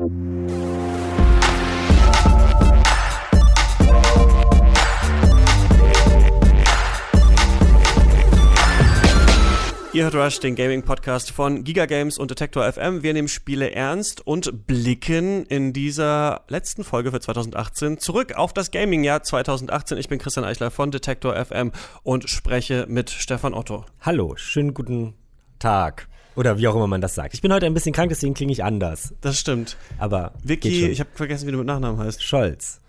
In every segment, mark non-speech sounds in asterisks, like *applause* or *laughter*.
Ihr hört Rush, den Gaming-Podcast von Giga Games und Detector FM. Wir nehmen Spiele ernst und blicken in dieser letzten Folge für 2018 zurück auf das Gaming-Jahr 2018. Ich bin Christian Eichler von Detector FM und spreche mit Stefan Otto. Hallo, schönen guten Tag. Oder wie auch immer man das sagt. Ich bin heute ein bisschen krank, deswegen klinge ich anders. Das stimmt. Aber Vicky, ich habe vergessen, wie du mit Nachnamen heißt. Scholz.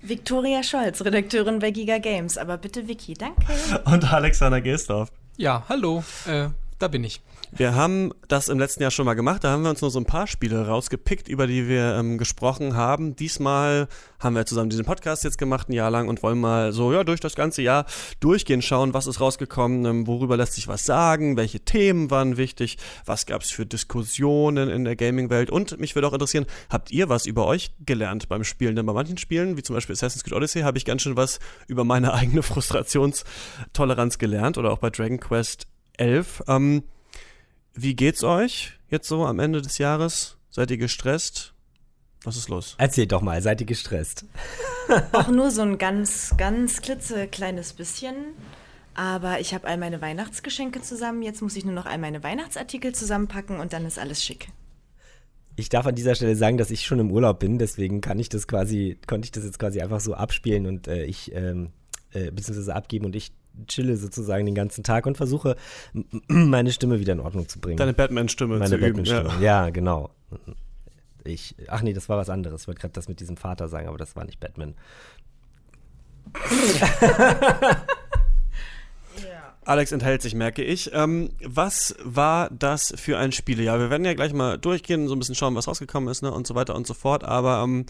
Viktoria Scholz, Redakteurin bei Giga Games. Aber bitte Vicky, danke. Und Alexander Gestorf. Ja, hallo, äh, da bin ich. Wir haben das im letzten Jahr schon mal gemacht. Da haben wir uns nur so ein paar Spiele rausgepickt, über die wir ähm, gesprochen haben. Diesmal haben wir zusammen diesen Podcast jetzt gemacht, ein Jahr lang, und wollen mal so ja durch das ganze Jahr durchgehen, schauen, was ist rausgekommen, ähm, worüber lässt sich was sagen, welche Themen waren wichtig, was gab es für Diskussionen in der Gaming-Welt. Und mich würde auch interessieren, habt ihr was über euch gelernt beim Spielen? Denn bei manchen Spielen, wie zum Beispiel Assassin's Creed Odyssey, habe ich ganz schön was über meine *laughs* eigene Frustrationstoleranz gelernt oder auch bei Dragon Quest 11. Ähm, wie geht's euch jetzt so am Ende des Jahres? Seid ihr gestresst? Was ist los? Erzählt doch mal, seid ihr gestresst? *laughs* Auch nur so ein ganz, ganz klitzekleines bisschen. Aber ich habe all meine Weihnachtsgeschenke zusammen. Jetzt muss ich nur noch all meine Weihnachtsartikel zusammenpacken und dann ist alles schick. Ich darf an dieser Stelle sagen, dass ich schon im Urlaub bin, deswegen kann ich das quasi, konnte ich das jetzt quasi einfach so abspielen und äh, ich, ähm, äh, beziehungsweise abgeben und ich chille sozusagen den ganzen Tag und versuche, *clears throat* meine Stimme wieder in Ordnung zu bringen. Deine Batman-Stimme Meine zu üben. Batman-Stimme, ja. ja, genau. Ich, ach nee, das war was anderes. Ich wollte gerade das mit diesem Vater sagen, aber das war nicht Batman. *laughs* Alex enthält sich, merke ich. Ähm, was war das für ein Spielejahr? Wir werden ja gleich mal durchgehen, so ein bisschen schauen, was rausgekommen ist ne, und so weiter und so fort. Aber ähm,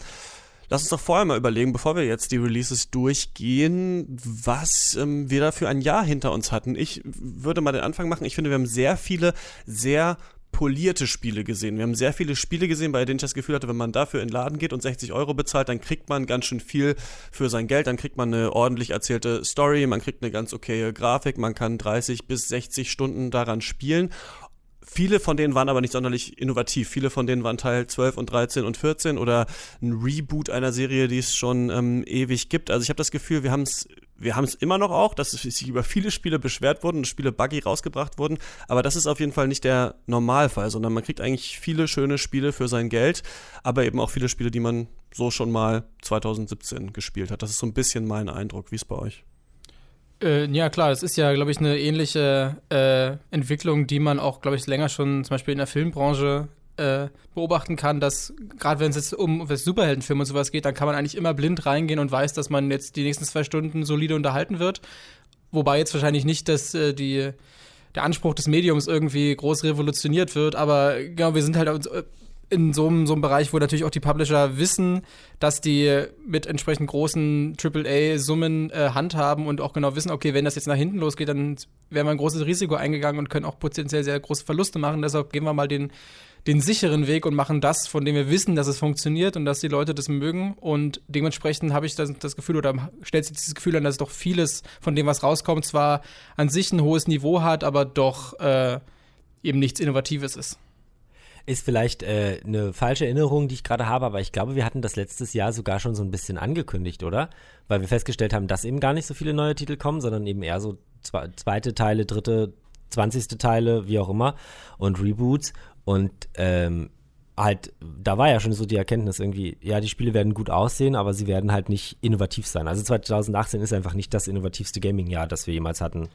lass uns doch vorher mal überlegen, bevor wir jetzt die Releases durchgehen, was ähm, wir da für ein Jahr hinter uns hatten. Ich würde mal den Anfang machen. Ich finde, wir haben sehr viele sehr polierte Spiele gesehen. Wir haben sehr viele Spiele gesehen, bei denen ich das Gefühl hatte, wenn man dafür in den Laden geht und 60 Euro bezahlt, dann kriegt man ganz schön viel für sein Geld, dann kriegt man eine ordentlich erzählte Story, man kriegt eine ganz okaye Grafik, man kann 30 bis 60 Stunden daran spielen. Viele von denen waren aber nicht sonderlich innovativ. Viele von denen waren Teil 12 und 13 und 14 oder ein Reboot einer Serie, die es schon ähm, ewig gibt. Also ich habe das Gefühl, wir haben es wir haben es immer noch auch, dass sich über viele Spiele beschwert wurden und Spiele buggy rausgebracht wurden, aber das ist auf jeden Fall nicht der Normalfall, sondern man kriegt eigentlich viele schöne Spiele für sein Geld, aber eben auch viele Spiele, die man so schon mal 2017 gespielt hat. Das ist so ein bisschen mein Eindruck. Wie ist bei euch? Äh, ja, klar, das ist ja, glaube ich, eine ähnliche äh, Entwicklung, die man auch, glaube ich, länger schon zum Beispiel in der Filmbranche äh, beobachten kann, dass gerade wenn es jetzt um Superheldenfilme und sowas geht, dann kann man eigentlich immer blind reingehen und weiß, dass man jetzt die nächsten zwei Stunden solide unterhalten wird. Wobei jetzt wahrscheinlich nicht, dass äh, die, der Anspruch des Mediums irgendwie groß revolutioniert wird, aber genau, wir sind halt äh, in so einem, so einem Bereich, wo natürlich auch die Publisher wissen, dass die mit entsprechend großen AAA-Summen äh, handhaben und auch genau wissen, okay, wenn das jetzt nach hinten losgeht, dann wären wir ein großes Risiko eingegangen und können auch potenziell sehr große Verluste machen. Deshalb gehen wir mal den, den sicheren Weg und machen das, von dem wir wissen, dass es funktioniert und dass die Leute das mögen. Und dementsprechend habe ich das, das Gefühl oder stellt sich dieses Gefühl an, dass doch vieles von dem, was rauskommt, zwar an sich ein hohes Niveau hat, aber doch äh, eben nichts Innovatives ist ist vielleicht äh, eine falsche Erinnerung, die ich gerade habe, aber ich glaube, wir hatten das letztes Jahr sogar schon so ein bisschen angekündigt, oder? Weil wir festgestellt haben, dass eben gar nicht so viele neue Titel kommen, sondern eben eher so zweite Teile, dritte, zwanzigste Teile, wie auch immer, und Reboots. Und ähm, halt, da war ja schon so die Erkenntnis irgendwie, ja, die Spiele werden gut aussehen, aber sie werden halt nicht innovativ sein. Also 2018 ist einfach nicht das innovativste Gaming-Jahr, das wir jemals hatten,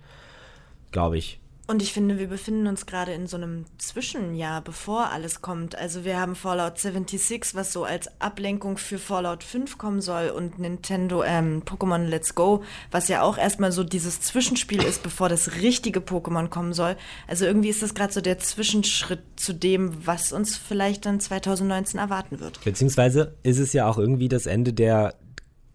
glaube ich. Und ich finde, wir befinden uns gerade in so einem Zwischenjahr, bevor alles kommt. Also wir haben Fallout 76, was so als Ablenkung für Fallout 5 kommen soll und Nintendo, ähm, Pokémon Let's Go, was ja auch erstmal so dieses Zwischenspiel ist, bevor das richtige Pokémon kommen soll. Also irgendwie ist das gerade so der Zwischenschritt zu dem, was uns vielleicht dann 2019 erwarten wird. Beziehungsweise ist es ja auch irgendwie das Ende der,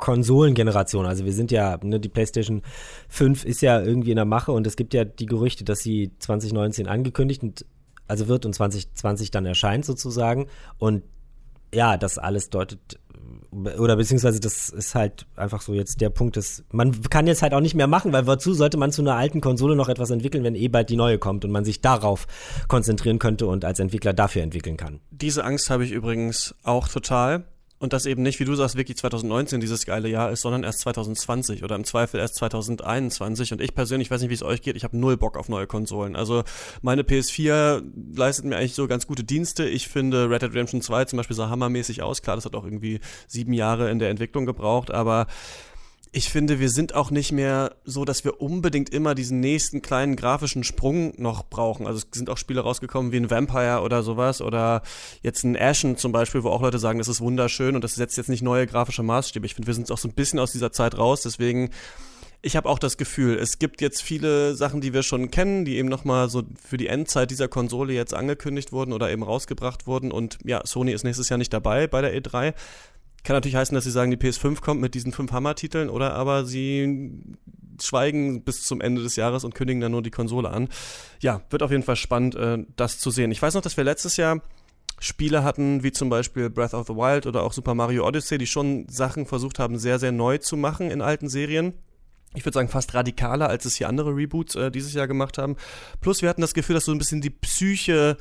Konsolengeneration. Also wir sind ja, ne, die PlayStation 5 ist ja irgendwie in der Mache und es gibt ja die Gerüchte, dass sie 2019 angekündigt und also wird und 2020 dann erscheint sozusagen. Und ja, das alles deutet oder beziehungsweise das ist halt einfach so jetzt der Punkt, dass man kann jetzt halt auch nicht mehr machen, weil wozu sollte man zu einer alten Konsole noch etwas entwickeln, wenn eh bald die neue kommt und man sich darauf konzentrieren könnte und als Entwickler dafür entwickeln kann. Diese Angst habe ich übrigens auch total. Und das eben nicht, wie du sagst, wirklich 2019 dieses geile Jahr ist, sondern erst 2020 oder im Zweifel erst 2021. Und ich persönlich, weiß nicht, wie es euch geht, ich habe null Bock auf neue Konsolen. Also meine PS4 leistet mir eigentlich so ganz gute Dienste. Ich finde Red Dead Redemption 2 zum Beispiel sah hammermäßig aus. Klar, das hat auch irgendwie sieben Jahre in der Entwicklung gebraucht, aber ich finde, wir sind auch nicht mehr so, dass wir unbedingt immer diesen nächsten kleinen grafischen Sprung noch brauchen. Also es sind auch Spiele rausgekommen wie ein Vampire oder sowas oder jetzt ein Ashen zum Beispiel, wo auch Leute sagen, das ist wunderschön und das setzt jetzt nicht neue grafische Maßstäbe. Ich finde, wir sind auch so ein bisschen aus dieser Zeit raus, deswegen ich habe auch das Gefühl, es gibt jetzt viele Sachen, die wir schon kennen, die eben nochmal so für die Endzeit dieser Konsole jetzt angekündigt wurden oder eben rausgebracht wurden. Und ja, Sony ist nächstes Jahr nicht dabei bei der E3. Kann natürlich heißen, dass sie sagen, die PS5 kommt mit diesen fünf Hammer-Titeln oder aber sie schweigen bis zum Ende des Jahres und kündigen dann nur die Konsole an. Ja, wird auf jeden Fall spannend, äh, das zu sehen. Ich weiß noch, dass wir letztes Jahr Spiele hatten, wie zum Beispiel Breath of the Wild oder auch Super Mario Odyssey, die schon Sachen versucht haben, sehr, sehr neu zu machen in alten Serien. Ich würde sagen, fast radikaler, als es hier andere Reboots äh, dieses Jahr gemacht haben. Plus, wir hatten das Gefühl, dass so ein bisschen die Psyche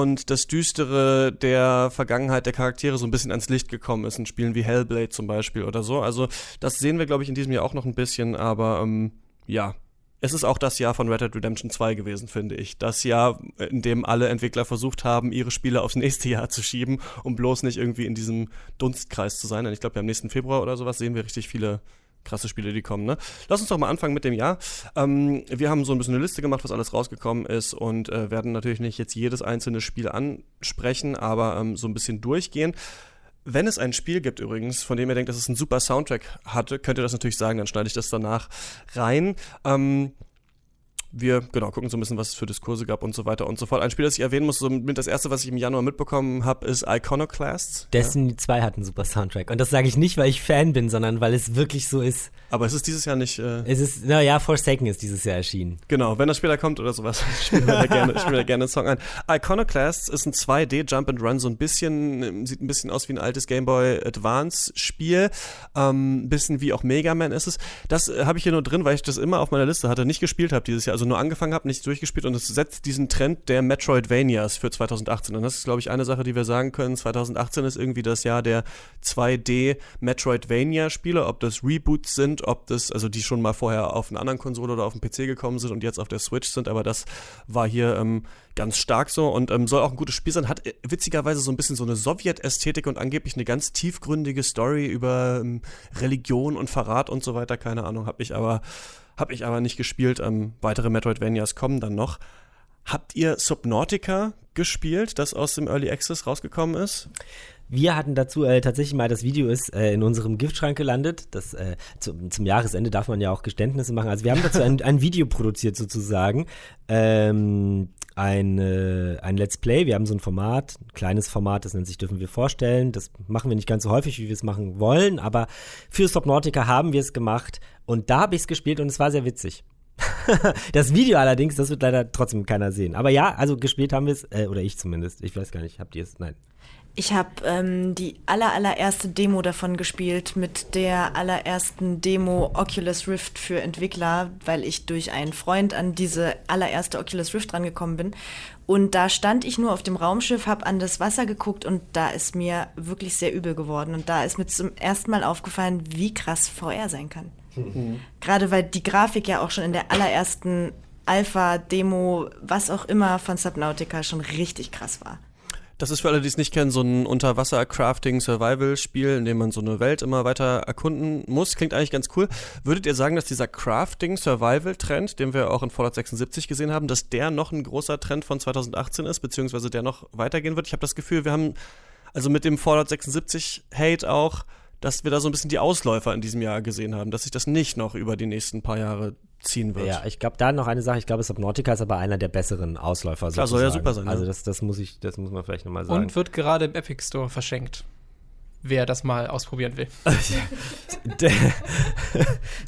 und das Düstere der Vergangenheit der Charaktere so ein bisschen ans Licht gekommen ist in Spielen wie Hellblade zum Beispiel oder so. Also das sehen wir, glaube ich, in diesem Jahr auch noch ein bisschen, aber ähm, ja. Es ist auch das Jahr von Red Dead Redemption 2 gewesen, finde ich. Das Jahr, in dem alle Entwickler versucht haben, ihre Spiele aufs nächste Jahr zu schieben, um bloß nicht irgendwie in diesem Dunstkreis zu sein. Denn ich glaube, am nächsten Februar oder sowas sehen wir richtig viele krasse Spiele, die kommen. Ne? Lass uns doch mal anfangen mit dem Jahr. Ähm, wir haben so ein bisschen eine Liste gemacht, was alles rausgekommen ist und äh, werden natürlich nicht jetzt jedes einzelne Spiel ansprechen, aber ähm, so ein bisschen durchgehen. Wenn es ein Spiel gibt übrigens, von dem ihr denkt, dass es einen super Soundtrack hatte, könnt ihr das natürlich sagen, dann schneide ich das danach rein. Ähm, wir genau gucken so ein bisschen, was es für Diskurse gab und so weiter und so fort. Ein Spiel, das ich erwähnen muss, so mit das erste, was ich im Januar mitbekommen habe, ist Iconoclasts. Destiny ja. 2 hat einen super Soundtrack. Und das sage ich nicht, weil ich Fan bin, sondern weil es wirklich so ist. Aber es ist dieses Jahr nicht. Äh es ist, naja, Forsaken ist dieses Jahr erschienen. Genau, wenn das später kommt oder sowas, *laughs* spielen wir da gerne, spielen wir da gerne einen Song ein. Iconoclasts ist ein 2D Jump and Run, so ein bisschen, sieht ein bisschen aus wie ein altes Game Boy Advance Spiel. Ähm, ein bisschen wie auch Mega Man ist es. Das äh, habe ich hier nur drin, weil ich das immer auf meiner Liste hatte, nicht gespielt habe dieses Jahr. Also also nur angefangen habe, nicht durchgespielt und es setzt diesen Trend der Metroidvanias für 2018. Und das ist, glaube ich, eine Sache, die wir sagen können. 2018 ist irgendwie das Jahr der 2D Metroidvania-Spiele, ob das Reboots sind, ob das, also die schon mal vorher auf einer anderen Konsole oder auf dem PC gekommen sind und jetzt auf der Switch sind, aber das war hier ähm, ganz stark so und ähm, soll auch ein gutes Spiel sein. Hat äh, witzigerweise so ein bisschen so eine Sowjet-Ästhetik und angeblich eine ganz tiefgründige Story über ähm, Religion und Verrat und so weiter. Keine Ahnung, habe ich aber habe ich aber nicht gespielt. Ähm, weitere Metroidvanias kommen dann noch. Habt ihr Subnautica gespielt, das aus dem Early Access rausgekommen ist? Wir hatten dazu äh, tatsächlich mal, das Video ist äh, in unserem Giftschrank gelandet. Das, äh, zu, zum Jahresende darf man ja auch Geständnisse machen. Also wir haben dazu ein, ein Video produziert sozusagen. Ähm, ein, äh, ein Let's Play. Wir haben so ein Format, ein kleines Format, das nennt sich Dürfen wir vorstellen. Das machen wir nicht ganz so häufig, wie wir es machen wollen, aber für Subnautica haben wir es gemacht und da habe ich es gespielt und es war sehr witzig. *laughs* das Video allerdings, das wird leider trotzdem keiner sehen. Aber ja, also gespielt haben wir es, äh, oder ich zumindest. Ich weiß gar nicht, habt ihr es? Nein. Ich habe ähm, die aller, allererste Demo davon gespielt mit der allerersten Demo Oculus Rift für Entwickler, weil ich durch einen Freund an diese allererste Oculus Rift rangekommen bin. Und da stand ich nur auf dem Raumschiff, habe an das Wasser geguckt und da ist mir wirklich sehr übel geworden. Und da ist mir zum ersten Mal aufgefallen, wie krass VR sein kann. Mhm. Gerade weil die Grafik ja auch schon in der allerersten Alpha, Demo, was auch immer von Subnautica schon richtig krass war. Das ist für alle, die es nicht kennen, so ein Unterwasser-Crafting-Survival-Spiel, in dem man so eine Welt immer weiter erkunden muss. Klingt eigentlich ganz cool. Würdet ihr sagen, dass dieser Crafting-Survival-Trend, den wir auch in Fallout 76 gesehen haben, dass der noch ein großer Trend von 2018 ist, beziehungsweise der noch weitergehen wird? Ich habe das Gefühl, wir haben also mit dem Fallout 76 Hate auch dass wir da so ein bisschen die Ausläufer in diesem Jahr gesehen haben, dass sich das nicht noch über die nächsten paar Jahre ziehen wird. Ja, ich glaube, da noch eine Sache, ich glaube, Subnautica ist aber einer der besseren Ausläufer. Klar, soll ja super sein. Also das, das muss ich, das muss man vielleicht nochmal sagen. Und wird gerade im Epic Store verschenkt. Wer das mal ausprobieren will. *laughs*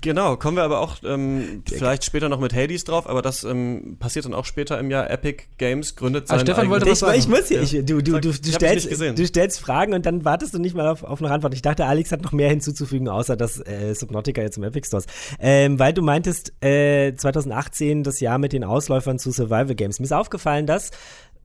genau, kommen wir aber auch ähm, vielleicht später noch mit Hades drauf, aber das ähm, passiert dann auch später im Jahr. Epic Games gründet ah, Stefan wollte was sagen. Ich, muss hier, ich, du, du, du, du, stellst, du stellst Fragen und dann wartest du nicht mal auf, auf eine Antwort. Ich dachte, Alex hat noch mehr hinzuzufügen, außer dass äh, Subnautica jetzt im Epic Stores. Ähm, weil du meintest, äh, 2018 das Jahr mit den Ausläufern zu Survival Games. Mir ist aufgefallen, dass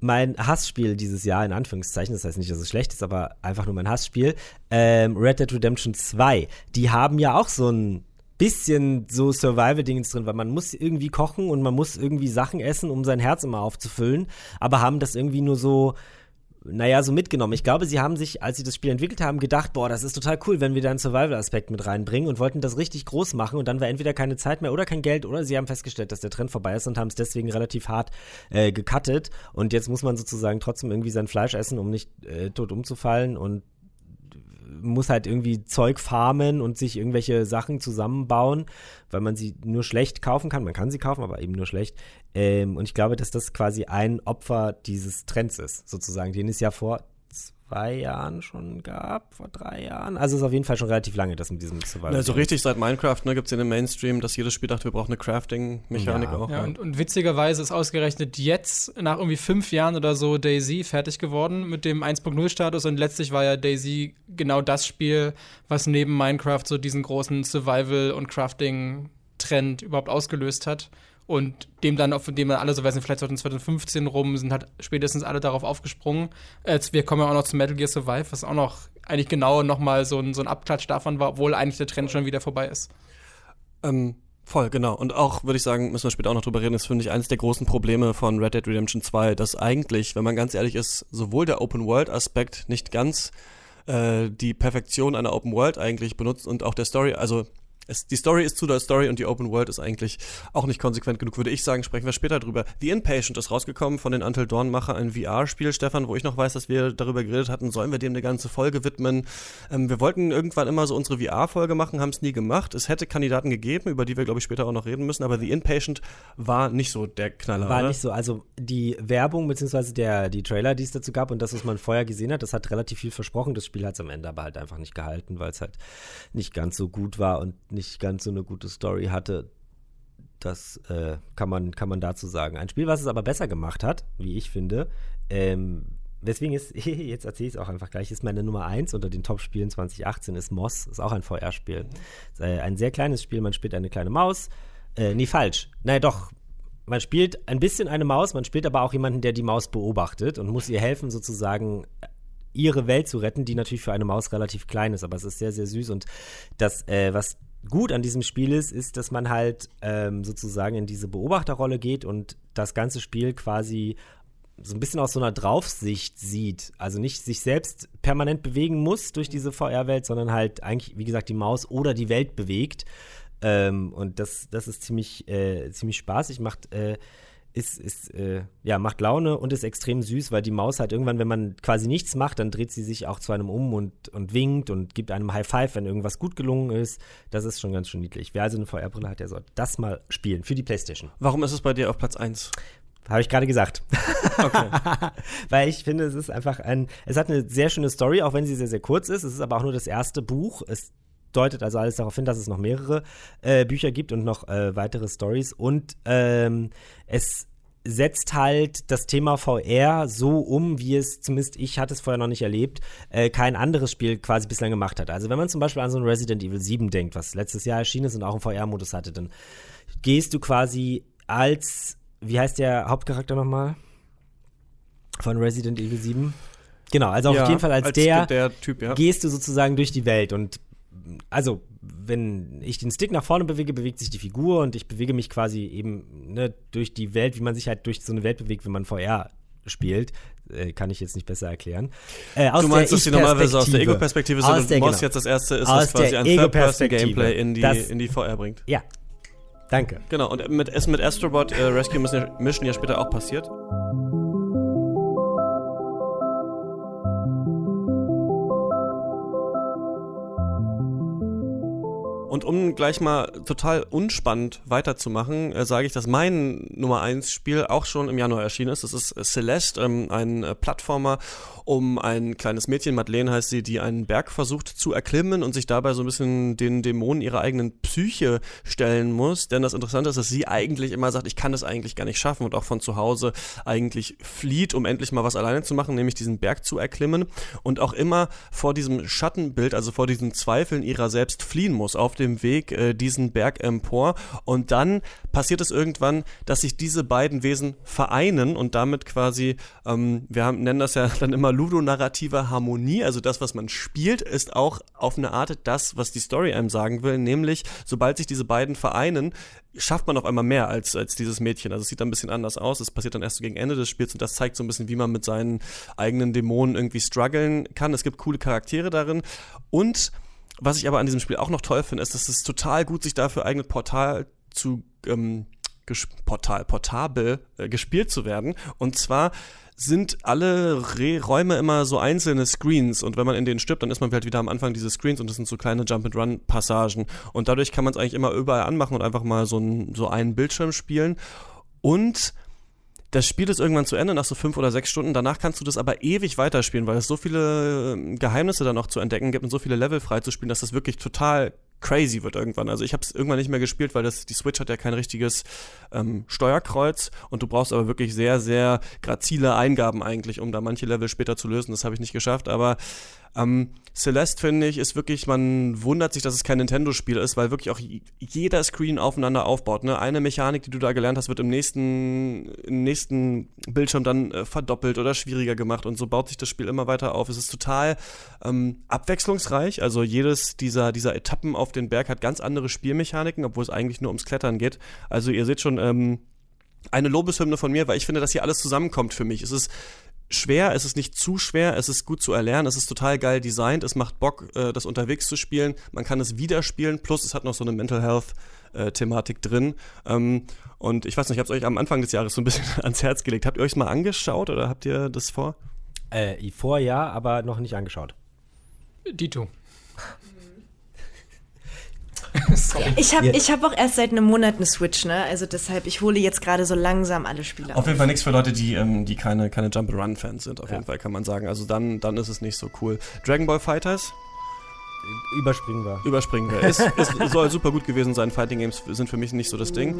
mein Hassspiel dieses Jahr, in Anführungszeichen, das heißt nicht, dass es schlecht ist, aber einfach nur mein Hassspiel, ähm, Red Dead Redemption 2, die haben ja auch so ein bisschen so Survival-Dingens drin, weil man muss irgendwie kochen und man muss irgendwie Sachen essen, um sein Herz immer aufzufüllen, aber haben das irgendwie nur so naja, so mitgenommen. Ich glaube, sie haben sich, als sie das Spiel entwickelt haben, gedacht, boah, das ist total cool, wenn wir da einen Survival-Aspekt mit reinbringen und wollten das richtig groß machen und dann war entweder keine Zeit mehr oder kein Geld oder sie haben festgestellt, dass der Trend vorbei ist und haben es deswegen relativ hart äh, gecuttet und jetzt muss man sozusagen trotzdem irgendwie sein Fleisch essen, um nicht äh, tot umzufallen und muss halt irgendwie Zeug farmen und sich irgendwelche Sachen zusammenbauen, weil man sie nur schlecht kaufen kann. Man kann sie kaufen, aber eben nur schlecht. Ähm, und ich glaube, dass das quasi ein Opfer dieses Trends ist, sozusagen, den es ja vor zwei Jahren schon gab, vor drei Jahren. Also es ist auf jeden Fall schon relativ lange, das mit diesem Survival. Also richtig seit Minecraft ne, gibt es in dem Mainstream, dass jedes Spiel dachte, wir brauchen eine Crafting-Mechanik ja. auch. Ja, und, und, witzigerweise ist ausgerechnet jetzt, nach irgendwie fünf Jahren oder so, Daisy fertig geworden mit dem 1.0-Status und letztlich war ja Daisy genau das Spiel, was neben Minecraft so diesen großen Survival- und Crafting-Trend überhaupt ausgelöst hat. Und dem dann, auf dem dann alle so, weiß nicht, vielleicht 2015 rum, sind halt spätestens alle darauf aufgesprungen. Jetzt, wir kommen ja auch noch zu Metal Gear Survive, was auch noch eigentlich genau nochmal so ein, so ein Abklatsch davon war, obwohl eigentlich der Trend schon wieder vorbei ist. Ähm, voll, genau. Und auch, würde ich sagen, müssen wir später auch noch drüber reden, ist, finde ich, eines der großen Probleme von Red Dead Redemption 2, dass eigentlich, wenn man ganz ehrlich ist, sowohl der Open-World-Aspekt nicht ganz äh, die Perfektion einer Open World eigentlich benutzt und auch der Story, also es, die Story ist zu der Story und die Open World ist eigentlich auch nicht konsequent genug, würde ich sagen. Sprechen wir später drüber. The Inpatient ist rausgekommen von den Until Dawn-Macher, ein VR-Spiel, Stefan, wo ich noch weiß, dass wir darüber geredet hatten, sollen wir dem eine ganze Folge widmen. Ähm, wir wollten irgendwann immer so unsere VR-Folge machen, haben es nie gemacht. Es hätte Kandidaten gegeben, über die wir, glaube ich, später auch noch reden müssen, aber The Inpatient war nicht so der Knaller. War oder? nicht so. Also die Werbung bzw. Der, die Trailer, die es dazu gab und das, was man vorher gesehen hat, das hat relativ viel versprochen. Das Spiel hat es am Ende aber halt einfach nicht gehalten, weil es halt nicht ganz so gut war und nicht ganz so eine gute Story hatte. Das äh, kann, man, kann man dazu sagen. Ein Spiel, was es aber besser gemacht hat, wie ich finde, ähm, Deswegen ist, *laughs* jetzt erzähle ich es auch einfach gleich, ist meine Nummer 1 unter den Top-Spielen 2018 ist Moss, ist auch ein VR-Spiel. Äh, ein sehr kleines Spiel, man spielt eine kleine Maus. Äh, nee, falsch. Nein, doch. Man spielt ein bisschen eine Maus, man spielt aber auch jemanden, der die Maus beobachtet und muss ihr helfen, sozusagen ihre Welt zu retten, die natürlich für eine Maus relativ klein ist, aber es ist sehr, sehr süß. Und das, äh, was gut an diesem Spiel ist, ist, dass man halt ähm, sozusagen in diese Beobachterrolle geht und das ganze Spiel quasi so ein bisschen aus so einer Draufsicht sieht. Also nicht sich selbst permanent bewegen muss durch diese VR-Welt, sondern halt eigentlich, wie gesagt, die Maus oder die Welt bewegt. Ähm, und das, das ist ziemlich, äh, ziemlich spaßig, macht äh, ist, ist äh, ja, macht Laune und ist extrem süß, weil die Maus halt irgendwann, wenn man quasi nichts macht, dann dreht sie sich auch zu einem um und, und winkt und gibt einem High Five, wenn irgendwas gut gelungen ist. Das ist schon ganz schön niedlich. Wer also eine VR-Brille hat, der soll das mal spielen für die Playstation. Warum ist es bei dir auf Platz 1? Habe ich gerade gesagt. Okay. *laughs* Weil ich finde, es ist einfach ein, es hat eine sehr schöne Story, auch wenn sie sehr, sehr kurz ist. Es ist aber auch nur das erste Buch. Es deutet also alles darauf hin, dass es noch mehrere äh, Bücher gibt und noch äh, weitere Stories. Und ähm, es setzt halt das Thema VR so um, wie es, zumindest ich hatte es vorher noch nicht erlebt, äh, kein anderes Spiel quasi bislang gemacht hat. Also wenn man zum Beispiel an so ein Resident Evil 7 denkt, was letztes Jahr erschienen ist und auch einen VR-Modus hatte, dann gehst du quasi als, wie heißt der Hauptcharakter nochmal? Von Resident Evil 7? Genau, also ja, auf jeden Fall als, als der, der typ, ja. gehst du sozusagen durch die Welt und also wenn ich den Stick nach vorne bewege, bewegt sich die Figur und ich bewege mich quasi eben ne, durch die Welt, wie man sich halt durch so eine Welt bewegt, wenn man VR spielt. Äh, kann ich jetzt nicht besser erklären. Äh, du meinst, dass die normalerweise aus der Ego-Perspektive sind und der, Moss genau. jetzt das erste ist, was quasi ein Third-Person-Gameplay in die, in die VR bringt. Ja. Danke. Genau, und mit, mit Astrobot äh, Rescue Mission ja später auch passiert. Und um gleich mal total unspannend weiterzumachen, äh, sage ich, dass mein Nummer 1 Spiel auch schon im Januar erschienen ist. Das ist äh, Celeste, ähm, ein äh, Plattformer um ein kleines Mädchen, Madeleine heißt sie, die einen Berg versucht zu erklimmen und sich dabei so ein bisschen den Dämonen ihrer eigenen Psyche stellen muss. Denn das Interessante ist, dass sie eigentlich immer sagt, ich kann das eigentlich gar nicht schaffen und auch von zu Hause eigentlich flieht, um endlich mal was alleine zu machen, nämlich diesen Berg zu erklimmen und auch immer vor diesem Schattenbild, also vor diesen Zweifeln ihrer selbst fliehen muss auf dem Weg äh, diesen Berg empor. Und dann passiert es irgendwann, dass sich diese beiden Wesen vereinen und damit quasi, ähm, wir haben, nennen das ja *laughs* dann immer ludonarrative Harmonie, also das, was man spielt, ist auch auf eine Art das, was die Story einem sagen will, nämlich sobald sich diese beiden vereinen, schafft man auf einmal mehr als, als dieses Mädchen. Also es sieht dann ein bisschen anders aus. Es passiert dann erst so gegen Ende des Spiels und das zeigt so ein bisschen, wie man mit seinen eigenen Dämonen irgendwie strugglen kann. Es gibt coole Charaktere darin und was ich aber an diesem Spiel auch noch toll finde, ist, dass es total gut sich dafür eignet, Portal zu ähm, Portal, portabel äh, gespielt zu werden. Und zwar sind alle Re Räume immer so einzelne Screens. Und wenn man in denen stirbt, dann ist man halt wieder am Anfang dieses Screens und das sind so kleine Jump-and-Run-Passagen. Und dadurch kann man es eigentlich immer überall anmachen und einfach mal so, ein, so einen Bildschirm spielen. Und das Spiel ist irgendwann zu Ende nach so fünf oder sechs Stunden. Danach kannst du das aber ewig weiterspielen, weil es so viele ähm, Geheimnisse dann noch zu entdecken gibt und so viele Level freizuspielen, dass das wirklich total crazy wird irgendwann. Also ich habe es irgendwann nicht mehr gespielt, weil das die Switch hat ja kein richtiges ähm, Steuerkreuz und du brauchst aber wirklich sehr, sehr grazile Eingaben eigentlich, um da manche Level später zu lösen. Das habe ich nicht geschafft, aber ähm, Celeste finde ich ist wirklich, man wundert sich, dass es kein Nintendo-Spiel ist, weil wirklich auch jeder Screen aufeinander aufbaut. Ne? Eine Mechanik, die du da gelernt hast, wird im nächsten, im nächsten Bildschirm dann äh, verdoppelt oder schwieriger gemacht und so baut sich das Spiel immer weiter auf. Es ist total ähm, abwechslungsreich. Also jedes dieser, dieser Etappen auf den Berg hat ganz andere Spielmechaniken, obwohl es eigentlich nur ums Klettern geht. Also ihr seht schon, ähm, eine Lobeshymne von mir, weil ich finde, dass hier alles zusammenkommt für mich. Es ist schwer, es ist nicht zu schwer, es ist gut zu erlernen, es ist total geil designt, es macht Bock, äh, das unterwegs zu spielen. Man kann es wieder spielen, plus es hat noch so eine Mental Health äh, Thematik drin. Ähm, und ich weiß nicht, ich habe es euch am Anfang des Jahres so ein bisschen *laughs* ans Herz gelegt. Habt ihr euch mal angeschaut oder habt ihr das vor? Äh, vor ja, aber noch nicht angeschaut. Dito. *laughs* ich habe ich hab auch erst seit einem Monat eine Switch, ne? Also deshalb, ich hole jetzt gerade so langsam alle Spiele auf. Auf jeden Fall nichts für Leute, die, ähm, die keine, keine Jump-Run-Fans sind, auf ja. jeden Fall kann man sagen. Also dann, dann ist es nicht so cool. Dragon Ball Fighters? Überspringen wir. Überspringen wir. es, es soll super gut gewesen sein. Fighting Games sind für mich nicht so das Ding.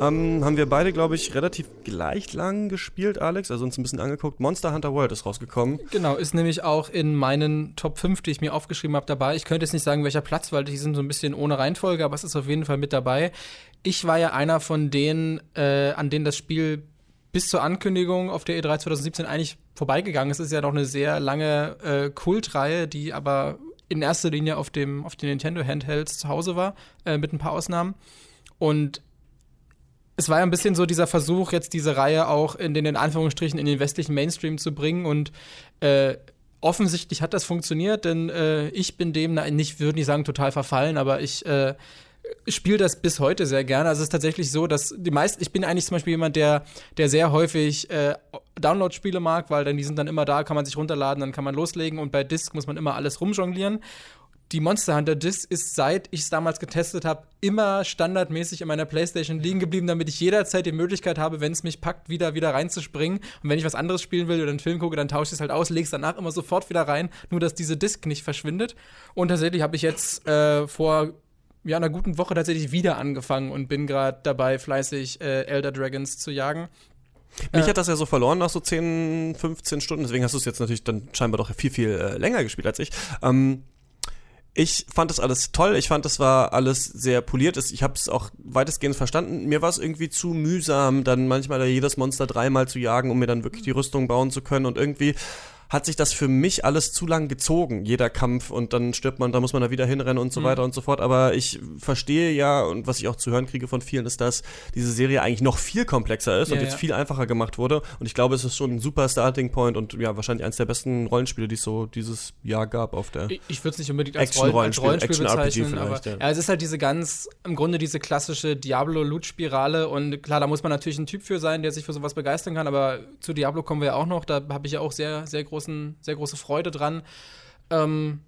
Ähm, haben wir beide, glaube ich, relativ gleich lang gespielt, Alex, also uns ein bisschen angeguckt. Monster Hunter World ist rausgekommen. Genau, ist nämlich auch in meinen Top 5, die ich mir aufgeschrieben habe, dabei. Ich könnte jetzt nicht sagen, welcher Platz, weil die sind so ein bisschen ohne Reihenfolge, aber es ist auf jeden Fall mit dabei. Ich war ja einer von denen, äh, an denen das Spiel bis zur Ankündigung auf der E3 2017 eigentlich vorbeigegangen ist. Es ist ja noch eine sehr lange äh, Kultreihe, die aber in erster Linie auf, dem, auf den Nintendo Handhelds zu Hause war, äh, mit ein paar Ausnahmen. Und es war ja ein bisschen so dieser Versuch, jetzt diese Reihe auch in den in Anführungsstrichen in den westlichen Mainstream zu bringen und äh, offensichtlich hat das funktioniert, denn äh, ich bin dem nicht, würde nicht sagen total verfallen, aber ich äh, spiele das bis heute sehr gerne. Also es ist tatsächlich so, dass die meisten, ich bin eigentlich zum Beispiel jemand, der, der sehr häufig äh, Download-Spiele mag, weil dann die sind dann immer da, kann man sich runterladen, dann kann man loslegen und bei Disc muss man immer alles rumjonglieren die Monster Hunter Disc ist, seit ich es damals getestet habe, immer standardmäßig in meiner Playstation liegen geblieben, damit ich jederzeit die Möglichkeit habe, wenn es mich packt, wieder, wieder reinzuspringen. Und wenn ich was anderes spielen will oder einen Film gucke, dann tausche ich es halt aus, lege es danach immer sofort wieder rein, nur dass diese Disc nicht verschwindet. Und tatsächlich habe ich jetzt äh, vor ja, einer guten Woche tatsächlich wieder angefangen und bin gerade dabei, fleißig äh, Elder Dragons zu jagen. Mich äh, hat das ja so verloren nach so 10, 15 Stunden, deswegen hast du es jetzt natürlich dann scheinbar doch viel, viel äh, länger gespielt als ich. Ähm, ich fand das alles toll. Ich fand, das war alles sehr poliert. Ich habe es auch weitestgehend verstanden. Mir war es irgendwie zu mühsam, dann manchmal jedes Monster dreimal zu jagen, um mir dann wirklich die Rüstung bauen zu können. Und irgendwie hat sich das für mich alles zu lang gezogen, jeder Kampf und dann stirbt man, da muss man da wieder hinrennen und so mhm. weiter und so fort. Aber ich verstehe ja und was ich auch zu hören kriege von vielen ist, dass diese Serie eigentlich noch viel komplexer ist ja, und jetzt ja. viel einfacher gemacht wurde. Und ich glaube, es ist schon ein super Starting Point und ja, wahrscheinlich eines der besten Rollenspiele, die es so dieses Jahr gab auf der. Ich, ich würde es nicht unbedingt als, Action Roll als Rollenspiel Action bezeichnen, aber ja. ja. es ist halt diese ganz, im Grunde diese klassische Diablo-Loot-Spirale und klar, da muss man natürlich ein Typ für sein, der sich für sowas begeistern kann, aber zu Diablo kommen wir ja auch noch, da habe ich ja auch sehr, sehr großen, sehr große Freude dran. Ähm,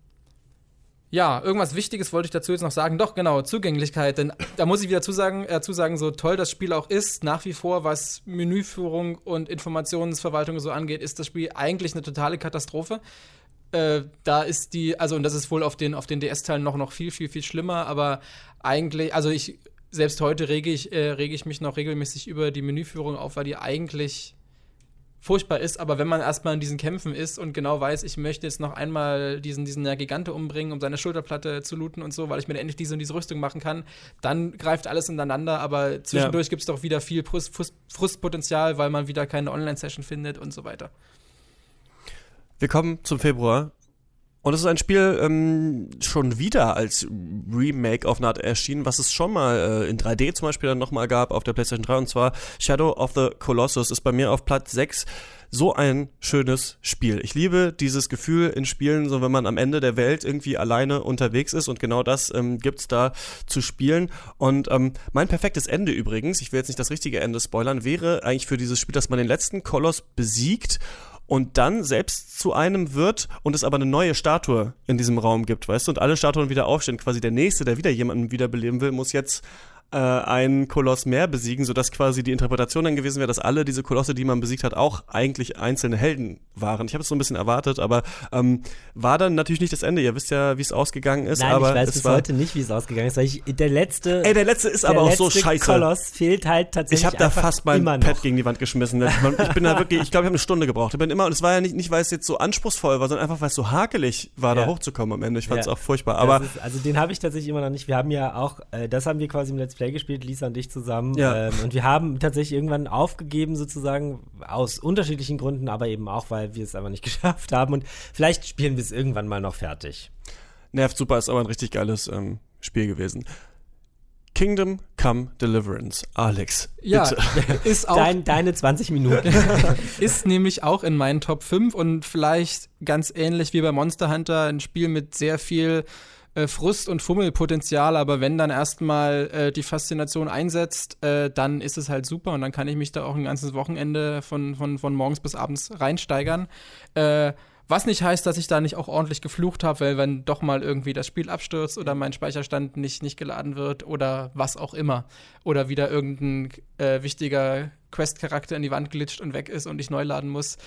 ja, irgendwas Wichtiges wollte ich dazu jetzt noch sagen. Doch, genau, Zugänglichkeit. Denn da muss ich wieder zusagen, äh, zusagen, so toll das Spiel auch ist, nach wie vor, was Menüführung und Informationsverwaltung so angeht, ist das Spiel eigentlich eine totale Katastrophe. Äh, da ist die, also, und das ist wohl auf den, auf den DS-Teilen noch, noch viel, viel, viel schlimmer, aber eigentlich, also ich, selbst heute rege ich, äh, rege ich mich noch regelmäßig über die Menüführung auf, weil die eigentlich furchtbar ist, aber wenn man erstmal in diesen Kämpfen ist und genau weiß, ich möchte jetzt noch einmal diesen, diesen Gigante umbringen, um seine Schulterplatte zu looten und so, weil ich mir endlich diese und diese Rüstung machen kann, dann greift alles ineinander, aber zwischendurch ja. gibt es doch wieder viel Frust, Frust, Frustpotenzial, weil man wieder keine Online-Session findet und so weiter. Wir kommen zum Februar und es ist ein Spiel ähm, schon wieder als Remake auf Naht erschienen, was es schon mal äh, in 3D zum Beispiel dann nochmal gab auf der PlayStation 3 und zwar Shadow of the Colossus ist bei mir auf Platz 6 so ein schönes Spiel. Ich liebe dieses Gefühl in Spielen, so wenn man am Ende der Welt irgendwie alleine unterwegs ist und genau das ähm, gibt's da zu spielen. Und ähm, mein perfektes Ende übrigens, ich will jetzt nicht das richtige Ende spoilern, wäre eigentlich für dieses Spiel, dass man den letzten Koloss besiegt und dann selbst zu einem wird und es aber eine neue Statue in diesem Raum gibt, weißt du, und alle Statuen wieder aufstehen. Quasi der Nächste, der wieder jemanden wiederbeleben will, muss jetzt äh, einen Koloss mehr besiegen, sodass quasi die Interpretation dann gewesen wäre, dass alle diese Kolosse, die man besiegt hat, auch eigentlich einzelne Helden waren. Ich habe es so ein bisschen erwartet, aber ähm, war dann natürlich nicht das Ende. Ihr wisst ja, wie es ausgegangen ist. Nein, aber ich weiß bis heute nicht, wie es ausgegangen ist. Weil ich, der letzte. Ey, der letzte ist aber auch so scheiße. Koloss fehlt halt tatsächlich. Ich habe da fast mein Pad gegen die Wand geschmissen. Ich bin da wirklich, ich glaube, ich habe eine Stunde gebraucht. Ich bin immer, und es war ja nicht, nicht weil es jetzt so anspruchsvoll war, sondern einfach, weil es so hakelig war, ja. da hochzukommen am Ende. Ich fand es ja. auch furchtbar. Aber ist, also den habe ich tatsächlich immer noch nicht. Wir haben ja auch, äh, das haben wir quasi im Let's Play gespielt, Lisa und ich zusammen. Ja. Ähm, und wir haben tatsächlich irgendwann aufgegeben, sozusagen, aus unterschiedlichen Gründen, aber eben auch, weil wir es einfach nicht *laughs* geschafft haben. Und vielleicht spielen wir es irgendwann mal noch fertig. Nervt super, ist aber ein richtig geiles ähm, Spiel gewesen. Kingdom Come Deliverance. Alex, ja, bitte. *laughs* ist auch Dein, deine 20 Minuten. *laughs* ist nämlich auch in meinen Top 5 und vielleicht ganz ähnlich wie bei Monster Hunter ein Spiel mit sehr viel äh, Frust- und Fummelpotenzial, aber wenn dann erstmal äh, die Faszination einsetzt, äh, dann ist es halt super und dann kann ich mich da auch ein ganzes Wochenende von, von, von morgens bis abends reinsteigern. Äh, was nicht heißt, dass ich da nicht auch ordentlich geflucht habe, weil wenn doch mal irgendwie das Spiel abstürzt oder mein Speicherstand nicht, nicht geladen wird oder was auch immer. Oder wieder irgendein äh, wichtiger Quest-Charakter in die Wand glitscht und weg ist und ich neu laden muss.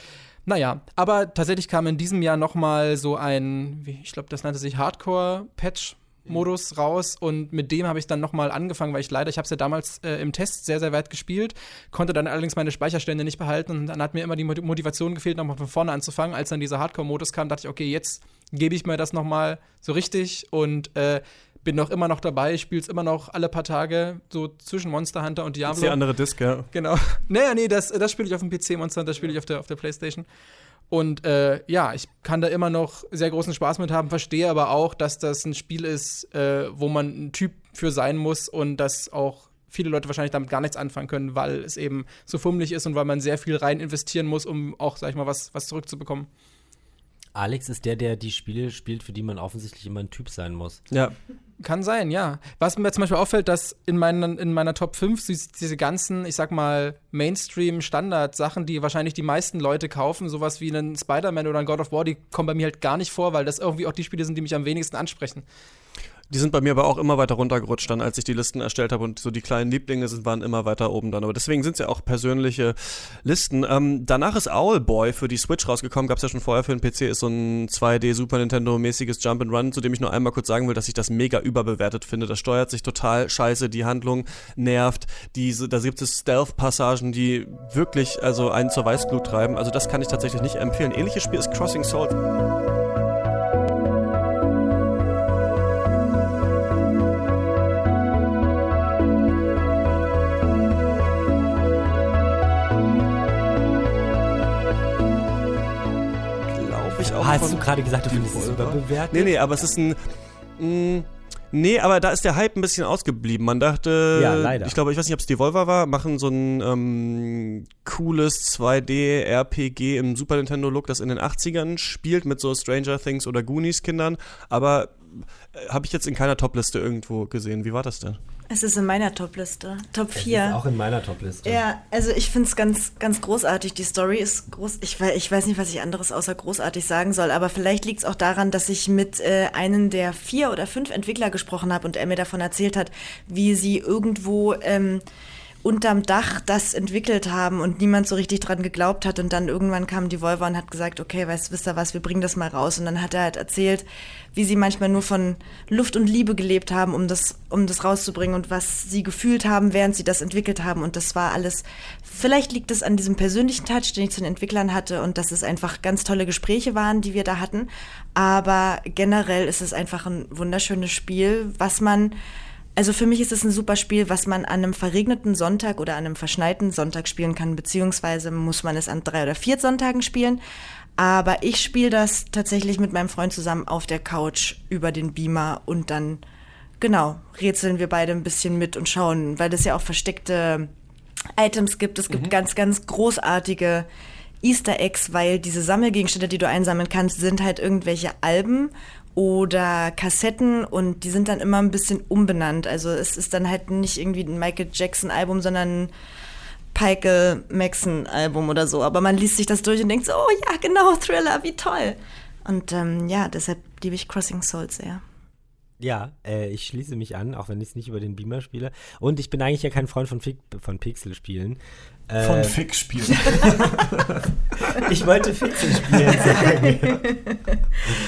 Naja, aber tatsächlich kam in diesem Jahr noch mal so ein, ich glaube, das nannte sich Hardcore-Patch. Modus raus und mit dem habe ich dann nochmal angefangen, weil ich leider, ich habe es ja damals äh, im Test sehr, sehr weit gespielt, konnte dann allerdings meine Speicherstände nicht behalten und dann hat mir immer die Motivation gefehlt, nochmal von vorne anzufangen. Als dann dieser Hardcore-Modus kam, dachte ich, okay, jetzt gebe ich mir das nochmal so richtig und äh, bin noch immer noch dabei, spiele es immer noch alle paar Tage, so zwischen Monster Hunter und Diablo. Das ist die andere Disc, ja. Genau. *laughs* Naja, nee, das, das spiele ich auf dem PC, Monster Hunter spiele ich auf der, auf der Playstation. Und äh, ja, ich kann da immer noch sehr großen Spaß mit haben, verstehe aber auch, dass das ein Spiel ist, äh, wo man ein Typ für sein muss und dass auch viele Leute wahrscheinlich damit gar nichts anfangen können, weil es eben so fummelig ist und weil man sehr viel rein investieren muss, um auch, sag ich mal, was, was zurückzubekommen. Alex ist der, der die Spiele spielt, für die man offensichtlich immer ein Typ sein muss. Ja. Kann sein, ja. Was mir zum Beispiel auffällt, dass in, meinen, in meiner Top 5 diese ganzen, ich sag mal, Mainstream-Standard-Sachen, die wahrscheinlich die meisten Leute kaufen, sowas wie einen Spider-Man oder ein God of War, die kommen bei mir halt gar nicht vor, weil das irgendwie auch die Spiele sind, die mich am wenigsten ansprechen. Die sind bei mir aber auch immer weiter runtergerutscht dann, als ich die Listen erstellt habe und so die kleinen Lieblinge sind, waren immer weiter oben dann. Aber deswegen sind es ja auch persönliche Listen. Ähm, danach ist Owlboy für die Switch rausgekommen, gab es ja schon vorher für den PC, ist so ein 2D Super Nintendo mäßiges Jump and Run, zu dem ich nur einmal kurz sagen will, dass ich das mega überbewertet finde. Das steuert sich total scheiße, die Handlung nervt, diese, da gibt es Stealth-Passagen, die wirklich also einen zur Weißglut treiben. Also das kann ich tatsächlich nicht empfehlen. Ähnliches Spiel ist Crossing Souls. Form Hast von du gerade gesagt, du findest es überbewertet? Nee, nee, aber es ist ein. Mh, nee, aber da ist der Hype ein bisschen ausgeblieben. Man dachte, Ja, leider. ich glaube, ich weiß nicht, ob es Devolver war, machen so ein ähm, cooles 2D-RPG im Super Nintendo-Look, das in den 80ern spielt mit so Stranger Things oder Goonies-Kindern. Aber äh, habe ich jetzt in keiner Topliste irgendwo gesehen. Wie war das denn? Es ist in meiner Topliste. Top Das ist 4. auch in meiner Topliste. Ja, also ich finde es ganz, ganz großartig. Die Story ist groß. Ich, ich weiß nicht, was ich anderes außer großartig sagen soll, aber vielleicht liegt es auch daran, dass ich mit äh, einem der vier oder fünf Entwickler gesprochen habe und er mir davon erzählt hat, wie sie irgendwo ähm, unterm Dach das entwickelt haben und niemand so richtig dran geglaubt hat. Und dann irgendwann kam die Volvo und hat gesagt, okay, weißt, wisst ihr was, wir bringen das mal raus. Und dann hat er halt erzählt, wie sie manchmal nur von Luft und Liebe gelebt haben, um das, um das rauszubringen und was sie gefühlt haben, während sie das entwickelt haben. Und das war alles, vielleicht liegt es an diesem persönlichen Touch, den ich zu den Entwicklern hatte und dass es einfach ganz tolle Gespräche waren, die wir da hatten. Aber generell ist es einfach ein wunderschönes Spiel, was man also für mich ist es ein super Spiel, was man an einem verregneten Sonntag oder an einem verschneiten Sonntag spielen kann, beziehungsweise muss man es an drei oder vier Sonntagen spielen. Aber ich spiele das tatsächlich mit meinem Freund zusammen auf der Couch über den Beamer und dann, genau, rätseln wir beide ein bisschen mit und schauen, weil es ja auch versteckte Items gibt. Es gibt ganz, ganz großartige Easter Eggs, weil diese Sammelgegenstände, die du einsammeln kannst, sind halt irgendwelche Alben oder Kassetten und die sind dann immer ein bisschen umbenannt. Also es ist dann halt nicht irgendwie ein Michael Jackson Album, sondern ein Michael Maxon Album oder so. Aber man liest sich das durch und denkt so, oh ja, genau, Thriller, wie toll. Und ähm, ja, deshalb liebe ich Crossing Souls sehr. Ja, äh, ich schließe mich an, auch wenn ich es nicht über den Beamer spiele. Und ich bin eigentlich ja kein Freund von, Fi von Pixel-Spielen. Äh, Von Fick-Spielen. ich wollte Pixel spielen sagen.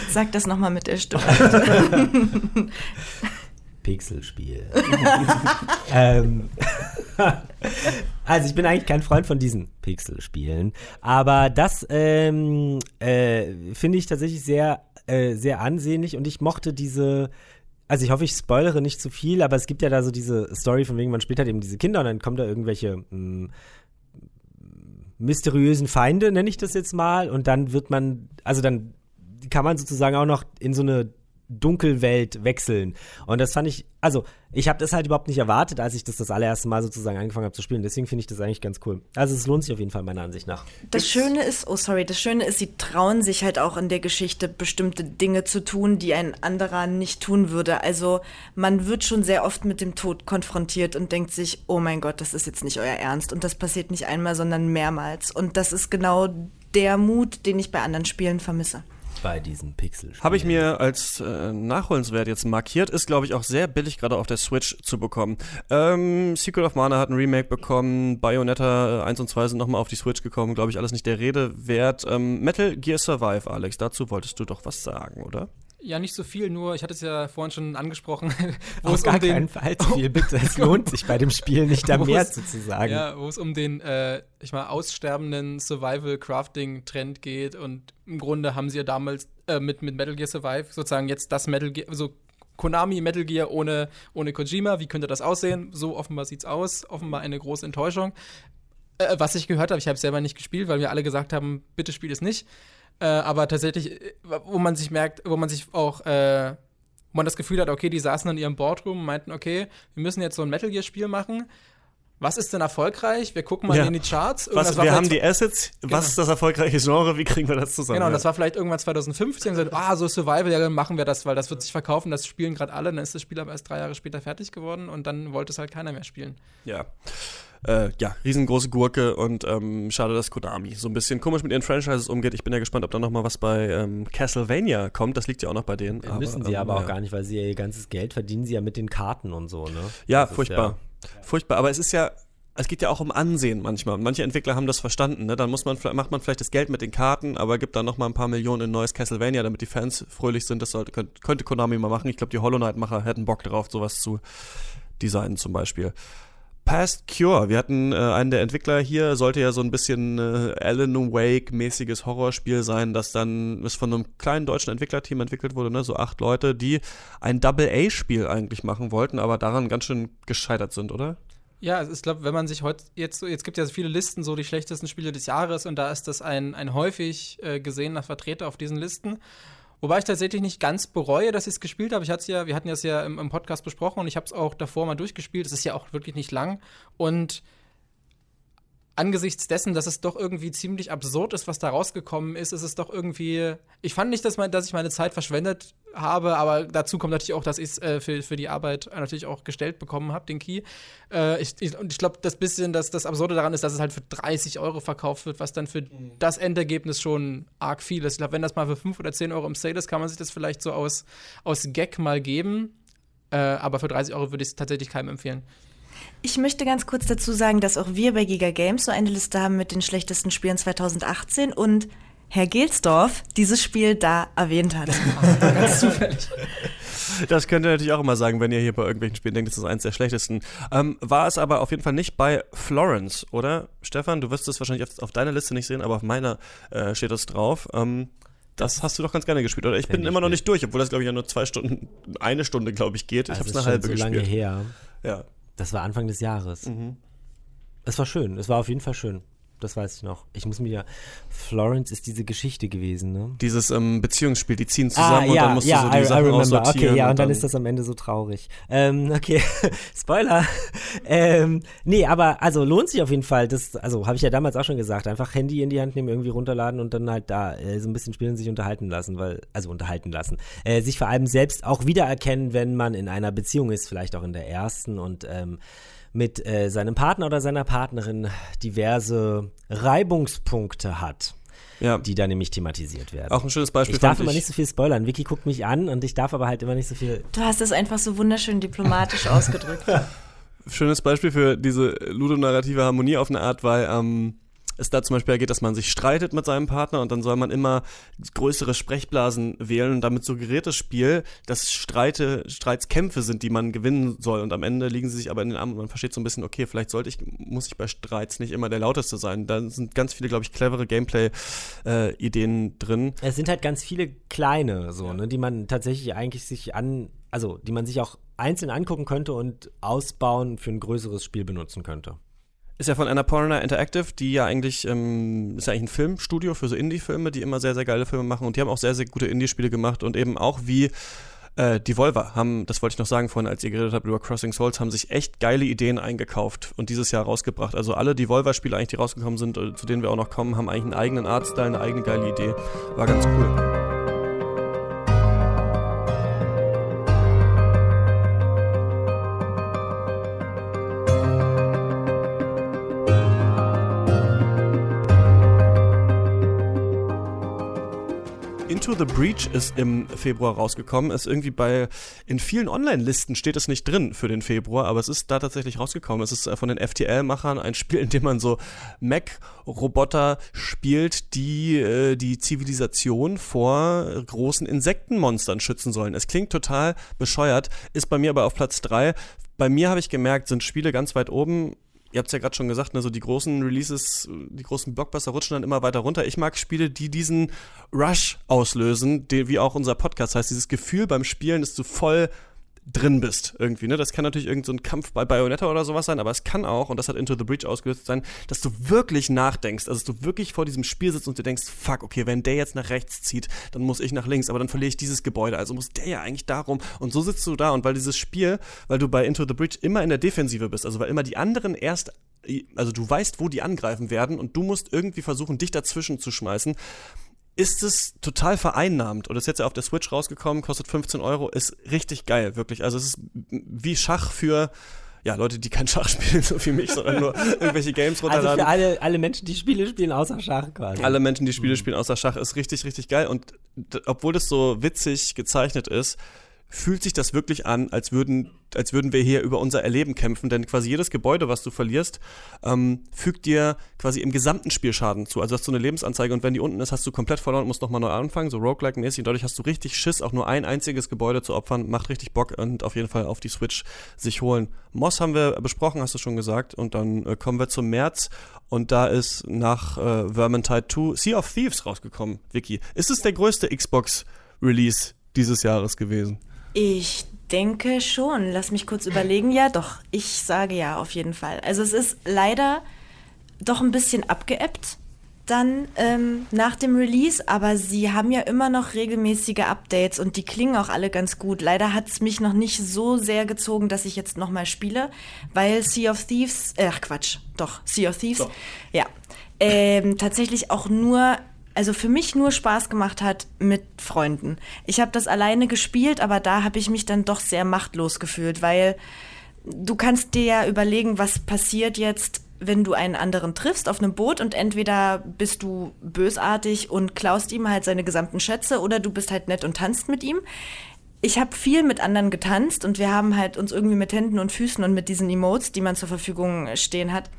Sag das nochmal mit der Stimme. Pixelspiel. ähm, also ich bin eigentlich kein Freund von diesen Pixelspielen, aber das ähm, äh, finde ich tatsächlich sehr, äh, sehr ansehnlich und ich mochte diese also ich hoffe, ich spoilere nicht zu viel, aber es gibt ja da so diese Story von wegen, man spielt halt eben diese Kinder und dann kommen da irgendwelche mh, mysteriösen Feinde, nenne ich das jetzt mal, und dann wird man, also dann kann man sozusagen auch noch in so eine Dunkelwelt wechseln. Und das fand ich, also ich habe das halt überhaupt nicht erwartet, als ich das das allererste Mal sozusagen angefangen habe zu spielen. Deswegen finde ich das eigentlich ganz cool. Also es lohnt sich auf jeden Fall meiner Ansicht nach. Das Schöne ist, oh sorry, das Schöne ist, sie trauen sich halt auch in der Geschichte bestimmte Dinge zu tun, die ein anderer nicht tun würde. Also man wird schon sehr oft mit dem Tod konfrontiert und denkt sich, oh mein Gott, das ist jetzt nicht euer Ernst. Und das passiert nicht einmal, sondern mehrmals. Und das ist genau der Mut, den ich bei anderen Spielen vermisse. Bei diesen Pixel. Habe ich mir als äh, nachholenswert jetzt markiert, ist glaube ich auch sehr billig gerade auf der Switch zu bekommen. Ähm, Secret of Mana hat ein Remake bekommen, Bayonetta äh, 1 und 2 sind nochmal auf die Switch gekommen, glaube ich alles nicht der Rede wert. Ähm, Metal Gear Survive, Alex, dazu wolltest du doch was sagen, oder? Ja, nicht so viel, nur ich hatte es ja vorhin schon angesprochen, *laughs* wo Auf es gar um den, keinen Fall zu viel, bitte. Es *laughs* lohnt sich bei dem Spiel nicht, da *laughs* mehr es- zu, zu sagen. Ja, wo es um den, äh, ich mal, aussterbenden Survival-Crafting-Trend geht und im Grunde haben sie ja damals äh, mit, mit Metal Gear Survive sozusagen jetzt das Metal Gear, so Konami Metal Gear ohne, ohne Kojima, wie könnte das aussehen? So offenbar sieht's aus, offenbar eine große Enttäuschung. Äh, was ich gehört habe, ich habe es selber nicht gespielt, weil wir alle gesagt haben, bitte spiel es nicht. Äh, aber tatsächlich, äh, wo man sich merkt, wo man sich auch, äh, wo man das Gefühl hat, okay, die saßen in ihrem Boardroom und meinten, okay, wir müssen jetzt so ein Metal Gear-Spiel machen. Was ist denn erfolgreich? Wir gucken mal Ja. in die Charts. Was, wir haben die Assets, Genau. was ist das erfolgreiche Genre, wie kriegen wir das zusammen? Genau, Ja. das war vielleicht irgendwann 2015. Und so, ah, so Survival, ja, dann machen wir das, weil das wird sich verkaufen, das spielen gerade alle. Dann ist das Spiel aber erst drei Jahre später fertig geworden und dann wollte es halt keiner mehr spielen. Ja. Äh, ja, riesengroße Gurke und ähm, schade, dass Konami so ein bisschen komisch mit ihren Franchises umgeht. Ich bin ja gespannt, ob da noch mal was bei ähm, Castlevania kommt. Das liegt ja auch noch bei denen. Müssen sie ähm, aber auch ja. gar nicht, weil sie ja ihr ganzes Geld verdienen sie ja mit den Karten und so, ne? Ja, Das ist furchtbar. Furchtbar. Aber es ist ja, es geht ja auch um Ansehen manchmal. Manche Entwickler haben das verstanden. Ne? Dann muss man, macht man vielleicht das Geld mit den Karten, aber gibt dann noch mal ein paar Millionen in neues Castlevania, damit die Fans fröhlich sind. Das sollte, könnte, könnte Konami mal machen. Ich glaube, die Hollow Knight-Macher hätten Bock darauf, sowas zu designen zum Beispiel. Past Cure. Wir hatten äh, einen der Entwickler hier, sollte ja so ein bisschen äh, Alan Wake-mäßiges Horrorspiel sein, das dann ist von einem kleinen deutschen Entwicklerteam entwickelt wurde, ne? so acht Leute, die ein Double-A-Spiel eigentlich machen wollten, aber daran ganz schön gescheitert sind, oder? Ja, ich glaube, wenn man sich heute jetzt jetzt gibt ja viele Listen, so die schlechtesten Spiele des Jahres und da ist das ein, ein häufig äh, gesehener Vertreter auf diesen Listen. Wobei ich tatsächlich nicht ganz bereue, dass ich es gespielt habe. Ich hatte ja, wir hatten es ja im, im Podcast besprochen und ich habe es auch davor mal durchgespielt. Es ist ja auch wirklich nicht lang und angesichts dessen, dass es doch irgendwie ziemlich absurd ist, was da rausgekommen ist, ist es doch irgendwie. Ich fand nicht, dass, mein, dass ich meine Zeit verschwendet habe, aber dazu kommt natürlich auch, dass ich es äh, für, für die Arbeit natürlich auch gestellt bekommen habe, den Key. Äh, ich, ich, und ich glaube, das bisschen, das, das Absurde daran ist, dass es halt für 30 Euro verkauft wird, was dann für mhm. das Endergebnis schon arg viel ist. Ich glaube, wenn das mal für 5 oder 10 Euro im Sale ist, kann man sich das vielleicht so aus, aus Gag mal geben. Äh, aber für 30 Euro würde ich es tatsächlich keinem empfehlen. Ich möchte ganz kurz dazu sagen, dass auch wir bei Giga Games so eine Liste haben mit den schlechtesten Spielen 2018 und Herr Gelsdorf dieses Spiel da erwähnt hat. *laughs* ganz *laughs* zufällig. Das könnt ihr natürlich auch immer sagen, wenn ihr hier bei irgendwelchen Spielen denkt, das ist eins der schlechtesten. Ähm, war es aber auf jeden Fall nicht bei Florence, oder? Stefan, du wirst es wahrscheinlich auf, auf deiner Liste nicht sehen, aber auf meiner äh, steht es drauf. Ähm, das hast du doch ganz gerne gespielt, oder? Ich bin immer noch nicht durch, obwohl das, glaube ich, ja nur zwei Stunden, eine Stunde, glaube ich, geht. Ich habe es eine halbe so gespielt. lange her. Ja. Das war Anfang des Jahres. Mhm. Es war schön. Es war auf jeden Fall schön. Das weiß ich noch. Ich muss mir ja. Florence ist diese Geschichte gewesen, ne? Dieses ähm, Beziehungsspiel, die ziehen zusammen ah, ja, und dann musst ja, du so die I, Sachen I remember. Okay, ja, und, und dann, dann, ist das am Ende so traurig. Ähm, *laughs* okay, Spoiler. ähm, nee, aber also lohnt sich auf jeden Fall. Das, also habe ich ja damals auch schon gesagt. Einfach Handy in die Hand nehmen, irgendwie runterladen und dann halt da äh, so ein bisschen spielen, sich unterhalten lassen, weil, also unterhalten lassen. Äh, sich vor allem selbst auch wiedererkennen, wenn man in einer Beziehung ist, vielleicht auch in der ersten und ähm, mit äh, seinem Partner oder seiner Partnerin diverse Reibungspunkte hat. Ja. die da nämlich thematisiert werden. Auch ein schönes Beispiel. Ich darf immer ich. nicht so viel spoilern. Vicky guckt mich an und ich darf aber halt immer nicht so viel. Du hast es einfach so wunderschön diplomatisch *laughs* ausgedrückt. Schönes Beispiel für diese ludonarrative Harmonie auf eine Art, weil ähm, es da zum Beispiel geht, dass man sich streitet mit seinem Partner und dann soll man immer größere Sprechblasen wählen und damit suggeriert das Spiel, dass Streite, Streitskämpfe sind, die man gewinnen soll und am Ende liegen sie sich aber in den Armen und man versteht so ein bisschen, okay, vielleicht sollte ich, muss ich bei Streits nicht immer der Lauteste sein. Da sind ganz viele, glaube ich, clevere Gameplay-Ideen äh, drin. Es sind halt ganz viele kleine, so, ja. ne, die man tatsächlich eigentlich sich an, also die man sich auch einzeln angucken könnte und ausbauen für ein größeres Spiel benutzen könnte. Ist ja von Annapurna Interactive, die ja eigentlich, ähm, ist ja eigentlich ein Filmstudio für so Indie-Filme, die immer sehr, sehr geile Filme machen und die haben auch sehr, sehr gute Indie-Spiele gemacht und eben auch wie äh, die Volver haben, das wollte ich noch sagen vorhin, als ihr geredet habt über Crossing Souls, haben sich echt geile Ideen eingekauft und dieses Jahr rausgebracht. Also alle die Volver-Spiele eigentlich, die rausgekommen sind, äh, zu denen wir auch noch kommen, haben eigentlich einen eigenen Artstyle, eine eigene geile Idee. War ganz cool. The Breach ist im Februar rausgekommen. Ist irgendwie bei, in vielen Online-Listen steht es nicht drin für den Februar, aber es ist da tatsächlich rausgekommen. Es ist äh, von den FTL-Machern ein Spiel, in dem man so Mech-Roboter spielt, die äh, die Zivilisation vor großen Insektenmonstern schützen sollen. Es klingt total bescheuert, ist bei mir aber auf Platz 3. Bei mir habe ich gemerkt, sind Spiele ganz weit oben ihr habt es ja gerade schon gesagt, ne, so die großen Releases, die großen Blockbuster rutschen dann immer weiter runter. Ich mag Spiele, die diesen Rush auslösen, die, wie auch unser Podcast heißt, dieses Gefühl beim Spielen, dass du voll drin bist irgendwie. Ne? Das kann natürlich irgendein so Kampf bei Bayonetta oder sowas sein, aber es kann auch, und das hat Into the Breach ausgelöst sein, dass du wirklich nachdenkst, also dass du wirklich vor diesem Spiel sitzt und dir denkst, fuck, okay, wenn der jetzt nach rechts zieht, dann muss ich nach links, aber dann verliere ich dieses Gebäude, also muss der ja eigentlich darum. Und so sitzt du da und weil dieses Spiel, weil du bei Into the Breach immer in der Defensive bist, also weil immer die anderen erst also du weißt, wo die angreifen werden und du musst irgendwie versuchen, dich dazwischen zu schmeißen ist es total vereinnahmt und ist jetzt ja auf der Switch rausgekommen, kostet 15 Euro, ist richtig geil, wirklich. Also es ist wie Schach für ja, Leute, die kein *laughs* Schach spielen, so wie mich, sondern nur irgendwelche Games runterladen. Also für alle, alle Menschen, die Spiele spielen, außer Schach quasi. Alle Menschen, die Spiele mhm. spielen, außer Schach, ist richtig, richtig geil. Und obwohl das so witzig gezeichnet ist, fühlt sich das wirklich an, als würden, als würden wir hier über unser Erleben kämpfen. Denn quasi jedes Gebäude, was du verlierst, ähm, fügt dir quasi im gesamten Spiel Schaden zu. Also hast du eine Lebensanzeige und wenn die unten ist, hast du komplett verloren und musst nochmal neu anfangen, so Roguelike-mäßig. Und dadurch hast du richtig Schiss, auch nur ein einziges Gebäude zu opfern. Macht richtig Bock und auf jeden Fall auf die Switch sich holen. Moss haben wir besprochen, hast du schon gesagt. Und dann äh, kommen wir zum März und da ist nach äh, Vermintide 2 Sea of Thieves rausgekommen, Vicky. Ist es der größte Xbox-Release dieses Jahres gewesen? Ich denke schon. Lass mich kurz überlegen. Ja, doch. Ich sage ja, auf jeden Fall. Also es ist leider doch ein bisschen abgeebbt dann ähm, nach dem Release, aber sie haben ja immer noch regelmäßige Updates und die klingen auch alle ganz gut. Leider hat es mich noch nicht so sehr gezogen, dass ich jetzt nochmal spiele, weil Sea of Thieves, äh, ach Quatsch, doch, Sea of Thieves, doch. ja, ähm, tatsächlich auch nur also für mich nur Spaß gemacht hat mit Freunden. Ich habe das alleine gespielt, aber da habe ich mich dann doch sehr machtlos gefühlt, weil du kannst dir ja überlegen, was passiert jetzt, wenn du einen anderen triffst auf einem Boot und entweder bist du bösartig und klaust ihm halt seine gesamten Schätze oder du bist halt nett und tanzt mit ihm. Ich habe viel mit anderen getanzt und wir haben halt uns irgendwie mit Händen und Füßen und mit diesen Emotes, die man zur Verfügung stehen hat,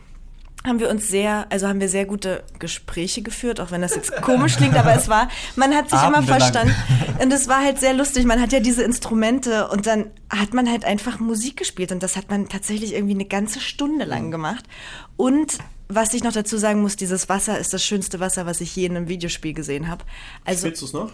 haben wir uns sehr, also haben wir sehr gute Gespräche geführt, auch wenn das jetzt komisch klingt, aber es war, man hat sich immer verstanden. Und es war halt sehr lustig. Man hat ja diese Instrumente und dann hat man halt einfach Musik gespielt und das hat man tatsächlich irgendwie eine ganze Stunde lang gemacht. Und was ich noch dazu sagen muss, dieses Wasser ist das schönste Wasser, was ich je in einem Videospiel gesehen habe. Also, Spielst du es noch?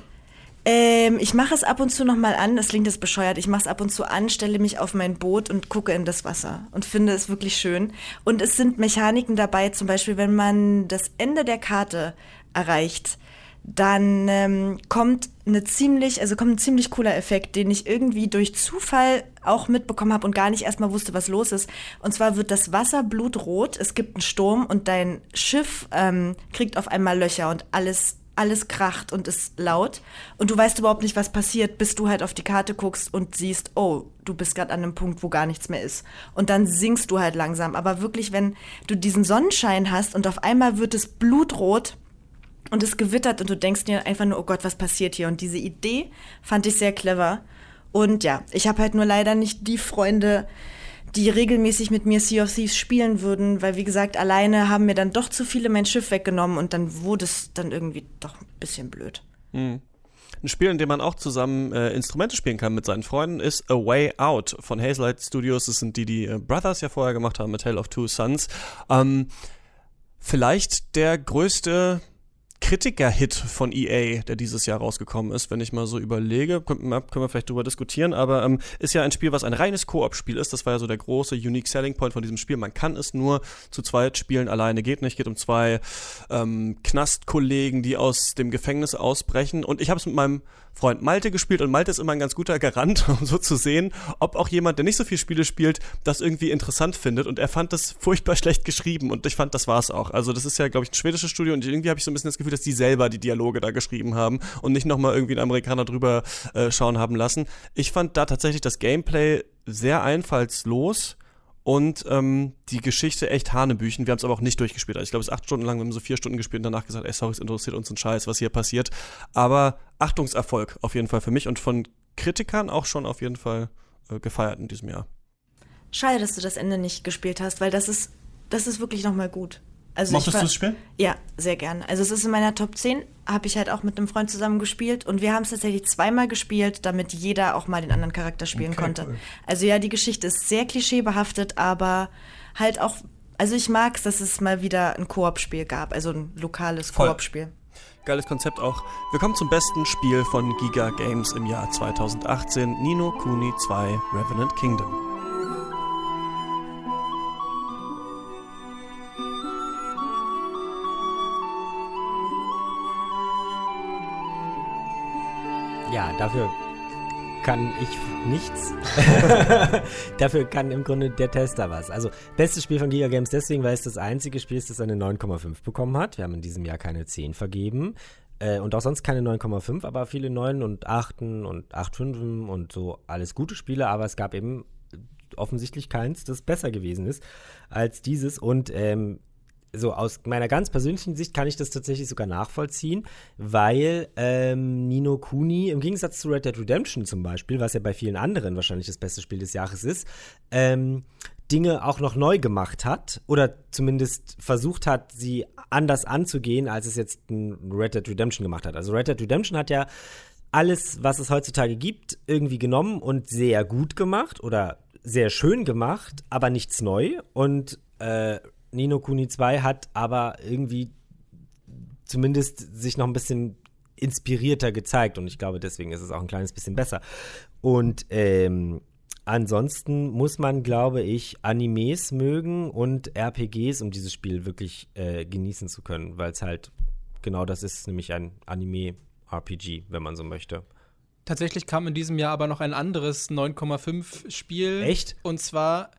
Ähm, ich mache es ab und zu nochmal an, das klingt jetzt bescheuert, ich mache es ab und zu an, stelle mich auf mein Boot und gucke in das Wasser und finde es wirklich schön. Und es sind Mechaniken dabei, zum Beispiel, wenn man das Ende der Karte erreicht, dann ähm, kommt eine ziemlich, also kommt ein ziemlich cooler Effekt, den ich irgendwie durch Zufall auch mitbekommen habe und gar nicht erstmal wusste, was los ist. Und zwar wird das Wasser blutrot, es gibt einen Sturm und dein Schiff ähm, kriegt auf einmal Löcher und alles alles kracht und ist laut und du weißt überhaupt nicht, was passiert, bis du halt auf die Karte guckst und siehst, oh, du bist gerade an einem Punkt, wo gar nichts mehr ist. Und dann sinkst du halt langsam. Aber wirklich, wenn du diesen Sonnenschein hast und auf einmal wird es blutrot und es gewittert und du denkst dir einfach nur, oh Gott, was passiert hier? Und diese Idee fand ich sehr clever. Und ja, ich habe halt nur leider nicht die Freunde, die regelmäßig mit mir Sea of Thieves spielen würden, weil wie gesagt, alleine haben mir dann doch zu viele mein Schiff weggenommen und dann wurde es dann irgendwie doch ein bisschen blöd. Mhm. Ein Spiel, in dem man auch zusammen äh, Instrumente spielen kann mit seinen Freunden, ist A Way Out von Hazelight Studios. Das sind die, die äh, Brothers ja vorher gemacht haben mit Tale of Two Sons. Ähm, vielleicht der größte Kritiker-Hit von EA, der dieses Jahr rausgekommen ist, wenn ich mal so überlege, können, wir vielleicht drüber diskutieren, aber ähm, ist ja ein Spiel, was ein reines Koop-Spiel ist. Das war ja so der große Unique Selling Point von diesem Spiel. Man kann es nur zu zweit spielen, alleine geht nicht. Geht um zwei ähm, Knastkollegen, die aus dem Gefängnis ausbrechen. Und ich habe es mit meinem Freund Malte gespielt und Malte ist immer ein ganz guter Garant, *laughs* um so zu sehen, ob auch jemand, der nicht so viel Spiele spielt, das irgendwie interessant findet. Und er fand das furchtbar *laughs* schlecht geschrieben und ich fand, das war's auch. Also das ist ja, glaube ich, ein schwedisches Studio und irgendwie habe ich so ein bisschen das Gefühl, dass die selber die Dialoge da geschrieben haben und nicht nochmal irgendwie einen Amerikaner drüber äh, schauen haben lassen. Ich fand da tatsächlich das Gameplay sehr einfallslos und ähm, die Geschichte echt Hanebüchen. Wir haben es aber auch nicht durchgespielt. Also ich glaube, es ist acht Stunden lang, wir haben so vier Stunden gespielt und danach gesagt, ey, sorry, es interessiert uns ein Scheiß, was hier passiert. Aber Achtungserfolg auf jeden Fall für mich und von Kritikern auch schon auf jeden Fall äh, gefeiert in diesem Jahr. Schade, dass du das Ende nicht gespielt hast, weil das ist, das ist wirklich nochmal gut. Also Mochtest du das Spiel? Ja, sehr gern. Also es ist in meiner Top 10, habe ich halt auch mit einem Freund zusammen gespielt und wir haben es tatsächlich zweimal gespielt, damit jeder auch mal den anderen Charakter spielen okay, konnte. Cool. Also ja, die Geschichte ist sehr klischeebehaftet, aber halt auch, also ich mag es, dass es mal wieder ein Koop-Spiel gab, also ein lokales Koop-Spiel. Geiles Konzept auch. Wir kommen zum besten Spiel von Giga Games im Jahr 2018, Nino Kuni 2 Revenant Kingdom. Ja, dafür kann ich nichts. *laughs* Dafür kann im Grunde der Tester was. Also, bestes Spiel von Giga Games deswegen, weil es das einzige Spiel ist, das eine 9,5 bekommen hat. Wir haben in diesem Jahr keine 10 vergeben. Äh, und auch sonst keine 9,5, aber viele 9 und 8 und 8,5 und so alles gute Spiele. Aber es gab eben offensichtlich keins, das besser gewesen ist als dieses. Und ähm, so aus meiner ganz persönlichen Sicht kann ich das tatsächlich sogar nachvollziehen, weil ähm, Nino Kuni im Gegensatz zu Red Dead Redemption zum Beispiel, was ja bei vielen anderen wahrscheinlich das beste Spiel des Jahres ist, ähm, Dinge auch noch neu gemacht hat oder zumindest versucht hat, sie anders anzugehen, als es jetzt ein Red Dead Redemption gemacht hat. Also Red Dead Redemption hat ja alles, was es heutzutage gibt, irgendwie genommen und sehr gut gemacht oder sehr schön gemacht, aber nichts neu. Und äh, Nino Kuni 2 hat aber irgendwie zumindest sich noch ein bisschen inspirierter gezeigt und ich glaube, deswegen ist es auch ein kleines bisschen besser. Und ähm, ansonsten muss man, glaube ich, Animes mögen und RPGs, um dieses Spiel wirklich äh, genießen zu können, weil es halt genau das ist, nämlich ein Anime-RPG, wenn man so möchte. Tatsächlich kam in diesem Jahr aber noch ein anderes 9,5 Spiel. Echt? Und zwar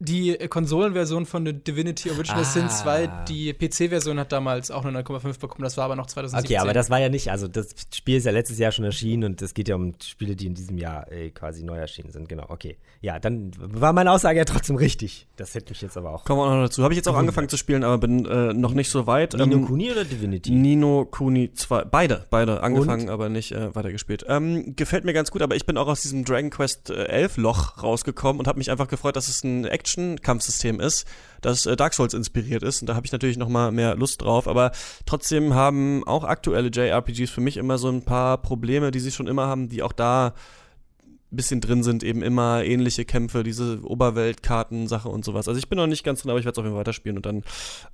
die Konsolenversion von The Divinity Original Ah. Sin 2, die PC-Version hat damals auch eine 9,5 bekommen, das war aber noch 2017. Okay, aber das war ja nicht, also das Spiel ist ja letztes Jahr schon erschienen und es geht ja um Spiele, die in diesem Jahr äh, quasi neu erschienen sind. Genau, okay. Ja, dann war meine Aussage ja trotzdem richtig. Das hätte mich jetzt aber auch. Kommen wir auch noch dazu. Habe ich jetzt auch angefangen zu spielen, aber bin äh, noch nicht so weit. Nino Ähm, Kuni oder Divinity? Nino Kuni 2. Beide, beide angefangen, aber nicht äh, weitergespielt. Ähm, gefällt mir ganz gut, aber ich bin auch aus diesem Dragon Quest äh, 11 Loch rausgekommen und habe mich einfach gefreut, dass es ein Action-Kampfsystem ist, das äh, Dark Souls inspiriert ist. Und da habe ich natürlich noch mal mehr Lust drauf. Aber trotzdem haben auch aktuelle JRPGs für mich immer so ein paar Probleme, die sie schon immer haben, die auch da ein bisschen drin sind, eben immer ähnliche Kämpfe, diese Oberweltkarten-Sache und sowas. Also ich bin noch nicht ganz drin, aber ich werde es auf jeden Fall weiterspielen und dann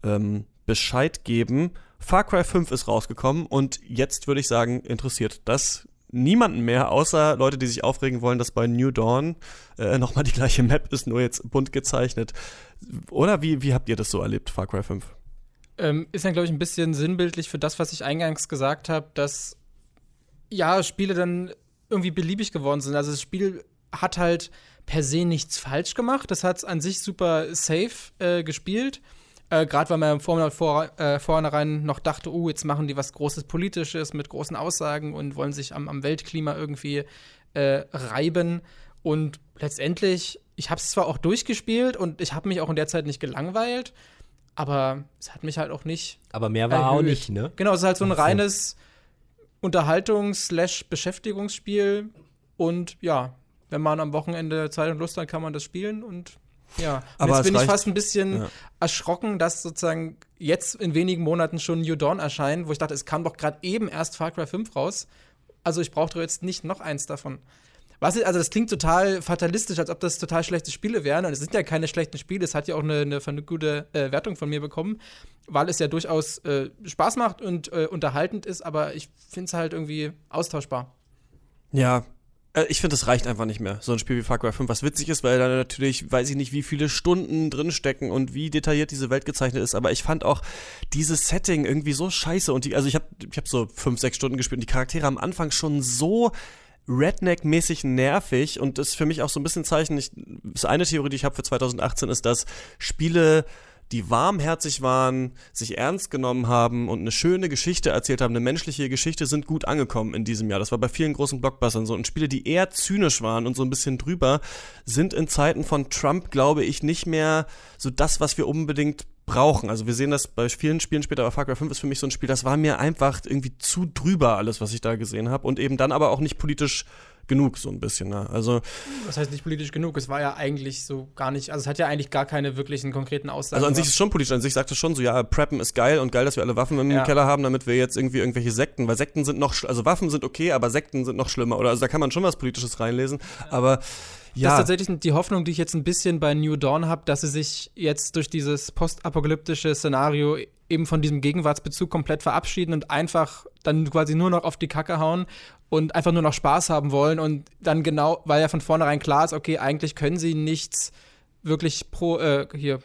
ähm, Bescheid geben. Far Cry 5 ist rausgekommen und jetzt würde ich sagen, interessiert das niemanden mehr, außer Leute, die sich aufregen wollen, dass bei New Dawn äh, nochmal die gleiche Map ist, nur jetzt bunt gezeichnet. Oder wie, wie habt ihr das so erlebt, Far Cry 5? Ähm, ist dann, glaube ich, ein bisschen sinnbildlich für das, was ich eingangs gesagt habe, dass ja, Spiele dann irgendwie beliebig geworden sind. Also das Spiel hat halt per se nichts falsch gemacht. Das hat es an sich super safe äh, gespielt. Äh, Gerade weil man im Vorhinein, vor, äh, vornherein noch dachte, oh, jetzt machen die was Großes Politisches mit großen Aussagen und wollen sich am, am Weltklima irgendwie äh, reiben. Und letztendlich, ich habe es zwar auch durchgespielt und ich habe mich auch in der Zeit nicht gelangweilt, aber es hat mich halt auch nicht Aber mehr war auch erhöht. nicht, ne? Genau, es ist halt so ein reines Unterhaltungs-Beschäftigungsspiel. Und ja, wenn man am Wochenende Zeit und Lust hat, kann man das spielen. Und ja, Aber jetzt bin ich reicht- fast ein bisschen Ja. erschrocken, dass sozusagen jetzt in wenigen Monaten schon New Dawn erscheint, wo ich dachte, es kam doch gerade eben erst Far Cry 5 raus. Also ich brauche doch jetzt nicht noch eins davon. Was ist, also das klingt total fatalistisch, als ob das total schlechte Spiele wären. Und es sind ja keine schlechten Spiele. Es hat ja auch eine, eine, gute äh, Wertung von mir bekommen, weil es ja durchaus äh, Spaß macht und äh, unterhaltend ist, aber ich finde es halt irgendwie austauschbar. Ja, ich finde, es reicht einfach nicht mehr, so ein Spiel wie Far Cry 5, was witzig ist, weil da natürlich, weiß ich nicht, wie viele Stunden drinstecken und wie detailliert diese Welt gezeichnet ist, aber ich fand auch dieses Setting irgendwie so scheiße und die, also ich habe ich hab so fünf, sechs Stunden gespielt und die Charaktere am Anfang schon so Redneck-mäßig nervig und das ist für mich auch so ein bisschen Zeichen, ich, das eine Theorie, die ich habe für 2018 ist, dass Spiele die warmherzig waren, sich ernst genommen haben und eine schöne Geschichte erzählt haben, eine menschliche Geschichte, sind gut angekommen in diesem Jahr. Das war bei vielen großen Blockbustern so. Und Spiele, die eher zynisch waren und so ein bisschen drüber, sind in Zeiten von Trump, glaube ich, nicht mehr so das, was wir unbedingt brauchen. Also wir sehen das bei vielen Spielen später, aber Far Cry 5 ist für mich so ein Spiel, das war mir einfach irgendwie zu drüber, alles, was ich da gesehen habe. Und eben dann aber auch nicht politisch genug, so ein bisschen. Ne? Also Das heißt nicht politisch genug. Es war ja eigentlich so gar nicht, also es hat ja eigentlich gar keine wirklichen konkreten Aussagen. Also an sich ist es schon politisch. An sich sagt es schon so, ja, Preppen ist geil und geil, dass wir alle Waffen im Ja. Keller haben, damit wir jetzt irgendwie irgendwelche Sekten, weil Sekten sind noch, also Waffen sind okay, aber Sekten sind noch schlimmer. Oder also da kann man schon was Politisches reinlesen. Aber Das ist ja, tatsächlich die Hoffnung, die ich jetzt ein bisschen bei New Dawn habe, dass sie sich jetzt durch dieses postapokalyptische Szenario eben von diesem Gegenwartsbezug komplett verabschieden und einfach dann quasi nur noch auf die Kacke hauen und einfach nur noch Spaß haben wollen und dann genau, weil ja von vornherein klar ist, okay, eigentlich können sie nichts wirklich pro, äh, hier,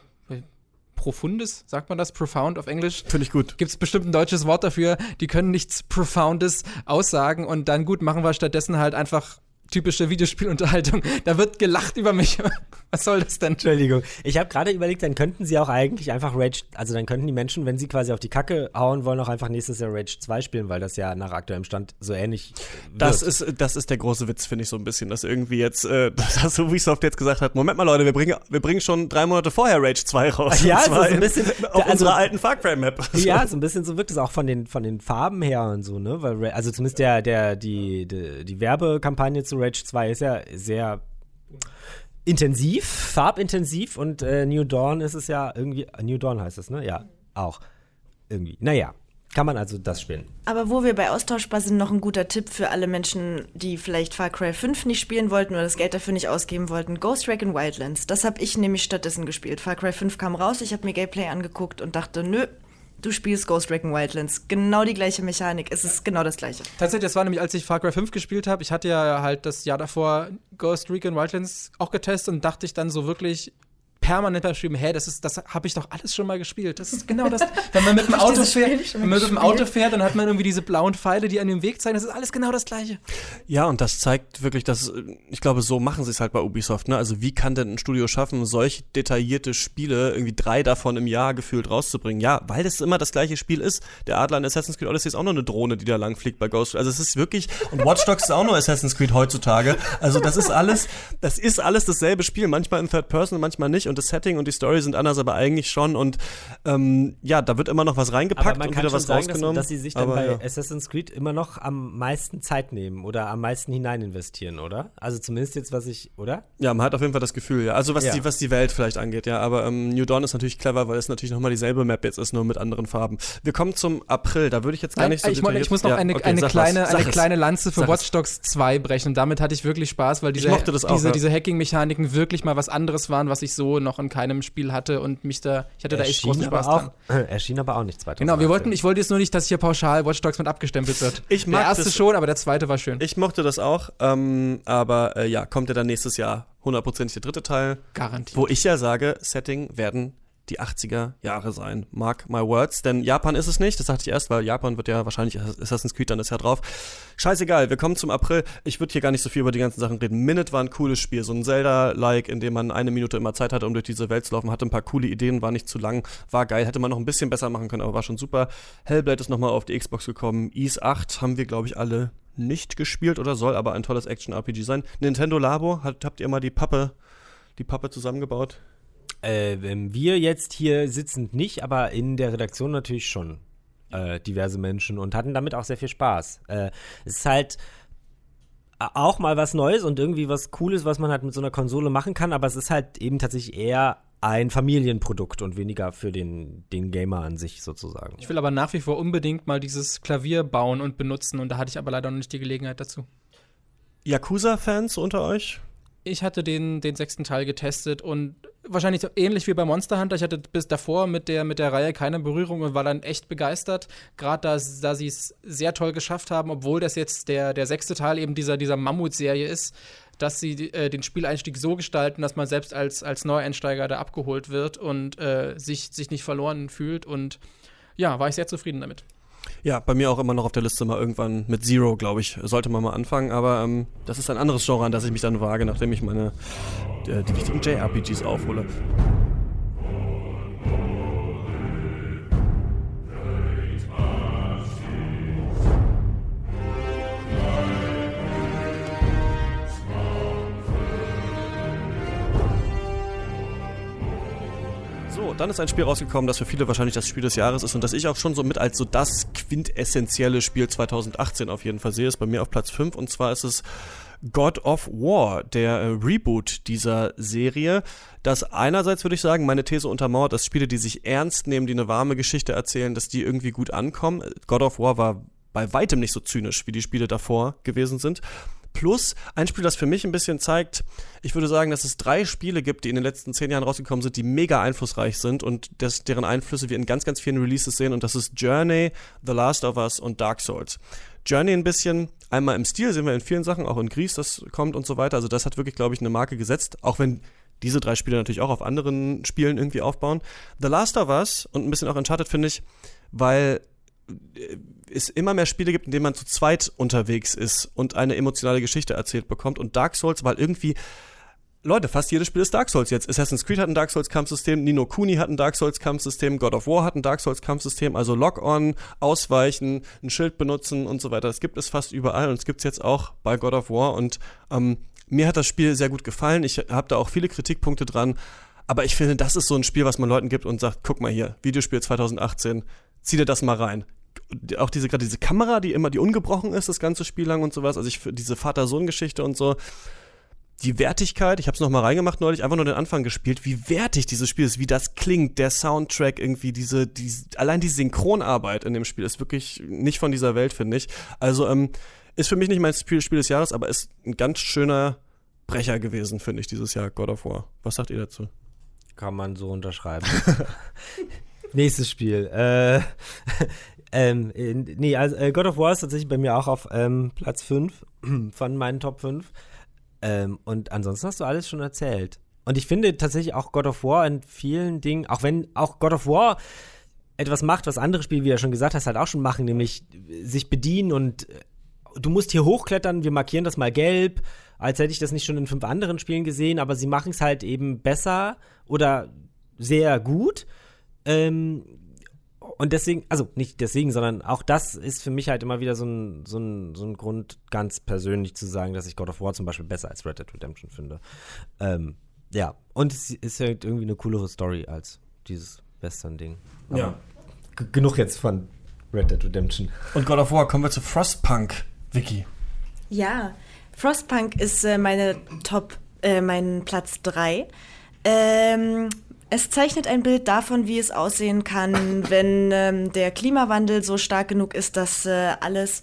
profundes, sagt man das? Profound auf Englisch? finde ich gut. gibt es bestimmt ein deutsches Wort dafür, die können nichts Profoundes aussagen und dann gut machen wir stattdessen halt einfach typische Videospielunterhaltung. Da wird gelacht über mich. *laughs* Was soll das denn? Entschuldigung. Ich habe gerade überlegt, dann könnten sie auch eigentlich einfach Rage, also dann könnten die Menschen, wenn sie quasi auf die Kacke hauen wollen, auch einfach nächstes Jahr Rage 2 spielen, weil das ja nach aktuellem Stand so ähnlich wird. Das ist, das ist der große Witz, finde ich so ein bisschen, dass irgendwie jetzt, äh, *laughs* dass so Ubisoft jetzt gesagt hat, Moment mal Leute, wir bringen, wir bringen schon drei Monate vorher Rage 2 raus. Ja, so ein in- bisschen- *laughs* auf also- unserer alten Far Cry Map. Ja, so ein bisschen so wirkt es auch von den, von den Farben her und so, ne? Weil, also zumindest der, der, die, die, die Werbekampagne zu Rage 2 ist ja sehr intensiv, farbintensiv und äh, New Dawn ist es ja irgendwie, New Dawn heißt es, ne? Ja, auch. Irgendwie. Naja, kann man also das spielen. Aber wo wir bei austauschbar sind, noch ein guter Tipp für alle Menschen, die vielleicht Far Cry 5 nicht spielen wollten oder das Geld dafür nicht ausgeben wollten. Ghost Recon Wildlands. Das habe ich nämlich stattdessen gespielt. Far Cry 5 kam raus, ich habe mir Gameplay angeguckt und dachte, nö, Du spielst Ghost Recon Wildlands. Genau die gleiche Mechanik. Es ist genau das gleiche. Tatsächlich, das war nämlich, als ich Far Cry 5 gespielt habe. Ich hatte ja halt das Jahr davor Ghost Recon Wildlands auch getestet und dachte ich dann so wirklich, permanent beschrieben, hey, das ist, das habe ich doch alles schon mal gespielt. Das ist genau das. *laughs* Wenn man mit dem Auto fährt, wenn man mit dem Auto fährt, dann hat man irgendwie diese blauen Pfeile, die an dem Weg zeigen. Das ist alles genau das Gleiche. Ja, und das zeigt wirklich, dass ich glaube, so machen sie es halt bei Ubisoft. Ne? Also wie kann denn ein Studio schaffen, solch detaillierte Spiele irgendwie drei davon im Jahr gefühlt rauszubringen? Ja, weil das immer das gleiche Spiel ist. Der Adler in Assassin's Creed Odyssey ist auch nur eine Drohne, die da lang fliegt bei Ghost. Also es ist wirklich und Watch Dogs ist auch nur Assassin's Creed heutzutage. Also das ist alles, das ist alles dasselbe Spiel. Manchmal in Third Person, manchmal nicht. Und das Setting und die Story sind anders, aber eigentlich schon. Und ähm, ja, da wird immer noch was reingepackt und wieder was sagen, rausgenommen. Dass, dass sie sich dann aber, bei ja. Assassin's Creed immer noch am meisten Zeit nehmen oder am meisten hinein investieren, oder? Also zumindest jetzt, was ich, oder? Ja, man hat auf jeden Fall das Gefühl, ja. Also was, ja. die, was die Welt vielleicht angeht, ja. Aber ähm, New Dawn ist natürlich clever, weil es natürlich nochmal dieselbe Map jetzt ist, nur mit anderen Farben. Wir kommen zum April, da würde ich jetzt gar nicht so ich, ich muss noch ja, eine, okay, eine, kleine, eine kleine Lanze für Watch Dogs 2 brechen. Und damit hatte ich wirklich Spaß, weil diese, auch, diese, diese Hacking-Mechaniken wirklich mal was anderes waren, was ich so noch in keinem Spiel hatte und mich da, ich hatte da echt großen Spaß auch, dran. *laughs* Erschien aber auch nicht 2018. Genau, wir wollten, ich wollte jetzt nur nicht, dass hier pauschal Watch Dogs mit abgestempelt wird. Ich mag der erste das, schon, aber der zweite war schön. Ich mochte das auch, ähm, aber äh, ja, kommt ja dann nächstes Jahr hundertprozentig der dritte Teil. Garantiert. Wo ich ja sage, Setting werden die 80er Jahre sein. Mark my words. Denn Japan ist es nicht. Das sagte ich erst, weil Japan wird ja wahrscheinlich Assassin's Creed dann das Jahr drauf. Scheißegal, wir kommen zum April. Ich würde hier gar nicht so viel über die ganzen Sachen reden. Minute war ein cooles Spiel. So ein Zelda-like, in dem man eine Minute immer Zeit hatte, um durch diese Welt zu laufen. Hatte ein paar coole Ideen, war nicht zu lang, war geil. Hätte man noch ein bisschen besser machen können, aber war schon super. Hellblade ist nochmal auf die Xbox gekommen. Ease 8 haben wir, glaube ich, alle nicht gespielt oder soll aber ein tolles Action-RPG sein. Nintendo Labo, hat, habt ihr mal die Pappe, die Pappe zusammengebaut? Äh, wir jetzt hier sitzend nicht, aber in der Redaktion natürlich schon äh, diverse Menschen und hatten damit auch sehr viel Spaß. Äh, es ist halt auch mal was Neues und irgendwie was Cooles, was man halt mit so einer Konsole machen kann, aber es ist halt eben tatsächlich eher ein Familienprodukt und weniger für den, den Gamer an sich sozusagen. Ich will aber nach wie vor unbedingt mal dieses Klavier bauen und benutzen und da hatte ich aber leider noch nicht die Gelegenheit dazu. Yakuza-Fans unter euch? Ich hatte den, den sechsten Teil getestet und wahrscheinlich so ähnlich wie bei Monster Hunter. Ich hatte bis davor mit der, mit der Reihe keine Berührung und war dann echt begeistert. Gerade da, da sie es sehr toll geschafft haben, obwohl das jetzt der, der sechste Teil eben dieser, dieser Mammut-Serie ist, dass sie äh, den Spieleinstieg so gestalten, dass man selbst als, als Neueinsteiger da abgeholt wird und äh, sich, sich nicht verloren fühlt. Und ja, war ich sehr zufrieden damit. Ja, bei mir auch immer noch auf der Liste mal irgendwann mit Zero, glaube ich, sollte man mal anfangen. Aber ähm, das ist ein anderes Genre, an das ich mich dann wage, nachdem ich meine äh, die wichtigen JRPGs aufhole. Dann ist ein Spiel rausgekommen, das für viele wahrscheinlich das Spiel des Jahres ist und das ich auch schon so mit als so das quintessentielle Spiel 2018 auf jeden Fall sehe, ist bei mir auf Platz 5 und zwar ist es God of War, der äh, Reboot dieser Serie, das einerseits würde ich sagen, meine These untermauert, dass Spiele, die sich ernst nehmen, die eine warme Geschichte erzählen, dass die irgendwie gut ankommen. God of War war bei weitem nicht so zynisch, wie die Spiele davor gewesen sind. Plus ein Spiel, das für mich ein bisschen zeigt, ich würde sagen, dass es drei Spiele gibt, die in den letzten zehn Jahren rausgekommen sind, die mega einflussreich sind und das, deren Einflüsse wir in ganz, ganz vielen Releases sehen. Und das ist Journey, The Last of Us und Dark Souls. Journey ein bisschen, einmal im Stil sehen wir in vielen Sachen, auch in Gries, das kommt und so weiter. Also das hat wirklich, glaube ich, eine Marke gesetzt, auch wenn diese drei Spiele natürlich auch auf anderen Spielen irgendwie aufbauen. The Last of Us und ein bisschen auch Uncharted finde ich, weil es immer mehr Spiele gibt, in denen man zu zweit unterwegs ist und eine emotionale Geschichte erzählt bekommt. Und Dark Souls, weil irgendwie, Leute, fast jedes Spiel ist Dark Souls jetzt. Assassin's Creed hat ein Dark Souls Kampfsystem, Nino Kuni hat ein Dark Souls Kampfsystem, God of War hat ein Dark Souls Kampfsystem, also Lock-on, ausweichen, ein Schild benutzen und so weiter. Das gibt es fast überall und es gibt es jetzt auch bei God of War und ähm, mir hat das Spiel sehr gut gefallen. Ich habe da auch viele Kritikpunkte dran. Aber ich finde, das ist so ein Spiel, was man Leuten gibt und sagt, guck mal hier, Videospiel 2018, zieh dir das mal rein auch diese gerade diese Kamera, die immer die ungebrochen ist, das ganze Spiel lang und sowas. Also ich für diese Vater-Sohn-Geschichte und so. Die Wertigkeit, ich habe es noch mal reingemacht neulich, einfach nur den Anfang gespielt, wie wertig dieses Spiel ist, wie das klingt, der Soundtrack irgendwie, diese, die, allein die Synchronarbeit in dem Spiel ist wirklich nicht von dieser Welt, finde ich. Also ähm, ist für mich nicht mein Spiel, Spiel des Jahres, aber ist ein ganz schöner Brecher gewesen, finde ich, dieses Jahr God of War. Was sagt ihr dazu? Kann man so unterschreiben. *laughs* Nächstes Spiel. Äh, *laughs* ähm, nee, also äh, God of War ist tatsächlich bei mir auch auf ähm, Platz 5 *clears throat* von meinen Top 5. Ähm, und ansonsten hast du alles schon erzählt. Und ich finde tatsächlich auch God of War in vielen Dingen, auch wenn auch God of War etwas macht, was andere Spiele, wie du schon gesagt hast, halt auch schon machen, nämlich sich bedienen und äh, du musst hier hochklettern, wir markieren das mal gelb, als hätte ich das nicht schon in fünf anderen Spielen gesehen, aber sie machen es halt eben besser oder sehr gut. Ähm, und deswegen, also nicht deswegen, sondern auch das ist für mich halt immer wieder so ein, so, ein, so ein Grund, ganz persönlich zu sagen, dass ich God of War zum Beispiel besser als Red Dead Redemption finde. Ähm, ja, und es ist halt irgendwie eine coolere Story als dieses Western-Ding. Ja. Genug jetzt von Red Dead Redemption. Und God of War, kommen wir zu Frostpunk, Vicky. Ja, Frostpunk ist äh, meine Top, äh, mein Platz 3. Ähm, es zeichnet ein Bild davon, wie es aussehen kann, *laughs* wenn ähm, der Klimawandel so stark genug ist, dass äh, alles.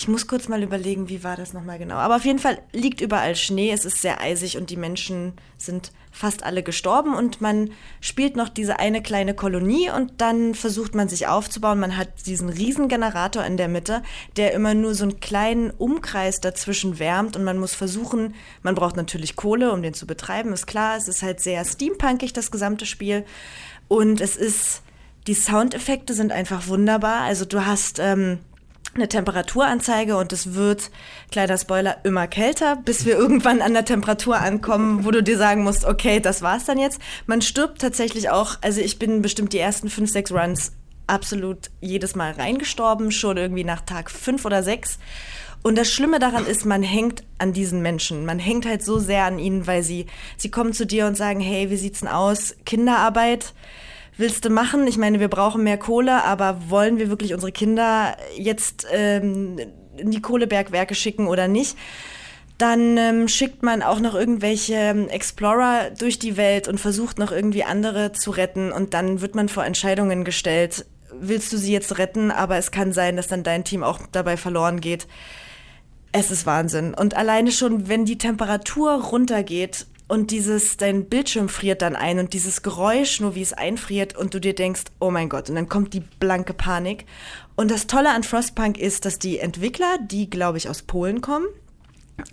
Ich muss kurz mal überlegen, wie war das nochmal genau. Aber auf jeden Fall liegt überall Schnee, es ist sehr eisig und die Menschen sind fast alle gestorben und man spielt noch diese eine kleine Kolonie und dann versucht man sich aufzubauen. Man hat diesen Riesengenerator in der Mitte, der immer nur so einen kleinen Umkreis dazwischen wärmt und man muss versuchen, man braucht natürlich Kohle, um den zu betreiben, ist klar. Es ist halt sehr steampunkig, das gesamte Spiel. Und es ist, die Soundeffekte sind einfach wunderbar. Also du hast, ähm, eine Temperaturanzeige und es wird, kleiner Spoiler, immer kälter, bis wir *laughs* irgendwann an der Temperatur ankommen, wo du dir sagen musst, okay, das war's dann jetzt. Man stirbt tatsächlich auch, also ich bin bestimmt die ersten fünf, sechs Runs absolut jedes Mal reingestorben, schon irgendwie nach Tag fünf oder sechs. Und das Schlimme daran ist, man hängt an diesen Menschen. Man hängt halt so sehr an ihnen, weil sie, sie kommen zu dir und sagen, hey, wie sieht's denn aus? Kinderarbeit? Willst du machen? Ich meine, wir brauchen mehr Kohle, aber wollen wir wirklich unsere Kinder jetzt ähm, in die Kohlebergwerke schicken oder nicht? Dann ähm, schickt man auch noch irgendwelche ähm, Explorer durch die Welt und versucht noch irgendwie andere zu retten und dann wird man vor Entscheidungen gestellt. Willst du sie jetzt retten, aber es kann sein, dass dann dein Team auch dabei verloren geht. Es ist Wahnsinn. Und alleine schon, wenn die Temperatur runtergeht und dieses, dein Bildschirm friert dann ein und dieses Geräusch, nur wie es einfriert und du dir denkst, oh mein Gott, und dann kommt die blanke Panik. Und das Tolle an Frostpunk ist, dass die Entwickler, die glaube ich aus Polen kommen,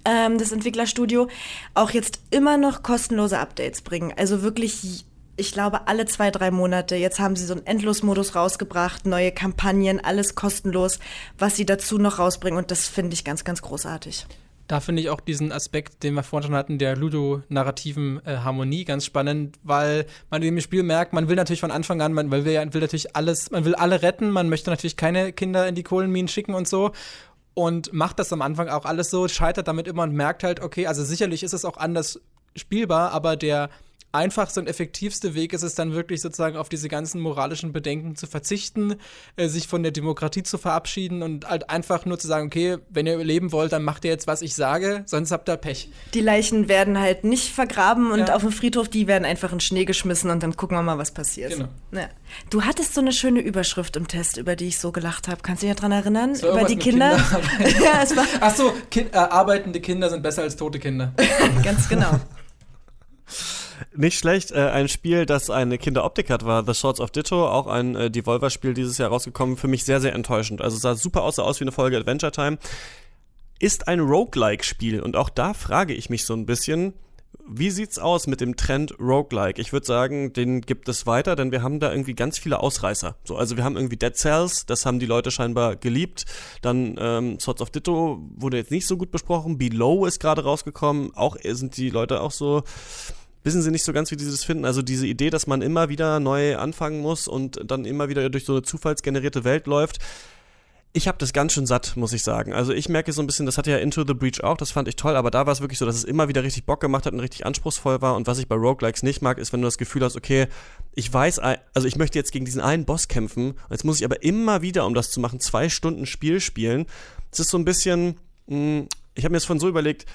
ähm, das Entwicklerstudio, auch jetzt immer noch kostenlose Updates bringen. Also wirklich ich glaube, alle zwei, drei Monate. Jetzt haben sie so einen Endlosmodus rausgebracht, neue Kampagnen, alles kostenlos, was sie dazu noch rausbringen. Und das finde ich ganz, ganz großartig. Da finde ich auch diesen Aspekt, den wir vorhin schon hatten, der ludonarrativen äh, Harmonie ganz spannend, weil man in dem Spiel merkt, man will natürlich von Anfang an, man will, will natürlich alles, man will alle retten, man möchte natürlich keine Kinder in die Kohlenminen schicken und so und macht das am Anfang auch alles so, scheitert damit immer und merkt halt, okay, also sicherlich ist es auch anders spielbar, aber der einfachste und effektivste Weg ist es dann wirklich sozusagen auf diese ganzen moralischen Bedenken zu verzichten, äh, sich von der Demokratie zu verabschieden und halt einfach nur zu sagen, okay, wenn ihr leben wollt, dann macht ihr jetzt, was ich sage, sonst habt ihr Pech. Die Leichen werden halt nicht vergraben und ja. auf dem Friedhof, die werden einfach in Schnee geschmissen und dann gucken wir mal, was passiert. Genau. Ja. Du hattest so eine schöne Überschrift im Test, über die ich so gelacht habe. Kannst du dich daran erinnern? So über die Kinder? *laughs* ja, es war Ach so, kind, äh, arbeitende Kinder sind besser als tote Kinder. *laughs* Ganz genau. Nicht schlecht. Äh, ein Spiel, das eine Kinderoptik hat, war The Swords of Ditto, auch ein äh, Devolver-Spiel dieses Jahr rausgekommen. Für mich sehr, sehr enttäuschend. Also sah super aus, sah aus wie eine Folge Adventure Time. Ist ein Roguelike-Spiel und auch da frage ich mich so ein bisschen, wie sieht's aus mit dem Trend Roguelike? Ich würde sagen, den gibt es weiter, denn wir haben da irgendwie ganz viele Ausreißer. So, also wir haben irgendwie Dead Cells, das haben die Leute scheinbar geliebt. Dann ähm, Swords of Ditto wurde jetzt nicht so gut besprochen. Below ist gerade rausgekommen. Auch sind die Leute auch so wissen sie nicht so ganz, wie sie das finden. Also diese Idee, dass man immer wieder neu anfangen muss und dann immer wieder durch so eine zufallsgenerierte Welt läuft. Ich habe das ganz schön satt, muss ich sagen. Also ich merke so ein bisschen, das hatte ja Into the Breach auch, das fand ich toll, aber da war es wirklich so, dass es immer wieder richtig Bock gemacht hat und richtig anspruchsvoll war. Und was ich bei Roguelikes nicht mag, ist, wenn du das Gefühl hast, okay, ich weiß, also ich möchte jetzt gegen diesen einen Boss kämpfen, jetzt muss ich aber immer wieder, um das zu machen, zwei Stunden Spiel spielen. Es ist so ein bisschen, hm, ich habe mir das von so überlegt,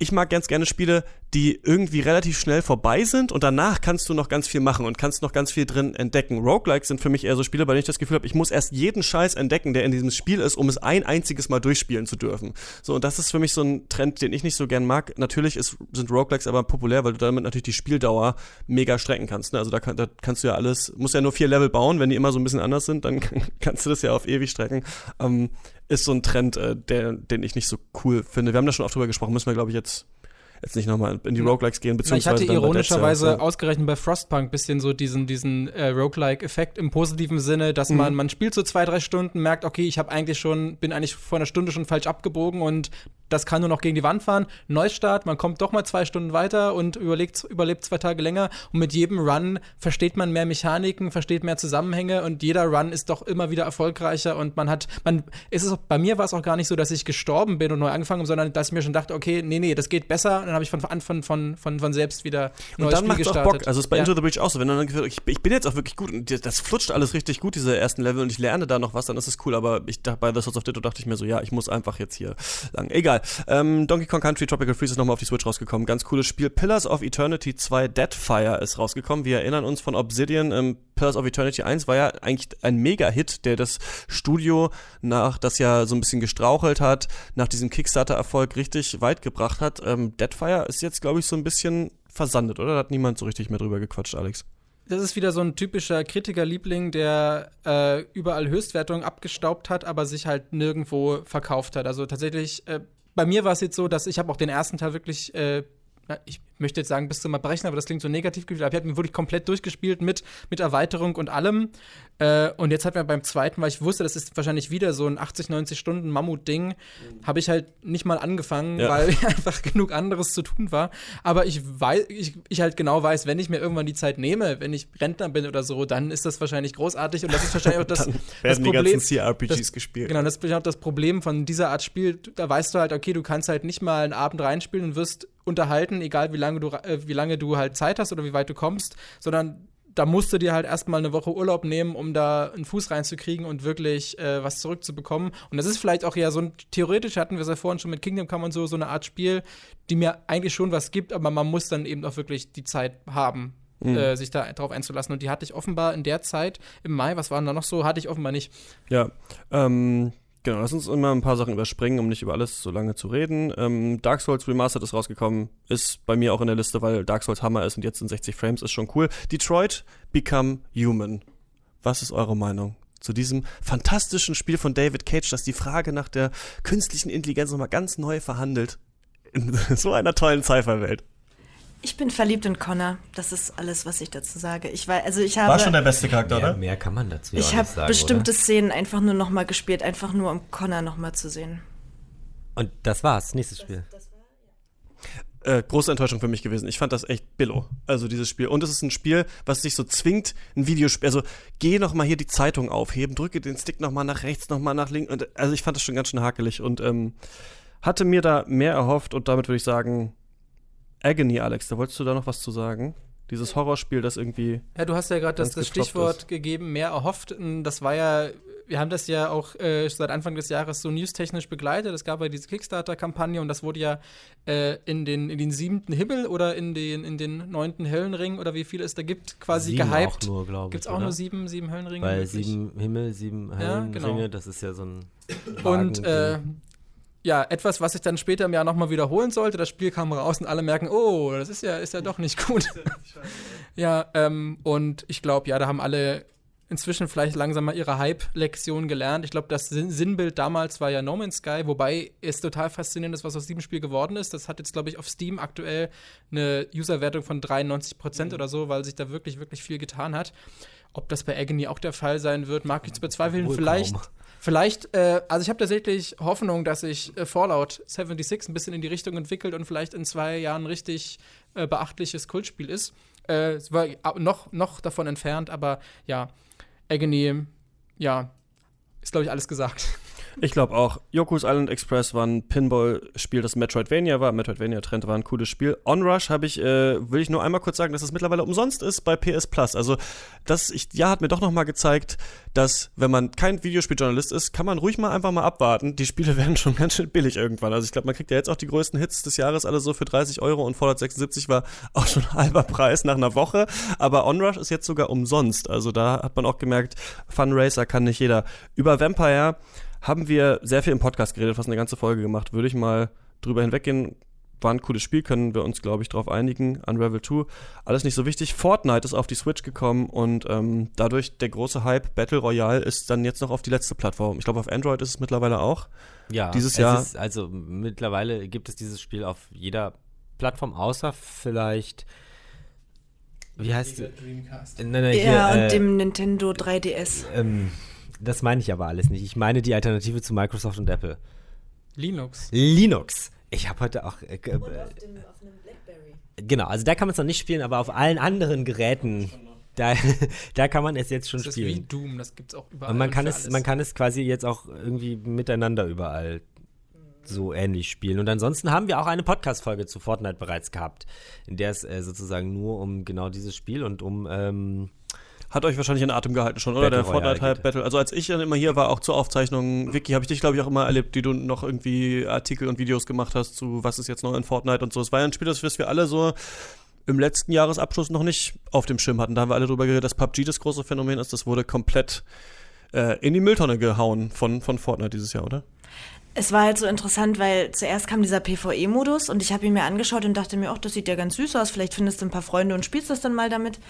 ich mag ganz gerne Spiele, die irgendwie relativ schnell vorbei sind und danach kannst du noch ganz viel machen und kannst noch ganz viel drin entdecken. Roguelikes sind für mich eher so Spiele, bei denen ich das Gefühl habe, ich muss erst jeden Scheiß entdecken, der in diesem Spiel ist, um es ein einziges Mal durchspielen zu dürfen. So, und das ist für mich so ein Trend, den ich nicht so gern mag. Natürlich ist, sind Roguelikes aber populär, weil du damit natürlich die Spieldauer mega strecken kannst. Ne? Also da, da kannst du ja alles, musst ja nur vier Level bauen, wenn die immer so ein bisschen anders sind, dann *laughs* kannst du das ja auf ewig strecken. Ähm, ist so ein Trend, äh, der, den ich nicht so cool finde. Wir haben da schon oft drüber gesprochen, müssen wir, glaube ich, jetzt jetzt nicht nochmal in die Roguelikes gehen, beziehungsweise. Ich hatte ironischerweise Cells, ausgerechnet bei Frostpunk bisschen so diesen, diesen äh, Roguelike-Effekt im positiven Sinne, dass mhm. man, man spielt so zwei, drei Stunden, merkt, okay, ich habe eigentlich schon, bin eigentlich vor einer Stunde schon falsch abgebogen und das kann nur noch gegen die Wand fahren. Neustart, man kommt doch mal zwei Stunden weiter und überlegt, überlebt zwei Tage länger. Und mit jedem Run versteht man mehr Mechaniken, versteht mehr Zusammenhänge und jeder Run ist doch immer wieder erfolgreicher. Und man hat, man, ist es, bei mir war es auch gar nicht so, dass ich gestorben bin und neu angefangen habe, sondern dass ich mir schon dachte, okay, nee, nee, das geht besser. Und dann habe ich von, von, von, von, von selbst wieder ein Und dann macht es auch Bock. Also es ist bei ja. Into the Breach auch so. Wenn dann ich, ich bin jetzt auch wirklich gut und das flutscht alles richtig gut, diese ersten Level, und ich lerne da noch was, dann ist es cool. Aber ich, bei The Swords of Ditto dachte ich mir so, ja, ich muss einfach jetzt hier lang. Egal. Ähm, Donkey Kong Country Tropical Freeze ist nochmal auf die Switch rausgekommen. Ganz cooles Spiel. Pillars of Eternity 2 Deadfire ist rausgekommen. Wir erinnern uns von Obsidian. Ähm, Pillars of Eternity 1 war ja eigentlich ein Mega-Hit, der das Studio nach, das ja so ein bisschen gestrauchelt hat, nach diesem Kickstarter-Erfolg richtig weit gebracht hat. Ähm, Deadfire ist jetzt, glaube ich, so ein bisschen versandet, oder? Da hat niemand so richtig mehr drüber gequatscht, Alex das ist wieder so ein typischer Kritikerliebling, der äh, überall Höchstwertungen abgestaubt hat, aber sich halt nirgendwo verkauft hat. Also tatsächlich, äh, bei mir war es jetzt so, dass ich habe auch den ersten Teil wirklich äh, ich möchte jetzt sagen, bis zum Erbrechen, aber das klingt so negativ gespielt. Aber ich habe ihn wirklich komplett durchgespielt mit, mit Erweiterung und allem. Äh, und jetzt hat mir beim zweiten, weil ich wusste, das ist wahrscheinlich wieder so ein 80, 90 Stunden Mammut-Ding, mhm. habe ich halt nicht mal angefangen, ja. weil *laughs* einfach genug anderes zu tun war. Aber ich weiß, ich, ich halt genau weiß, wenn ich mir irgendwann die Zeit nehme, wenn ich Rentner bin oder so, dann ist das wahrscheinlich großartig. Und das ist wahrscheinlich auch *laughs* das, dann das Problem. Die ganzen CRPGs das, gespielt. Genau, das ist auch das Problem von dieser Art Spiel. Da weißt du halt, okay, du kannst halt nicht mal einen Abend reinspielen und wirst unterhalten, egal wie lange du, äh, wie lange du halt Zeit hast oder wie weit du kommst, sondern da musst du dir halt erstmal eine Woche Urlaub nehmen, um da einen Fuß reinzukriegen und wirklich äh, was zurückzubekommen. Und das ist vielleicht auch ja so ein, theoretisch hatten wir es ja vorhin schon mit Kingdom Come und so, so eine Art Spiel, die mir eigentlich schon was gibt, aber man muss dann eben auch wirklich die Zeit haben, Mhm. Äh, sich da drauf einzulassen. Und die hatte ich offenbar in der Zeit, im Mai, was waren da noch so, hatte ich offenbar nicht. Ja, ähm, Genau, lass uns immer ein paar Sachen überspringen, um nicht über alles so lange zu reden. Ähm, Dark Souls Remastered ist rausgekommen, ist bei mir auch in der Liste, weil Dark Souls Hammer ist und jetzt in 60 Frames ist schon cool. Detroit Become Human. Was ist eure Meinung zu diesem fantastischen Spiel von David Cage, das die Frage nach der künstlichen Intelligenz nochmal ganz neu verhandelt? In *laughs* so einer tollen Cypher-Welt. Ich bin verliebt in Connor. Das ist alles, was ich dazu sage. Ich war, also ich habe. War schon der beste Charakter, mehr, oder? Mehr kann man dazu Ich habe bestimmte oder? Szenen einfach nur nochmal gespielt, einfach nur um Connor nochmal zu sehen. Und das war's, nächstes Spiel. Das, war, ja. äh, große Enttäuschung für mich gewesen. Ich fand das echt billo, also dieses Spiel. Und es ist ein Spiel, was sich so zwingt, ein Videospiel. Also geh nochmal hier die Zeitung aufheben, drücke den Stick nochmal nach rechts, nochmal nach links. Und, also ich fand das schon ganz schön hakelig und ähm, hatte mir da mehr erhofft und damit würde ich sagen, Agony, Alex, da wolltest du da noch was zu sagen? Dieses Horrorspiel, das irgendwie. Ja, du hast ja gerade das, das Stichwort ist. gegeben, mehr erhofft. Das war ja, wir haben das ja auch äh, seit Anfang des Jahres so newstechnisch begleitet. Es gab ja diese Kickstarter-Kampagne und das wurde ja äh, in, den, in den siebten Himmel oder in den, in den neunten Höllenring oder wie viele es da gibt, quasi sieben gehypt. Auch nur, glaube ich. Gibt es auch oder? nur sieben, sieben Höllenringe? Weil wirklich? sieben Himmel, sieben Höllenringe, ja, genau. das ist ja so ein. und äh, ja, etwas, was ich dann später im Jahr nochmal wiederholen sollte. Das Spiel kam raus und alle merken, oh, das ist ja, ist ja doch nicht gut. ja, ähm, und ich glaube, ja, da haben alle inzwischen vielleicht langsam mal ihre Hype-Lektion gelernt. Ich glaube, das Sinnbild damals war ja No Man's Sky, wobei es total faszinierend ist, was aus diesem Spiel geworden ist. Das hat jetzt, glaube ich, auf Steam aktuell eine Userwertung von 93 Prozent mhm. oder so, weil sich da wirklich, wirklich viel getan hat. Ob das bei Agony auch der Fall sein wird, mag ich zu bezweifeln. Wohl vielleicht. Kaum Vielleicht, äh, also ich habe tatsächlich Hoffnung, dass sich äh, Fallout 76 ein bisschen in die Richtung entwickelt und vielleicht in zwei Jahren richtig äh, beachtliches Kultspiel ist. Äh, es war noch, noch davon entfernt, aber ja, Agony, ja, ist glaube ich alles gesagt. Ich glaube auch. Yoku's Island Express war ein Pinball-Spiel, das Metroidvania war. Metroidvania-Trend war ein cooles Spiel. Onrush habe ich, äh, will ich nur einmal kurz sagen, dass es mittlerweile umsonst ist bei PS Plus. Also, das ich, ja, hat mir doch nochmal gezeigt, dass, wenn man kein Videospieljournalist ist, kann man ruhig mal einfach mal abwarten. Die Spiele *laughs* werden schon ganz schön billig irgendwann. Also, ich glaube, man kriegt ja jetzt auch die größten Hits des Jahres alle so für 30 Euro und Fallout 76 war *laughs* auch schon halber Preis nach einer Woche. Aber Onrush ist jetzt sogar umsonst. Also, da hat man auch gemerkt, Fun Racer kann nicht jeder. Über Vampire haben wir sehr viel im Podcast geredet, fast eine ganze Folge gemacht. Würde ich mal drüber hinweggehen. War ein cooles Spiel, können wir uns, glaube ich, darauf einigen. Unravel 2, alles nicht so wichtig. Fortnite ist auf die Switch gekommen und ähm, dadurch der große Hype Battle Royale ist dann jetzt noch auf die letzte Plattform. Ich glaube, auf Android ist es mittlerweile auch. Ja, dieses Jahr. Ist, also mittlerweile gibt es dieses Spiel auf jeder Plattform, außer vielleicht wie heißt Dreamcast. Nein, nein, Ja, hier, und äh, dem Nintendo 3DS. ähm, das meine ich aber alles nicht. Ich meine die Alternative zu Microsoft und Apple. Linux. Linux. Ich habe heute auch. Äh, äh, dem, auf einem Blackberry. genau, also da kann man es noch nicht spielen, aber auf allen anderen Geräten, da, *laughs* da kann man es jetzt schon Das ist wie spielen. Doom, das gibt's auch überall. Und man kann es, alles. man kann es quasi jetzt auch irgendwie miteinander überall so ähnlich spielen. Und ansonsten haben wir auch eine Podcast-Folge zu Fortnite bereits gehabt, in der es äh, sozusagen nur um genau dieses Spiel und um ähm, Hat euch wahrscheinlich in Atem gehalten schon, oder? Battle der Royale Fortnite-Hype geht. Battle. Also als ich dann immer hier war, auch zur Aufzeichnung, Vicky, habe ich dich, glaube ich, auch immer erlebt, die du noch irgendwie Artikel und Videos gemacht hast zu was ist jetzt neu in Fortnite und so. Es war ja ein Spiel, das das wir alle so im letzten Jahresabschluss noch nicht auf dem Schirm hatten. Da haben wir alle drüber geredet, dass PUBG das große Phänomen ist. Das wurde komplett äh, in die Mülltonne gehauen von, von Fortnite dieses Jahr, oder? Es war halt so interessant, weil zuerst kam dieser PvE-Modus und ich habe ihn mir angeschaut und dachte mir, ach, das sieht ja ganz süß aus, vielleicht findest du ein paar Freunde und spielst das dann mal damit.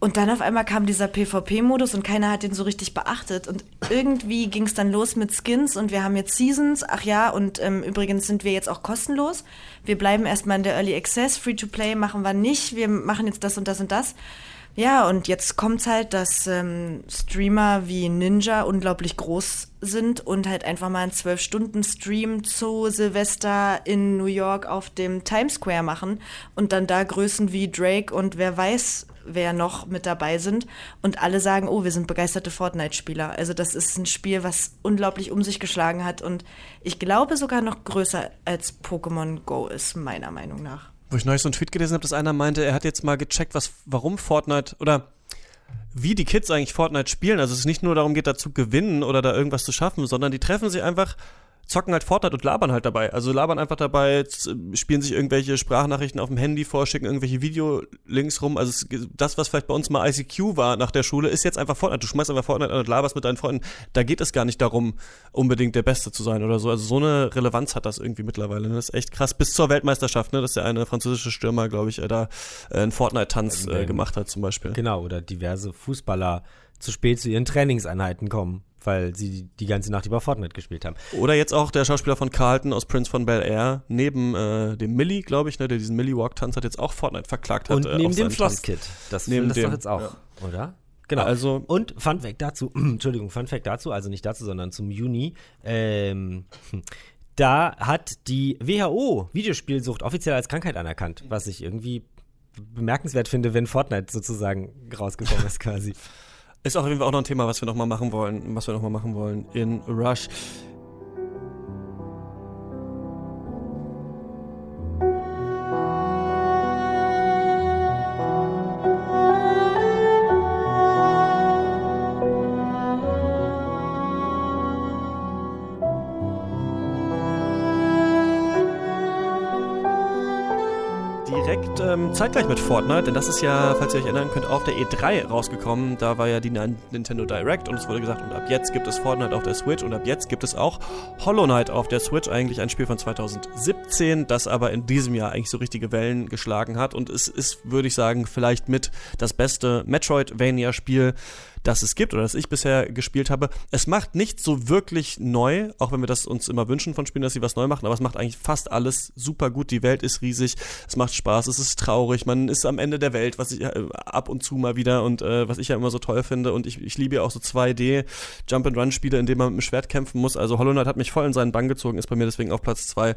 Und dann auf einmal kam dieser PvP-Modus und keiner hat den so richtig beachtet. Und irgendwie ging es dann los mit Skins und wir haben jetzt Seasons. Ach ja, und ähm, übrigens sind wir jetzt auch kostenlos. Wir bleiben erstmal in der Early Access. Free-to-Play machen wir nicht. Wir machen jetzt das und das und das. Ja, und jetzt kommt's halt, dass ähm, Streamer wie Ninja unglaublich groß sind und halt einfach mal einen 12-Stunden-Stream zu Silvester in New York auf dem Times Square machen und dann da Größen wie Drake und wer weiß, wer noch mit dabei sind und alle sagen, oh, wir sind begeisterte Fortnite-Spieler. Also das ist ein Spiel, was unglaublich um sich geschlagen hat und ich glaube sogar noch größer als Pokémon Go ist, meiner Meinung nach. Wo ich neulich so einen Tweet gelesen habe, dass einer meinte, er hat jetzt mal gecheckt, was, warum Fortnite oder wie die Kids eigentlich Fortnite spielen. Also es ist nicht nur darum geht, da zu gewinnen oder da irgendwas zu schaffen, sondern die treffen sich einfach, zocken halt Fortnite und labern halt dabei. Also labern einfach dabei, spielen sich irgendwelche Sprachnachrichten auf dem Handy vor, schicken irgendwelche Videolinks rum. Also es, das, was vielleicht bei uns mal ICQ war nach der Schule, ist jetzt einfach Fortnite. Du schmeißt einfach Fortnite an und laberst mit deinen Freunden. Da geht es gar nicht darum, unbedingt der Beste zu sein oder so. Also so eine Relevanz hat das irgendwie mittlerweile. Ne? Das ist echt krass. Bis zur Weltmeisterschaft, ne? dass der eine französische Stürmer, glaube ich, äh, da äh, einen Fortnite-Tanz äh, gemacht hat zum Beispiel. Genau, oder diverse Fußballer zu spät zu ihren Trainingseinheiten kommen, weil sie die ganze Nacht über Fortnite gespielt haben. Oder jetzt auch der Schauspieler von Carlton aus Prince von Bel Air, neben äh, dem Millie, glaube ich, ne, der diesen Millie-Walk-Tanz hat, jetzt auch Fortnite verklagt hat. Und äh, neben auf dem Tanz. Flosskit. Das Neben neben das dem, doch jetzt auch, oder? Genau. Also- und Fun Fact dazu, *clears throat* Entschuldigung, Fun Fact dazu, also nicht dazu, sondern zum Juni. Ähm, *laughs* da hat die WHO Videospielsucht offiziell als Krankheit anerkannt, was ich irgendwie bemerkenswert finde, wenn Fortnite sozusagen rausgekommen ist *laughs* quasi. Ist auf jeden Fall auch noch ein Thema, was wir nochmal machen wollen, was wir noch mal machen wollen in Rush. Zeitgleich mit Fortnite, denn das ist ja, falls ihr euch erinnern könnt, auf der E3 rausgekommen. Da war ja die Nin- Nintendo Direct und es wurde gesagt, und ab jetzt gibt es Fortnite auf der Switch und ab jetzt gibt es auch Hollow Knight auf der Switch. Eigentlich ein Spiel von 2017, das aber in diesem Jahr eigentlich so richtige Wellen geschlagen hat. Und es ist, würde ich sagen, vielleicht mit das beste Metroidvania-Spiel, das es gibt oder das ich bisher gespielt habe. Es macht nicht so wirklich neu, auch wenn wir das uns immer wünschen von Spielen, dass sie was neu machen, aber es macht eigentlich fast alles super gut. Die Welt ist riesig, es macht Spaß, es ist traurig, man ist am Ende der Welt, was ich äh, ab und zu mal wieder und äh, was ich ja immer so toll finde und ich, ich liebe ja auch so 2D Jump and Run Spiele, in denen man mit dem Schwert kämpfen muss. Also Hollow Knight hat mich voll in seinen Bann gezogen, ist bei mir deswegen auf Platz 2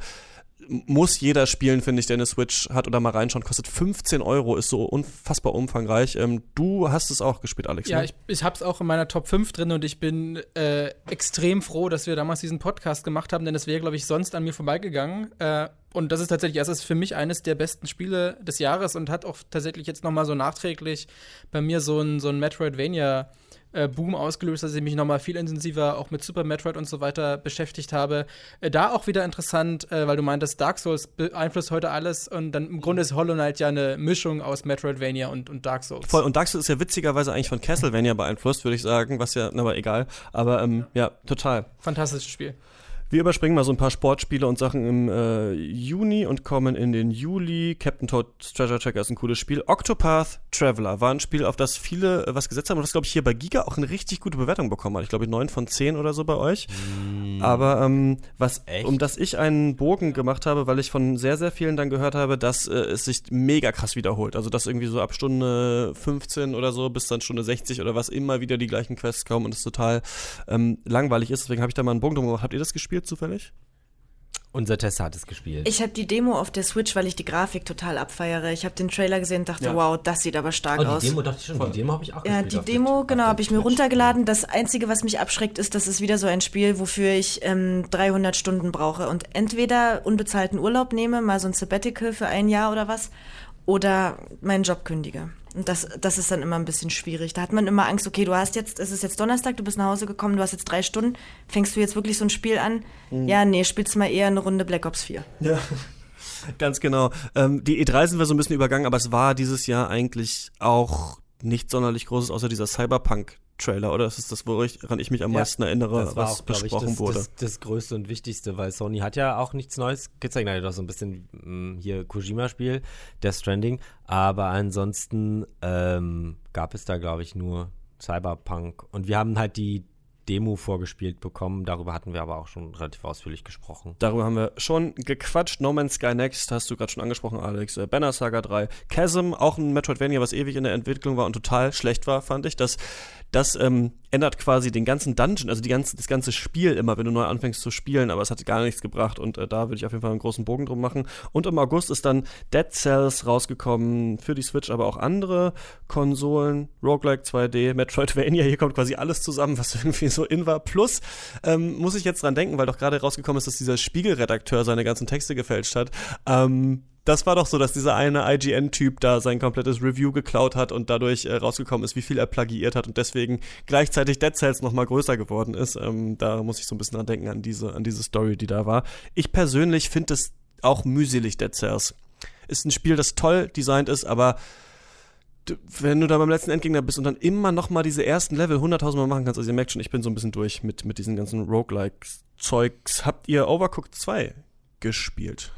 muss jeder spielen, finde ich, der eine Switch hat oder mal reinschauen. Kostet 15 Euro, ist so unfassbar umfangreich. Ähm, du hast es auch gespielt, Alex. Ja, ne? ich, ich habe es auch in meiner Top 5 drin und ich bin äh, extrem froh, dass wir damals diesen Podcast gemacht haben, denn es wäre, glaube ich, sonst an mir vorbeigegangen. Äh, und das ist tatsächlich, das ist für mich eines der besten Spiele des Jahres und hat auch tatsächlich jetzt noch mal so nachträglich bei mir so ein, so ein Metroidvania äh, Boom ausgelöst, dass ich mich nochmal viel intensiver auch mit Super Metroid und so weiter beschäftigt habe. Äh, da auch wieder interessant, äh, weil du meintest, Dark Souls beeinflusst heute alles und dann im Grunde ist Hollow Knight ja eine Mischung aus Metroidvania und, und Dark Souls. Voll, und Dark Souls ist ja witzigerweise eigentlich von Castlevania beeinflusst, würde ich sagen, was ja, aber egal. Aber ähm, ja, total. Fantastisches Spiel. Wir überspringen mal so ein paar Sportspiele und Sachen im äh, Juni und kommen in den Juli. Captain Toad's Treasure Tracker ist ein cooles Spiel. Octopath Traveler war ein Spiel, auf das viele äh, was gesetzt haben und das, glaube ich, hier bei Giga auch eine richtig gute Bewertung bekommen hat. Ich glaube, 9 von 10 oder so bei euch. Mm. Aber ähm, was, Echt? um das ich einen Bogen gemacht habe, weil ich von sehr, sehr vielen dann gehört habe, dass äh, es sich mega krass wiederholt. Also, dass irgendwie so ab Stunde 15 oder so bis dann Stunde 60 oder was immer wieder die gleichen Quests kommen und es total ähm, langweilig ist. Deswegen habe ich da mal einen Bogen drum gemacht. Habt ihr das gespielt zufällig? Unser Tester hat es gespielt. Ich habe die Demo auf der Switch, weil ich die Grafik total abfeiere. Ich habe den Trailer gesehen und dachte, Ja. wow, das sieht aber stark oh, die aus. Demo dachte ich schon, die Demo habe ich auch Ja, gespielt. die auf der- Demo, auf genau, habe ich mir runtergeladen. Das Einzige, was mich abschreckt, ist, dass es wieder so ein Spiel, wofür ich ähm, 300 Stunden brauche und entweder unbezahlten Urlaub nehme, mal so ein Sabbatical für ein Jahr oder was, oder meinen Job kündige. Und das, das ist dann immer ein bisschen schwierig. Da hat man immer Angst, okay, du hast jetzt, es ist jetzt Donnerstag, du bist nach Hause gekommen, du hast jetzt drei Stunden, fängst du jetzt wirklich so ein Spiel an? Ja, nee, spielst mal eher eine Runde Black Ops 4. Ja. *laughs* Ganz genau. Ähm, die E3 sind wir so ein bisschen übergangen, aber es war dieses Jahr eigentlich auch nicht sonderlich Großes, außer dieser Cyberpunk-Trailer, oder? Das ist das, woran ich mich am Ja, meisten erinnere, Das war was auch, glaube ich, besprochen das, wurde. das, das Größte und Wichtigste, weil Sony hat ja auch nichts Neues gezeigt. Nein, doch so ein bisschen mh, hier Kojima-Spiel, Death Stranding. Aber ansonsten ähm, gab es da, glaube ich, nur Cyberpunk. Und wir haben halt die Demo vorgespielt bekommen. Darüber hatten wir aber auch schon relativ ausführlich gesprochen. Darüber haben wir schon gequatscht. No Man's Sky Next hast du gerade schon angesprochen, Alex. Äh, Banner Saga 3. Chasm, auch ein Metroidvania, was ewig in der Entwicklung war und total schlecht war, fand ich. Das, das ähm, ändert quasi den ganzen Dungeon, also die ganze, das ganze Spiel immer, wenn du neu anfängst zu spielen, aber es hat gar nichts gebracht und äh, da würde ich auf jeden Fall einen großen Bogen drum machen. Und im August ist dann Dead Cells rausgekommen für die Switch, aber auch andere Konsolen, Roguelike 2D, Metroidvania, hier kommt quasi alles zusammen, was *laughs* irgendwie so in war. Plus ähm, muss ich jetzt dran denken, weil doch gerade rausgekommen ist, dass dieser Spiegelredakteur seine ganzen Texte gefälscht hat. Ähm, das war doch so, dass dieser eine IGN-Typ da sein komplettes Review geklaut hat und dadurch äh, rausgekommen ist, wie viel er plagiiert hat und deswegen gleichzeitig Dead Cells noch mal größer geworden ist. Ähm, da muss ich so ein bisschen dran denken an diese, an diese Story, die da war. Ich persönlich finde es auch mühselig, Dead Cells. Ist ein Spiel, das toll designt ist, aber wenn du da beim letzten Endgegner bist und dann immer noch mal diese ersten Level 100.000 Mal machen kannst, also ihr merkt schon, ich bin so ein bisschen durch mit, mit diesen ganzen Roguelike-Zeugs. Habt ihr Overcooked 2 gespielt?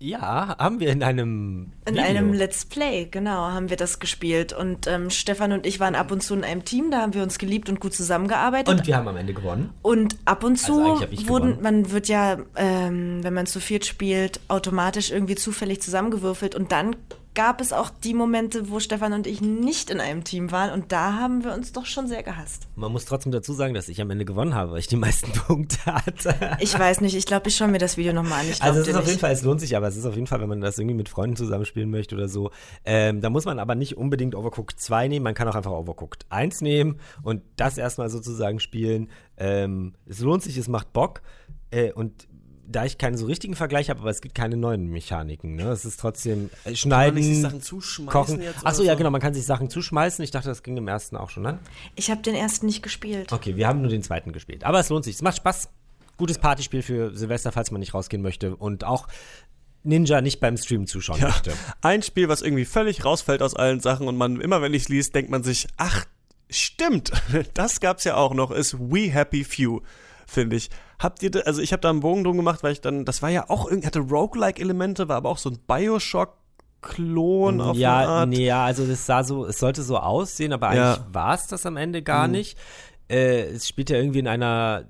Ja, haben wir in einem In Video. einem Let's Play, genau, haben wir das gespielt. Und ähm, Stefan und ich waren ab und zu in einem Team, da haben wir uns geliebt und gut zusammengearbeitet. Und wir haben am Ende gewonnen. Und ab und zu Also wurden, gewonnen. man wird ja, ähm, wenn man zu viert spielt, automatisch irgendwie zufällig zusammengewürfelt. Und dann gab es auch die Momente, wo Stefan und ich nicht in einem Team waren. Und da haben wir uns doch schon sehr gehasst. Man muss trotzdem dazu sagen, dass ich am Ende gewonnen habe, weil ich die meisten *laughs* Punkte hatte. Ich weiß nicht, ich glaube, ich schaue mir das Video nochmal an. Ich glaub Also es ist auf nicht. jeden Fall, es lohnt sich, aber es ist auf jeden Fall, wenn man das irgendwie mit Freunden zusammenspielen möchte oder so. Ähm, da muss man aber nicht unbedingt Overcooked 2 nehmen, man kann auch einfach Overcooked 1 nehmen und das erstmal sozusagen spielen. Ähm, es lohnt sich, es macht Bock. Äh, und da ich keinen so richtigen Vergleich habe, aber es gibt keine neuen Mechaniken. Ne? Es ist trotzdem äh, Schneiden, zuschmeißen Kochen. Achso, ja, genau, man kann sich Sachen zuschmeißen. Ich dachte, das ging im ersten auch schon an. Ich habe den ersten nicht gespielt. Okay, wir haben nur den zweiten gespielt. Aber es lohnt sich. Es macht Spaß. Gutes Partyspiel für Silvester, falls man nicht rausgehen möchte. Und auch Ninja nicht beim Stream zuschauen Ja. möchte. Ein Spiel, was irgendwie völlig rausfällt aus allen Sachen und man immer, wenn ich es liest, denkt man sich, ach, stimmt, *laughs* das gab's ja auch noch, ist We Happy Few, finde ich. Habt ihr, also ich habe da einen Bogen drum gemacht, weil ich dann, das war ja auch irgendwie, hatte Roguelike-Elemente, war aber auch so ein Bioshock-Klon auf eine ja, Art. nee, ja, also das sah so, es sollte so aussehen, aber Ja. eigentlich war es das am Ende gar Mhm. nicht. Äh, es spielt ja irgendwie in einer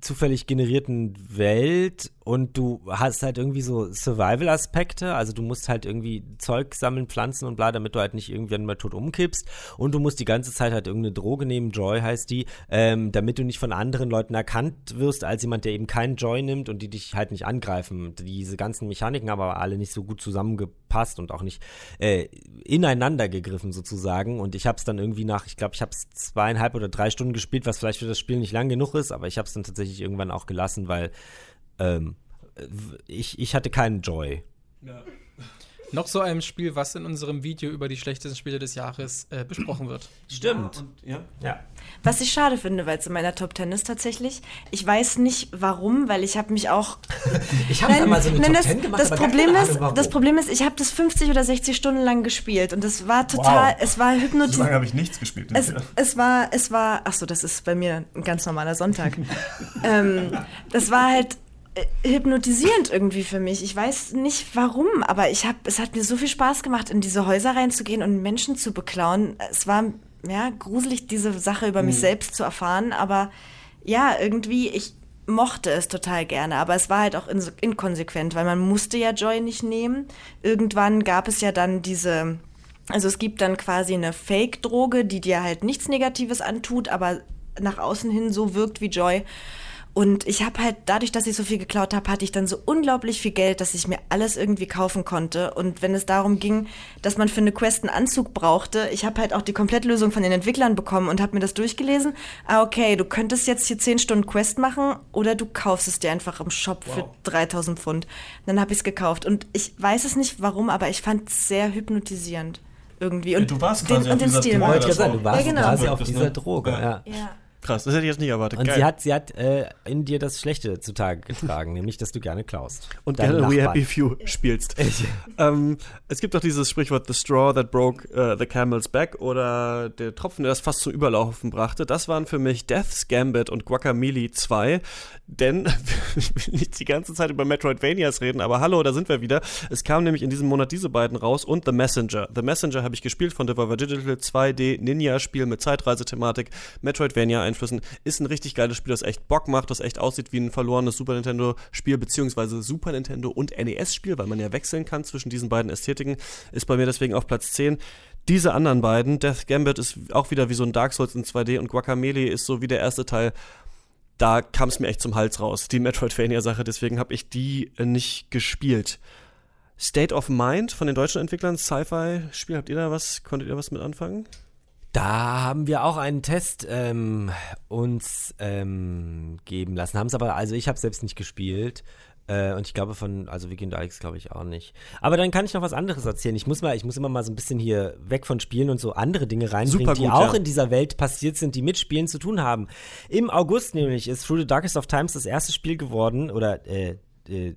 zufällig generierten Welt und du hast halt irgendwie so Survival-Aspekte, also du musst halt irgendwie Zeug sammeln, Pflanzen und bla, damit du halt nicht irgendwann mal tot umkippst. Und du musst die ganze Zeit halt irgendeine Droge nehmen, Joy heißt die, ähm, damit du nicht von anderen Leuten erkannt wirst als jemand, der eben keinen Joy nimmt und die dich halt nicht angreifen. Diese ganzen Mechaniken haben aber alle nicht so gut zusammengepasst und auch nicht äh, ineinander gegriffen sozusagen. Und ich habe es dann irgendwie nach, ich glaube, ich habe es zweieinhalb oder drei Stunden gespielt, was vielleicht für das Spiel nicht lang genug ist, aber ich habe es dann tatsächlich irgendwann auch gelassen, weil ähm, ich, ich hatte keinen Joy. Ja. Noch so ein Spiel, was in unserem Video über die schlechtesten Spiele des Jahres äh, besprochen wird. Stimmt. Ja, und, ja. ja. Was ich schade finde, weil es in meiner Top Ten ist tatsächlich. Ich weiß nicht warum, weil ich habe mich auch. *laughs* ich habe da mal so eine nein, Top das, Ten gemacht, das Problem ist, Ahnung, Das Problem ist, ich habe das 50 oder 60 Stunden lang gespielt und das war total. Wow. Es war hypnotisierend. So lange habe ich nichts gespielt. Es, es, war, es war. Ach so, das ist bei mir ein ganz normaler Sonntag. *laughs* ähm, das war halt hypnotisierend irgendwie für mich. Ich weiß nicht warum, aber ich hab, es hat mir so viel Spaß gemacht, in diese Häuser reinzugehen und Menschen zu beklauen. Es war ja gruselig, diese Sache über mhm. mich selbst zu erfahren, aber ja, irgendwie, ich mochte es total gerne, aber es war halt auch inkonsequent, weil man musste ja Joy nicht nehmen. Irgendwann gab es ja dann diese, also es gibt dann quasi eine Fake-Droge, die dir halt nichts Negatives antut, aber nach außen hin so wirkt wie Joy. Und ich habe halt, dadurch, dass ich so viel geklaut habe, hatte ich dann so unglaublich viel Geld, dass ich mir alles irgendwie kaufen konnte. Und wenn es darum ging, dass man für eine Quest einen Anzug brauchte, ich habe halt auch die Komplettlösung von den Entwicklern bekommen und habe mir das durchgelesen. Ah, okay, du könntest jetzt hier 10 Stunden Quest machen oder du kaufst es dir einfach im Shop wow. für 3000 Pfund. Dann habe ich es gekauft. Und ich weiß es nicht warum, aber ich fand es sehr hypnotisierend irgendwie. Und ja, du warst quasi den, auf und den Stil. Droge. Du warst ja, genau. quasi auf dieser Droge, ja. ja. Krass, das hätte ich jetzt nicht erwartet. Und Geil. sie hat, sie hat äh, in dir das Schlechte zutage getragen, *laughs* nämlich, dass du gerne klaust. Und gerne We Happy Few spielst. *laughs* ähm, es gibt doch dieses Sprichwort, the straw that broke uh, the camel's back oder der Tropfen, der das fast zum Überlaufen brachte. Das waren für mich Death's Gambit und Guacamole 2. Denn, *laughs* ich will nicht die ganze Zeit über Metroidvanias reden, aber hallo, da sind wir wieder. Es kam nämlich in diesem Monat diese beiden raus und The Messenger. The Messenger habe ich gespielt von Devolver Digital 2D Ninja-Spiel mit Zeitreisethematik, Metroidvania-Einflüssen. Ist ein richtig geiles Spiel, das echt Bock macht, das echt aussieht wie ein verlorenes Super Nintendo-Spiel, beziehungsweise Super Nintendo und NES-Spiel, weil man ja wechseln kann zwischen diesen beiden Ästhetiken. Ist bei mir deswegen auf Platz 10 diese anderen beiden, Death Gambit ist auch wieder wie so ein Dark Souls in 2D und Guacamele ist so wie der erste Teil da kam es mir echt zum Hals raus, die Metroidvania-Sache, deswegen habe ich die nicht gespielt. State of Mind von den deutschen Entwicklern, Sci-Fi-Spiel, habt ihr da was, konntet ihr was mit anfangen? Da haben wir auch einen Test ähm, uns ähm, geben lassen, haben es aber, also ich habe selbst nicht gespielt. Äh, und ich glaube von, also Weekend Alex glaube ich auch nicht. Aber dann kann ich noch was anderes erzählen. Ich muss mal, ich muss immer mal so ein bisschen hier weg von Spielen und so andere Dinge reinbringen, gut, die auch ja. in dieser Welt passiert sind, die mit Spielen zu tun haben. Im August nämlich ist Through the Darkest of Times das erste Spiel geworden, oder äh, äh,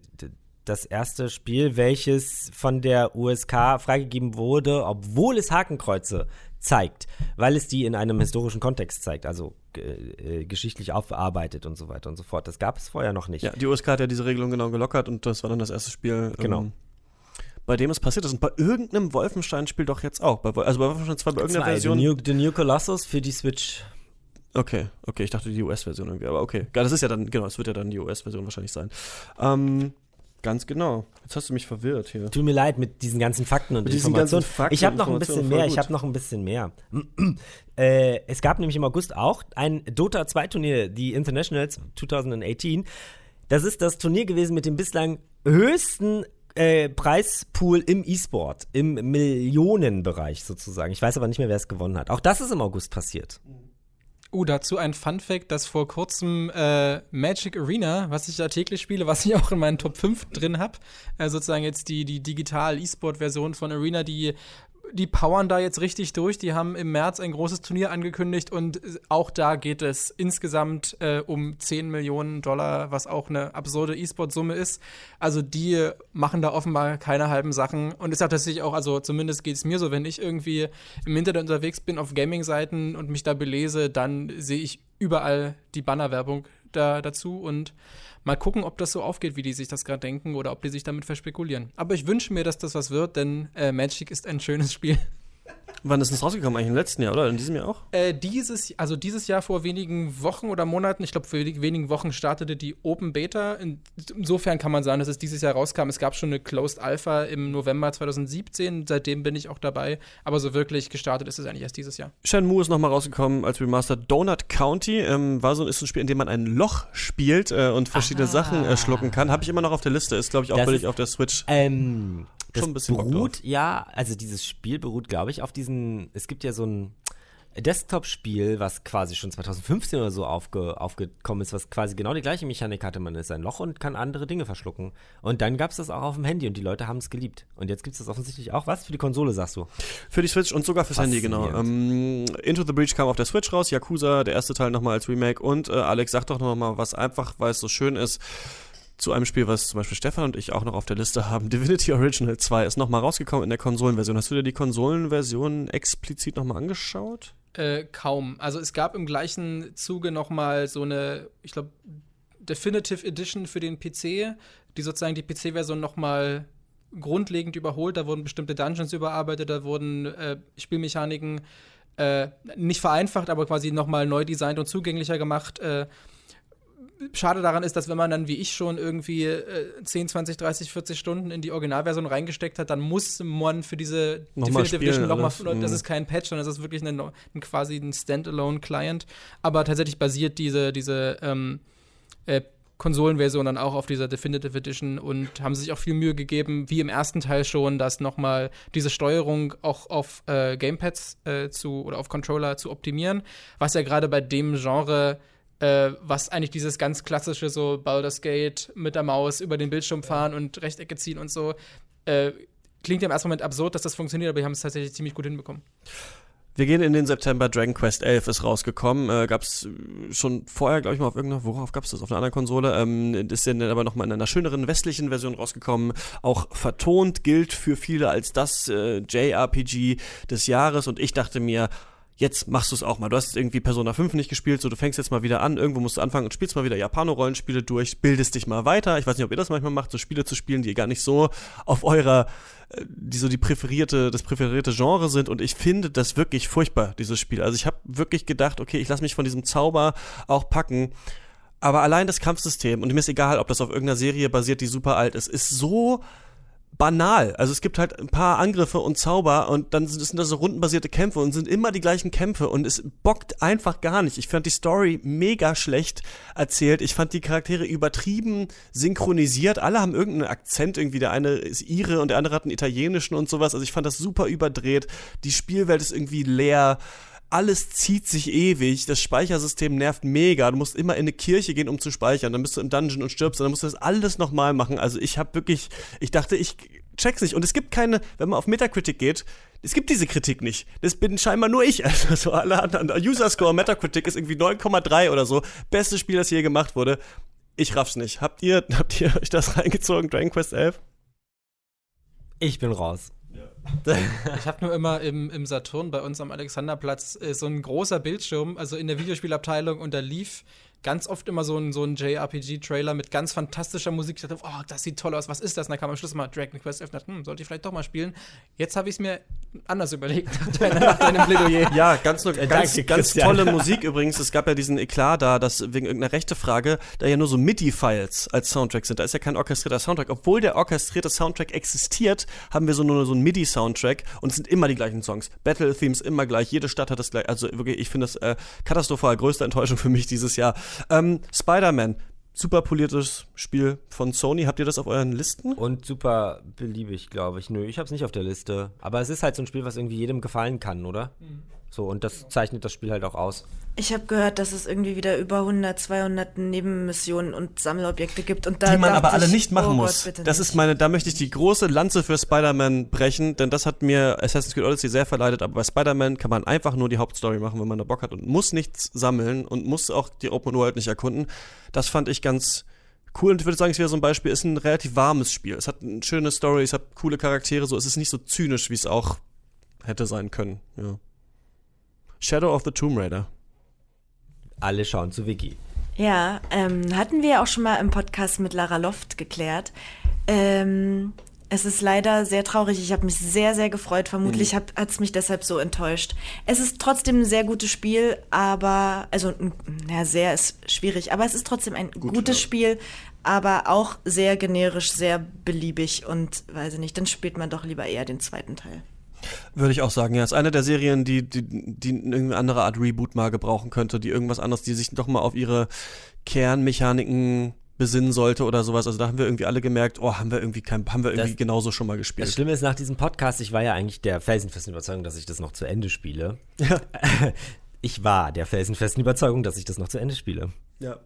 das erste Spiel, welches von der USK freigegeben wurde, obwohl es Hakenkreuze zeigt, weil es die in einem historischen Kontext zeigt, also äh, geschichtlich aufarbeitet und so weiter und so fort. Das gab es vorher noch nicht. Ja, die USK hat ja diese Regelung genau gelockert und das war dann das erste Spiel. Genau. Ähm, bei dem es passiert ist. Und bei irgendeinem Wolfenstein-Spiel doch jetzt auch. Bei, also bei Wolfenstein 2 bei irgendeiner Zwei, Version. The New, The New Colossus für die Switch. Okay, okay, ich dachte die US-Version irgendwie, aber okay. Das ist ja dann, genau, es wird ja dann die US-Version wahrscheinlich sein. Ähm, Ganz genau. Jetzt hast du mich verwirrt hier. Tut mir leid mit diesen ganzen Fakten und mit Informationen. Fakten ich habe noch ein bisschen mehr. Ich habe noch ein bisschen mehr. *clears throat* äh, es gab nämlich im August auch ein Dota 2 Turnier, die Internationals 2018. Das ist das Turnier gewesen mit dem bislang höchsten äh, Preispool im E-Sport, im Millionenbereich sozusagen. Ich weiß aber nicht mehr, wer es gewonnen hat. Auch das ist im August passiert. Mhm. Uh, dazu ein Fun Fact, dass vor kurzem äh, Magic Arena, was ich da täglich spiele, was ich *laughs* auch in meinen Top 5 drin habe, äh, sozusagen jetzt die, die Digital-E-Sport-Version von Arena, die die powern da jetzt richtig durch. Die haben im März ein großes Turnier angekündigt und auch da geht es insgesamt äh, um 10 Millionen Dollar, was auch eine absurde E-Sport-Summe ist. Also die machen da offenbar keine halben Sachen und es hat tatsächlich auch, also zumindest geht es mir so, wenn ich irgendwie im Internet unterwegs bin auf Gaming-Seiten und mich da belese, dann sehe ich überall die Bannerwerbung da dazu und Mal gucken, ob das so aufgeht, wie die sich das gerade denken oder ob die sich damit verspekulieren. Aber ich wünsche mir, dass das was wird, denn äh, Magic ist ein schönes Spiel. Wann ist das rausgekommen? Eigentlich im letzten Jahr, oder? In diesem Jahr auch? Äh, dieses, also dieses Jahr vor wenigen Wochen oder Monaten, ich glaube vor wenigen Wochen startete die Open Beta. In, insofern kann man sagen, dass es dieses Jahr rauskam. Es gab schon eine Closed Alpha im November 2017. Seitdem bin ich auch dabei. Aber so wirklich gestartet ist es eigentlich erst dieses Jahr. Shenmue ist nochmal rausgekommen als Remaster. Donut County ähm, war so ist ein Spiel, in dem man ein Loch spielt äh, und verschiedene Ah. Sachen äh, schlucken kann. Habe ich immer noch auf der Liste. Ist, glaube ich, auch ist- auf der Switch. Ähm, das Schon ein bisschen beruht, ja, also dieses Spiel beruht, glaube ich, auf diesen, es gibt ja so ein Desktop-Spiel, was quasi schon 2015 oder so aufge, aufgekommen ist, was quasi genau die gleiche Mechanik hatte. Man ist ein Loch und kann andere Dinge verschlucken. Und dann gab es das auch auf dem Handy und die Leute haben es geliebt. Und jetzt gibt es das offensichtlich auch, was? Für die Konsole, sagst du? Für die Switch und sogar fürs Handy, genau. Ähm, Into the Breach kam auf der Switch raus, Yakuza, der erste Teil nochmal als Remake. Und äh, Alex, sag doch nochmal was einfach, weil es so schön ist, zu einem Spiel, was zum Beispiel Stefan und ich auch noch auf der Liste haben. *laughs* Divinity Original 2 ist nochmal rausgekommen in der Konsolenversion. Hast du dir die Konsolenversion explizit nochmal angeschaut? Äh, kaum. Also es gab im gleichen Zuge noch mal so eine, ich glaube, Definitive Edition für den PC, die sozusagen die PC-Version noch mal grundlegend überholt. Da wurden bestimmte Dungeons überarbeitet, da wurden äh, Spielmechaniken äh, nicht vereinfacht, aber quasi noch mal neu designt und zugänglicher gemacht. Äh, Schade daran ist, dass wenn man dann wie ich schon irgendwie äh, 10, 20, 30, 40 Stunden in die Originalversion reingesteckt hat, dann muss man für diese Nochmal spielen nochmal, alles. das Mhm. ist kein Patch, sondern das ist wirklich ein, ein quasi ein Standalone-Client. Aber tatsächlich basiert diese, diese ähm, äh, Konsolenversion dann auch auf dieser Definitive Edition und haben sich auch viel Mühe gegeben, wie im ersten Teil schon, dass nochmal diese Steuerung auch auf äh, Gamepads äh, zu oder auf Controller zu optimieren, was ja gerade bei dem Genre äh, was eigentlich dieses ganz klassische so Baldur's Gate mit der Maus über den Bildschirm fahren und Rechtecke ziehen und so, äh, klingt ja im ersten Moment absurd, dass das funktioniert, aber wir haben es tatsächlich ziemlich gut hinbekommen. Wir gehen in den September. Dragon Quest 11 ist rausgekommen. Äh, gab es schon vorher, glaube ich, mal auf irgendeiner, worauf gab es das? Auf einer anderen Konsole. Ähm, ist dann aber nochmal in einer schöneren westlichen Version rausgekommen. Auch vertont gilt für viele als das äh, JRPG des Jahres. Und ich dachte mir, jetzt machst du es auch mal. Du hast jetzt irgendwie Persona 5 nicht gespielt, so du fängst jetzt mal wieder an, irgendwo musst du anfangen und spielst mal wieder Japano-Rollenspiele durch, bildest dich mal weiter. Ich weiß nicht, ob ihr das manchmal macht, so Spiele zu spielen, die gar nicht so auf eurer, äh, die so die präferierte, das präferierte Genre sind und ich finde das wirklich furchtbar, dieses Spiel. Also ich habe wirklich gedacht, okay, ich lasse mich von diesem Zauber auch packen. Aber allein das Kampfsystem, und mir ist egal, ob das auf irgendeiner Serie basiert, die super alt ist, ist so banal. Also es gibt halt ein paar Angriffe und Zauber und dann sind, das so rundenbasierte Kämpfe und sind immer die gleichen Kämpfe und es bockt einfach gar nicht. Ich fand die Story mega schlecht erzählt. Ich fand die Charaktere übertrieben synchronisiert. Alle haben irgendeinen Akzent irgendwie. Der eine ist ihre und der andere hat einen italienischen und sowas. Also ich fand das super überdreht. Die Spielwelt ist irgendwie leer alles zieht sich ewig, das Speichersystem nervt mega, du musst immer in eine Kirche gehen, um zu speichern, dann bist du im Dungeon und stirbst, und dann musst du das alles nochmal machen. Also ich habe wirklich, ich dachte, ich check's nicht. Und es gibt keine, wenn man auf Metacritic geht, es gibt diese Kritik nicht. Das bin scheinbar nur ich. *laughs* Also so alle anderen. User Score Metacritic ist irgendwie 9,3 oder so. Bestes Spiel, das je gemacht wurde. Ich raff's nicht. Habt ihr, *laughs* habt ihr euch das reingezogen, Dragon Quest 11? Ich bin raus. Ich habe nur immer im, im Saturn bei uns am Alexanderplatz äh, so ein großer Bildschirm, also in der Videospielabteilung, und da lief ganz oft immer so ein, so ein JRPG-Trailer mit ganz fantastischer Musik. Ich dachte, oh, das sieht toll aus, was ist das? Und dann kam am Schluss mal Dragon Quest 11 und dachte, hm, sollte ich vielleicht doch mal spielen. Jetzt habe ich es mir anders überlegt, *laughs* nach deinem Plädoyer. Ja, ganz, nur, Äh, ganz, danke, ganz tolle Musik übrigens. Es gab ja diesen Eklat da, dass wegen irgendeiner Rechtefrage da ja nur so MIDI-Files als Soundtrack sind. Da ist ja kein orchestrierter Soundtrack. Obwohl der orchestrierte Soundtrack existiert, haben wir so nur so einen MIDI-Soundtrack und es sind immer die gleichen Songs. Battle-Themes immer gleich. Jede Stadt hat das gleich. Also wirklich, ich finde das äh, katastrophal. Größte Enttäuschung für mich dieses Jahr. Ähm, Spider-Man. Super poliertes Spiel von Sony. Habt ihr das auf euren Listen? Und super beliebig, glaube ich. Nö, ich habe es nicht auf der Liste. Aber es ist halt so ein Spiel, was irgendwie jedem gefallen kann, oder? So, und das zeichnet das Spiel halt auch aus. Ich habe gehört, dass es irgendwie wieder über 100, 200 Nebenmissionen und Sammelobjekte gibt. Und da die man aber alle ich, nicht machen oh muss. Gott, das nicht. ist meine, da möchte ich die große Lanze für Spider-Man brechen, denn das hat mir Assassin's Creed Odyssey sehr verleidet, aber bei Spider-Man kann man einfach nur die Hauptstory machen, wenn man da Bock hat und muss nichts sammeln und muss auch die Open World nicht erkunden. Das fand ich ganz cool und ich würde sagen, es wäre so ein Beispiel, ist ein relativ warmes Spiel. Es hat eine schöne Story, es hat coole Charaktere, so es ist nicht so zynisch, wie es auch hätte sein können, ja. Shadow of the Tomb Raider. Alle schauen zu Wiki. Ja, ähm, hatten wir auch schon mal im Podcast mit Lara Loft geklärt. Ähm, Es ist leider sehr traurig. Ich habe mich sehr, sehr gefreut. Vermutlich mhm. hat es mich deshalb so enttäuscht. Es ist trotzdem ein sehr gutes Spiel, aber, also, ja, sehr ist schwierig, aber es ist trotzdem ein Gut, gutes ja. Spiel, aber auch sehr generisch, sehr beliebig und weiß ich nicht, dann spielt man doch lieber eher den zweiten Teil. Würde ich auch sagen, ja. Ist eine der Serien, die, die, die irgendeine andere Art Reboot mal gebrauchen könnte, die irgendwas anderes, die sich doch mal auf ihre Kernmechaniken besinnen sollte oder sowas. Also da haben wir irgendwie alle gemerkt, oh, haben wir irgendwie kein, haben wir irgendwie das, genauso schon mal gespielt. Das Schlimme ist, nach diesem Podcast, ich war ja eigentlich der felsenfesten Überzeugung, dass ich das noch zu Ende spiele. Ja. *laughs* Ich war der felsenfesten Überzeugung, dass ich das noch zu Ende spiele. Ja.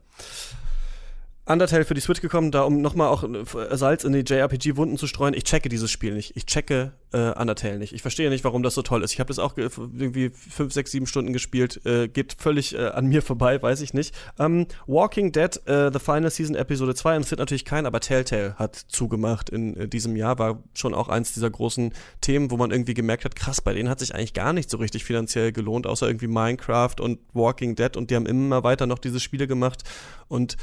Undertale für die Switch gekommen, da um nochmal auch äh, Salz in die JRPG-Wunden zu streuen. Ich checke dieses Spiel nicht. Ich checke äh, Undertale nicht. Ich verstehe nicht, warum das so toll ist. Ich habe das auch irgendwie fünf, sechs, sieben Stunden gespielt. Äh, geht völlig äh, an mir vorbei, weiß ich nicht. Ähm, Walking Dead, äh, The Final Season Episode 2 interessiert natürlich keinen, aber Telltale hat zugemacht in äh, diesem Jahr. War schon auch eins dieser großen Themen, wo man irgendwie gemerkt hat, krass, bei denen hat sich eigentlich gar nicht so richtig finanziell gelohnt, außer irgendwie Minecraft und Walking Dead und die haben immer weiter noch diese Spiele gemacht und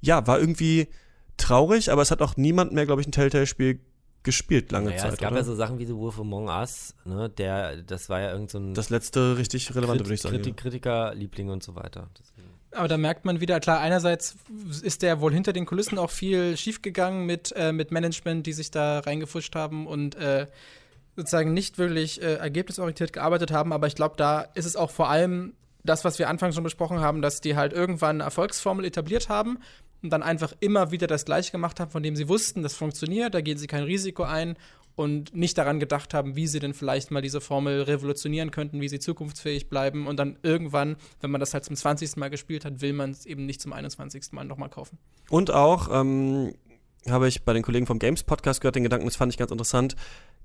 ja, war irgendwie traurig, aber es hat auch niemand mehr, glaube ich, ein Telltale-Spiel gespielt lange naja, Zeit. Es gab oder? ja so Sachen wie The Wolf Among Us, ne? Der, das war ja irgend so ein. Das letzte richtig relevante, würde ich sagen. Kritik, Kritiker, Liebling und so weiter. Deswegen. Aber da merkt man wieder, klar, einerseits ist der wohl hinter den Kulissen auch viel schiefgegangen mit, äh, mit Management, die sich da reingefuscht haben und äh, sozusagen nicht wirklich äh, ergebnisorientiert gearbeitet haben. Aber ich glaube, da ist es auch vor allem das, was wir anfangs schon besprochen haben, dass die halt irgendwann eine Erfolgsformel etabliert haben und dann einfach immer wieder das Gleiche gemacht haben, von dem sie wussten, das funktioniert, da gehen sie kein Risiko ein und nicht daran gedacht haben, wie sie denn vielleicht mal diese Formel revolutionieren könnten, wie sie zukunftsfähig bleiben und dann irgendwann, wenn man das halt zum 20. Mal gespielt hat, will man es eben nicht zum 21. Mal nochmal kaufen. Und auch, ähm, habe ich bei den Kollegen vom Games Podcast gehört, den Gedanken, das fand ich ganz interessant,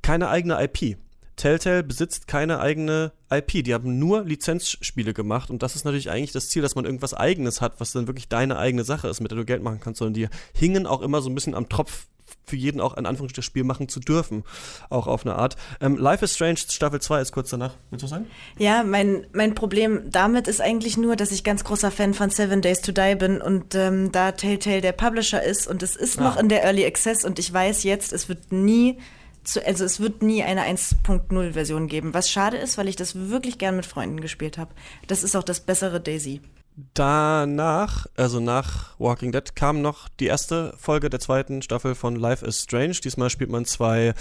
keine eigene IP. Telltale besitzt keine eigene IP. Die haben nur Lizenzspiele gemacht und das ist natürlich eigentlich das Ziel, dass man irgendwas Eigenes hat, was dann wirklich deine eigene Sache ist, mit der du Geld machen kannst. Sondern die hingen auch immer so ein bisschen am Tropf für jeden auch ein Anführungsstrichen Spiel machen zu dürfen, auch auf eine Art. Ähm, Life is Strange Staffel 2 ist kurz danach. Willst du sagen? Ja, mein, mein Problem damit ist eigentlich nur, dass ich ganz großer Fan von Seven Days to Die bin und ähm, da Telltale der Publisher ist und es ist ah. noch in der Early Access und ich weiß jetzt, es wird nie zu, also es wird nie eine 1.0 Version geben, was schade ist, weil ich das wirklich gern mit Freunden gespielt habe. Das ist auch das bessere Daisy. Danach, also nach Walking Dead, kam noch die erste Folge der zweiten Staffel von Life is Strange. Diesmal spielt man zwei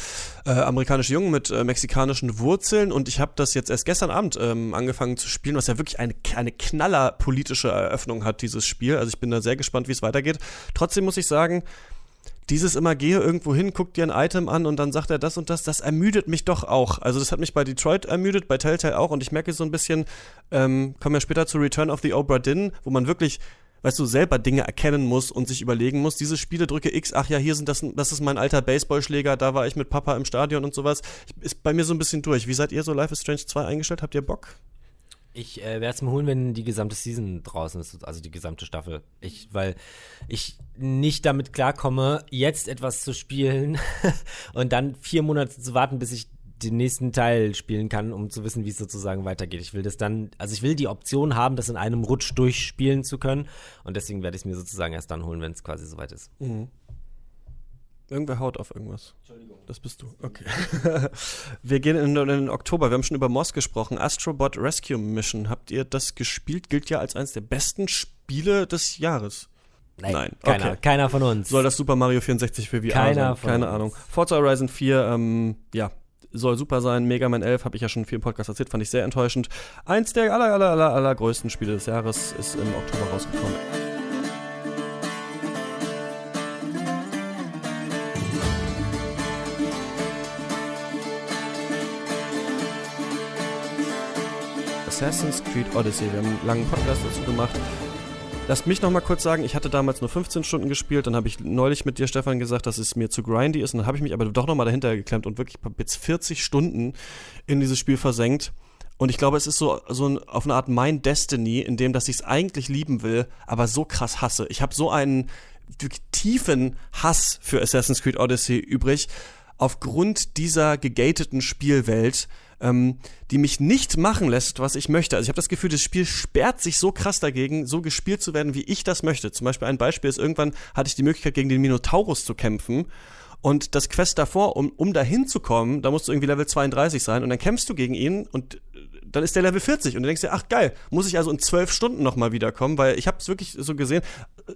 äh, amerikanische Jungen mit äh, mexikanischen Wurzeln und ich habe das jetzt erst gestern Abend ähm, angefangen zu spielen, was ja wirklich eine, eine knaller Eröffnung hat, dieses Spiel. Also ich bin da sehr gespannt, wie es weitergeht. Trotzdem muss ich sagen, dieses immer gehe irgendwo hin, guck dir ein Item an und dann sagt er das und das, das ermüdet mich doch auch. Also das hat mich bei Detroit ermüdet, bei Telltale auch und ich merke so ein bisschen, ähm, kommen wir später zu Return of the Obra Dinn, wo man wirklich weißt du, selber Dinge erkennen muss und sich überlegen muss, diese Spiele drücke X, ach ja, hier sind das, das ist mein alter Baseballschläger, da war ich mit Papa im Stadion und sowas. Ist bei mir so ein bisschen durch. Wie seid ihr so Life is Strange 2 eingestellt? Habt ihr Bock? Ich äh, werde es mir holen, wenn die gesamte Season draußen ist, also die gesamte Staffel. Ich, weil ich nicht damit klarkomme, jetzt etwas zu spielen *laughs* und dann vier Monate zu warten, bis ich den nächsten Teil spielen kann, um zu wissen, wie es sozusagen weitergeht. Ich will das dann, also ich will die Option haben, das in einem Rutsch durchspielen zu können und deswegen werde ich es mir sozusagen erst dann holen, wenn es quasi soweit ist. Mhm. Irgendwer haut auf irgendwas. Entschuldigung. Das bist du. Okay. *laughs* wir gehen in, in, den Oktober. Wir haben schon über Moss gesprochen. Astrobot Rescue Mission. Habt ihr das gespielt? Gilt ja als eines der besten Spiele des Jahres. Nein, Nein. Keiner, okay. keiner von uns. Soll das Super Mario 64 für VR keiner sein? Keine uns. Ahnung. Forza Horizon 4, ähm, ja, soll super sein. Mega Man 11 habe ich ja schon viel im Podcast erzählt, fand ich sehr enttäuschend. Eins der aller, aller, aller, aller größten Spiele des Jahres ist im Oktober rausgekommen. Assassin's Creed Odyssey. Wir haben einen langen Podcast dazu gemacht. Lasst mich noch mal kurz sagen, ich hatte damals nur 15 Stunden gespielt, dann habe ich neulich mit dir, Stefan, gesagt, dass es mir zu grindy ist und dann habe ich mich aber doch noch mal dahinter geklemmt und wirklich jetzt 40 Stunden in dieses Spiel versenkt. Und ich glaube, es ist so, so ein, auf eine Art mein Destiny, in dem, dass ich es eigentlich lieben will, aber so krass hasse. Ich habe so einen tiefen Hass für Assassin's Creed Odyssey übrig, aufgrund dieser gegateten Spielwelt, ähm, die mich nicht machen lässt, was ich möchte. Also ich habe das Gefühl, das Spiel sperrt sich so krass dagegen, so gespielt zu werden, wie ich das möchte. Zum Beispiel ein Beispiel ist, irgendwann hatte ich die Möglichkeit, gegen den Minotaurus zu kämpfen. Und das Quest davor, um, um da hinzukommen, da musst du irgendwie Level 32 sein und dann kämpfst du gegen ihn und dann ist der Level 40 und du denkst dir, ach geil, muss ich also in zwölf Stunden nochmal wiederkommen, weil ich habe es wirklich so gesehen,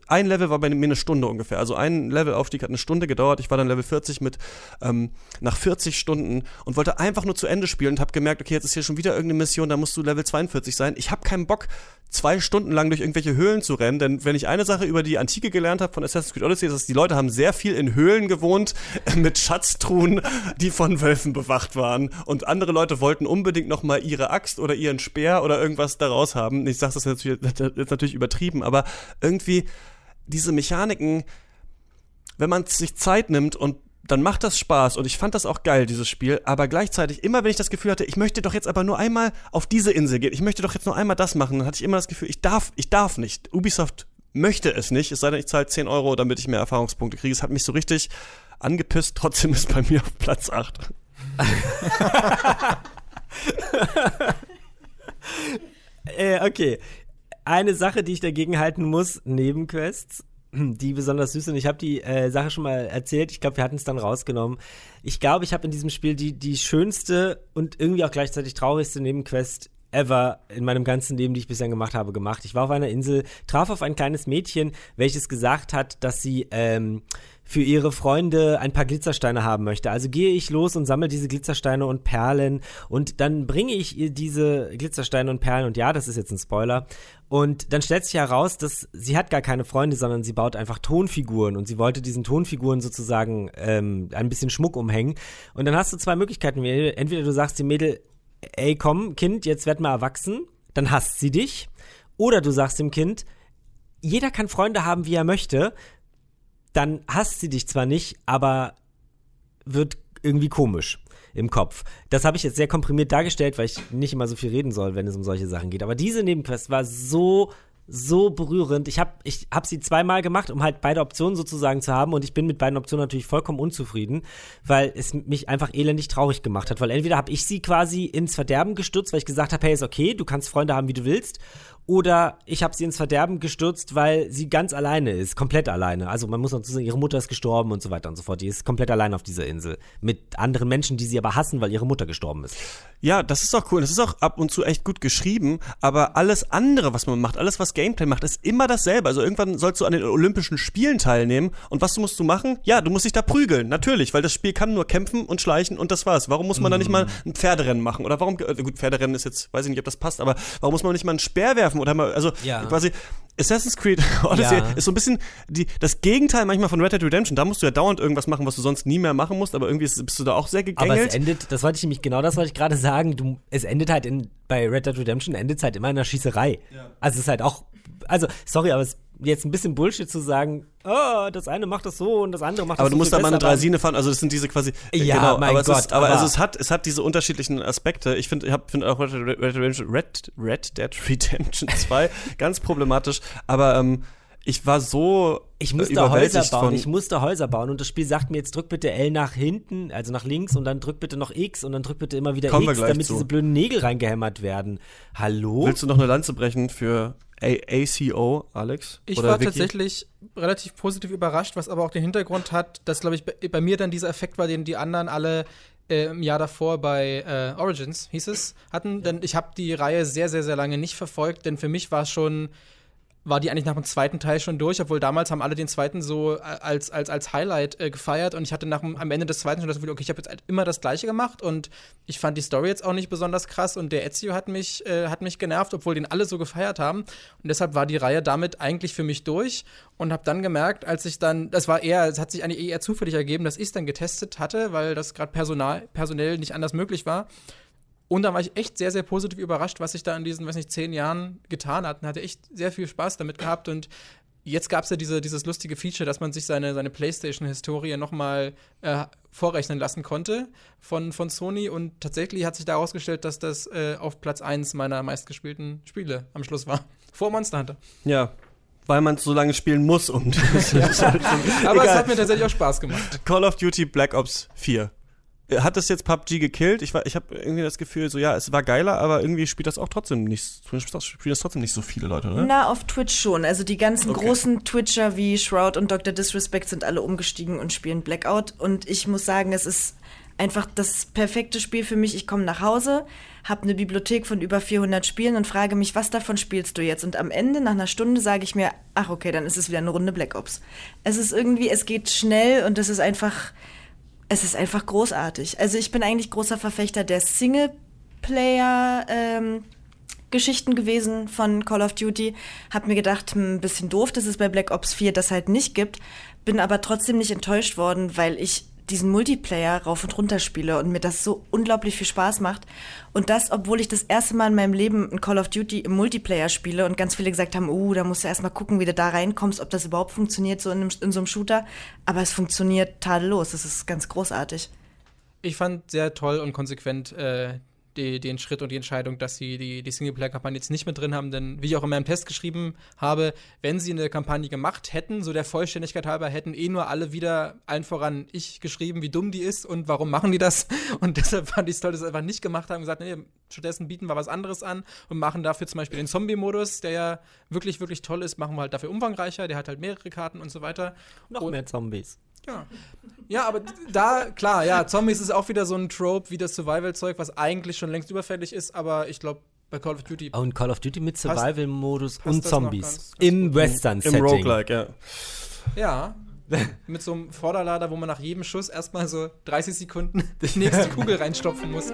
ein Level war bei mir eine Stunde ungefähr, also ein Levelaufstieg hat eine Stunde gedauert, ich war dann Level 40 mit ähm, nach 40 Stunden und wollte einfach nur zu Ende spielen und habe gemerkt, okay, jetzt ist hier schon wieder irgendeine Mission, da musst du Level 42 sein. Ich habe keinen Bock, zwei Stunden lang durch irgendwelche Höhlen zu rennen, denn wenn ich eine Sache über die Antike gelernt habe von Assassin's Creed Odyssey, ist, dass die Leute haben sehr viel in Höhlen gewohnt *laughs* mit Schatztruhen, die von Wölfen bewacht waren. Und andere Leute wollten unbedingt noch mal ihre Axt oder ihren Speer oder irgendwas daraus haben. Ich sage das jetzt, natürlich übertrieben, aber irgendwie diese Mechaniken, wenn man sich Zeit nimmt und dann macht das Spaß und ich fand das auch geil, dieses Spiel, aber gleichzeitig, immer wenn ich das Gefühl hatte, ich möchte doch jetzt aber nur einmal auf diese Insel gehen, ich möchte doch jetzt nur einmal das machen, dann hatte ich immer das Gefühl, ich darf, ich darf nicht. Ubisoft möchte es nicht, es sei denn, ich zahle 10 Euro, damit ich mehr Erfahrungspunkte kriege. Es hat mich so richtig angepisst, trotzdem ist bei mir auf Platz 8. *laughs* *laughs* äh, okay. Eine Sache, die ich dagegen halten muss, Nebenquests, *clears throat* die besonders süß sind. Ich habe die äh, Sache schon mal erzählt. Ich glaube, wir hatten es dann rausgenommen. Ich glaube, ich habe in diesem Spiel die, die schönste und irgendwie auch gleichzeitig traurigste Nebenquest ever in meinem ganzen Leben, die ich bisher gemacht habe, gemacht. Ich war auf einer Insel, traf auf ein kleines Mädchen, welches gesagt hat, dass sie ähm, für ihre Freunde ein paar Glitzersteine haben möchte. Also gehe ich los und sammle diese Glitzersteine und Perlen und dann bringe ich ihr diese Glitzersteine und Perlen und ja, das ist jetzt ein Spoiler. Und dann stellt sich heraus, dass sie hat gar keine Freunde, sondern sie baut einfach Tonfiguren und sie wollte diesen Tonfiguren sozusagen ähm, ein bisschen Schmuck umhängen. Und dann hast du zwei Möglichkeiten. Entweder du sagst dem Mädel, ey komm, Kind, jetzt werd mal erwachsen, dann hasst sie dich. Oder du sagst dem Kind, jeder kann Freunde haben, wie er möchte, dann hasst sie dich zwar nicht, aber wird irgendwie komisch im Kopf. Das habe ich jetzt sehr komprimiert dargestellt, weil ich nicht immer so viel reden soll, wenn es um solche Sachen geht. Aber diese Nebenquest war so so berührend. Ich habe ich hab sie zweimal gemacht, um halt beide Optionen sozusagen zu haben. Und ich bin mit beiden Optionen natürlich vollkommen unzufrieden, weil es mich einfach elendig traurig gemacht hat, weil entweder habe ich sie quasi ins Verderben gestürzt, weil ich gesagt habe, hey, ist okay, du kannst Freunde haben, wie du willst, oder ich habe sie ins Verderben gestürzt, weil sie ganz alleine ist, komplett alleine. Also man muss dazu sagen, ihre Mutter ist gestorben und so weiter und so fort. Die ist komplett allein auf dieser Insel. Mit anderen Menschen, die sie aber hassen, weil ihre Mutter gestorben ist. Ja, das ist auch cool. Das ist auch ab und zu echt gut geschrieben. Aber alles andere, was man macht, alles, was Gameplay macht, ist immer dasselbe. Also irgendwann sollst du an den Olympischen Spielen teilnehmen. Und was musst du machen? Ja, du musst dich da prügeln. Natürlich, weil das Spiel kann nur kämpfen und schleichen und das war's. Warum muss man mm. da nicht mal ein Pferderennen machen? Oder warum, äh, gut, Pferderennen ist jetzt, weiß ich nicht, ob das passt, aber warum muss man nicht mal einen Speer werfen oder mal, also ja. quasi Assassin's Creed *laughs* Odyssey ja. ist so ein bisschen die, das Gegenteil manchmal von Red Dead Redemption. Da musst du ja dauernd irgendwas machen, was du sonst nie mehr machen musst, aber irgendwie bist du da auch sehr gegängelt. Aber es endet, das wollte ich nämlich genau das wollte ich gerade sagen, du, es endet halt in, bei Red Dead Redemption endet es halt immer in einer Schießerei. Ja. Also es ist halt auch, also sorry, aber es jetzt ein bisschen Bullshit zu sagen, oh, das eine macht das so und das andere macht aber das so. Aber du musst da mal eine Draisine fahren, also das sind diese quasi äh, Ja, genau, mein aber Gott, es ist, aber, aber also es hat es hat diese unterschiedlichen Aspekte. Ich finde ich finde auch Red, Red, Red, Red Dead Redemption *laughs* 2 ganz problematisch, aber ähm, ich war so ich musste Häuser bauen, ich musste Häuser bauen und das Spiel sagt mir jetzt drück bitte L nach hinten, also nach links und dann drück bitte noch X und dann drück bitte immer wieder Kommen X, damit zu. diese blöden Nägel reingehämmert werden. Hallo? Willst du noch eine Lanze brechen für A ACO, Alex? Ich war Vicky? tatsächlich relativ positiv überrascht, was aber auch den Hintergrund hat, dass, glaube ich, bei, bei, mir dann dieser Effekt war, den die anderen alle äh, im Jahr davor bei äh, Origins, hieß es, hatten. Denn ich habe die Reihe sehr, sehr, sehr lange nicht verfolgt, denn für mich war es schon war die eigentlich nach dem zweiten Teil schon durch, obwohl damals haben alle den zweiten so äh, als, als, als Highlight äh, gefeiert und ich hatte nach am Ende des zweiten schon das Gefühl, okay, ich habe jetzt halt immer das gleiche gemacht und ich fand die Story jetzt auch nicht besonders krass und der Ezio hat mich, äh, hat mich genervt, obwohl den alle so gefeiert haben und deshalb war die Reihe damit eigentlich für mich durch und habe dann gemerkt, als ich dann, das war eher, es hat sich eigentlich eher zufällig ergeben, dass ich es dann getestet hatte, weil das gerade personell nicht anders möglich war und da war ich echt sehr, sehr positiv überrascht, was sich da in diesen, weiß nicht, zehn Jahren getan hat. Und hatte echt sehr viel Spaß damit gehabt. Und jetzt gab es ja diese, dieses lustige Feature, dass man sich seine, seine PlayStation-Historie nochmal äh, vorrechnen lassen konnte von, von Sony. Und tatsächlich hat sich da herausgestellt, dass das äh, auf Platz 1 meiner meistgespielten Spiele am Schluss war. *laughs* Vor Monster Hunter. Ja, weil man so lange spielen muss, *laughs* *laughs* das. ja. Aber Egal. es hat mir tatsächlich auch Spaß gemacht. Call of Duty Black Ops 4. hat das jetzt PUBG gekillt? Ich, ich habe irgendwie das Gefühl, so ja, es war geiler, aber irgendwie spielt das auch trotzdem nicht, spielen das trotzdem nicht so viele Leute, oder? Na, auf Twitch schon. Also die ganzen okay. großen Twitcher wie Shroud und Dr. Disrespect sind alle umgestiegen und spielen Blackout. Und ich muss sagen, es ist einfach das perfekte Spiel für mich. Ich komme nach Hause, habe eine Bibliothek von über 400 Spielen und frage mich, was davon spielst du jetzt? Und am Ende, nach einer Stunde, sage ich mir, ach okay, dann ist es wieder eine Runde Black Ops. Es ist irgendwie, es geht schnell und es ist einfach, es ist einfach großartig. Also ich bin eigentlich großer Verfechter der Singleplayer. Ähm, Geschichten gewesen von Call of Duty. Hab mir gedacht, hm, ein bisschen doof, dass es bei Black Ops 4 das halt nicht gibt. Bin aber trotzdem nicht enttäuscht worden, weil ich diesen Multiplayer rauf und runter spiele und mir das so unglaublich viel Spaß macht. Und das, obwohl ich das erste Mal in meinem Leben ein Call of Duty im Multiplayer spiele und ganz viele gesagt haben, uh, da musst du erstmal gucken, wie du da reinkommst, ob das überhaupt funktioniert, so in, einem, in so einem Shooter. Aber es funktioniert tadellos. Das ist ganz großartig. Ich fand sehr toll und konsequent äh, die, den Schritt und die Entscheidung, dass sie die, die Singleplayer-Kampagne jetzt nicht mit drin haben. Denn wie ich auch in meinem Test geschrieben habe, wenn sie eine Kampagne gemacht hätten, so der Vollständigkeit halber, hätten eh nur alle wieder, allen voran ich geschrieben, wie dumm die ist und warum machen die das. *laughs* Und deshalb fand ich es toll, dass sie einfach nicht gemacht haben und gesagt, nee, stattdessen bieten wir was anderes an und machen dafür zum Beispiel den Zombie-Modus, der ja wirklich, wirklich toll ist, machen wir halt dafür umfangreicher, der hat halt mehrere Karten und so weiter. Noch und mehr Zombies. Ja. Ja, aber da, klar, ja, Zombies ist auch wieder so ein Trope wie das Survival-Zeug, was eigentlich schon längst überfällig ist, aber ich glaube, bei Call of Duty. Oh, und Call of Duty mit Survival-Modus und Zombies. Ganz, ganz Im Western-Setting. Im Roguelike, ja. Ja. mit so einem Vorderlader, wo man nach jedem Schuss erstmal so 30 Sekunden *laughs* die nächste Kugel reinstopfen muss.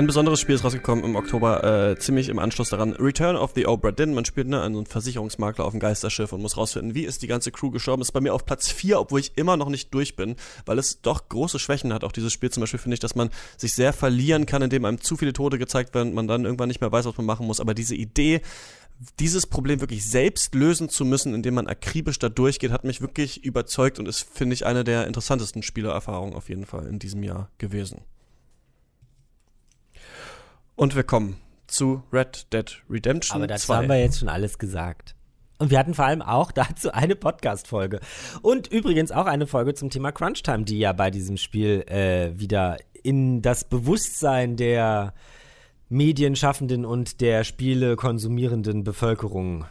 Ein besonderes Spiel ist rausgekommen im Oktober, äh, ziemlich im Anschluss daran. Return of the Obra Dinn. Man spielt ne, einen Versicherungsmakler auf dem Geisterschiff und muss rausfinden, wie ist die ganze Crew gestorben. Ist bei mir auf Platz 4, obwohl ich immer noch nicht durch bin, weil es doch große Schwächen hat. Auch dieses Spiel zum Beispiel finde ich, dass man sich sehr verlieren kann, indem einem zu viele Tote gezeigt werden und man dann irgendwann nicht mehr weiß, was man machen muss. Aber diese Idee, dieses Problem wirklich selbst lösen zu müssen, indem man akribisch da durchgeht, hat mich wirklich überzeugt und ist, finde ich, eine der interessantesten Spielererfahrungen auf jeden Fall in diesem Jahr gewesen. Und wir kommen zu Red Dead Redemption Aber dazu 2. haben wir jetzt schon alles gesagt. Und wir hatten vor allem auch *laughs* dazu eine Podcast-Folge. Und übrigens auch eine Folge zum Thema Crunch-Time, die ja bei diesem Spiel äh, wieder in das Bewusstsein der Medienschaffenden und der Spiele konsumierenden Bevölkerung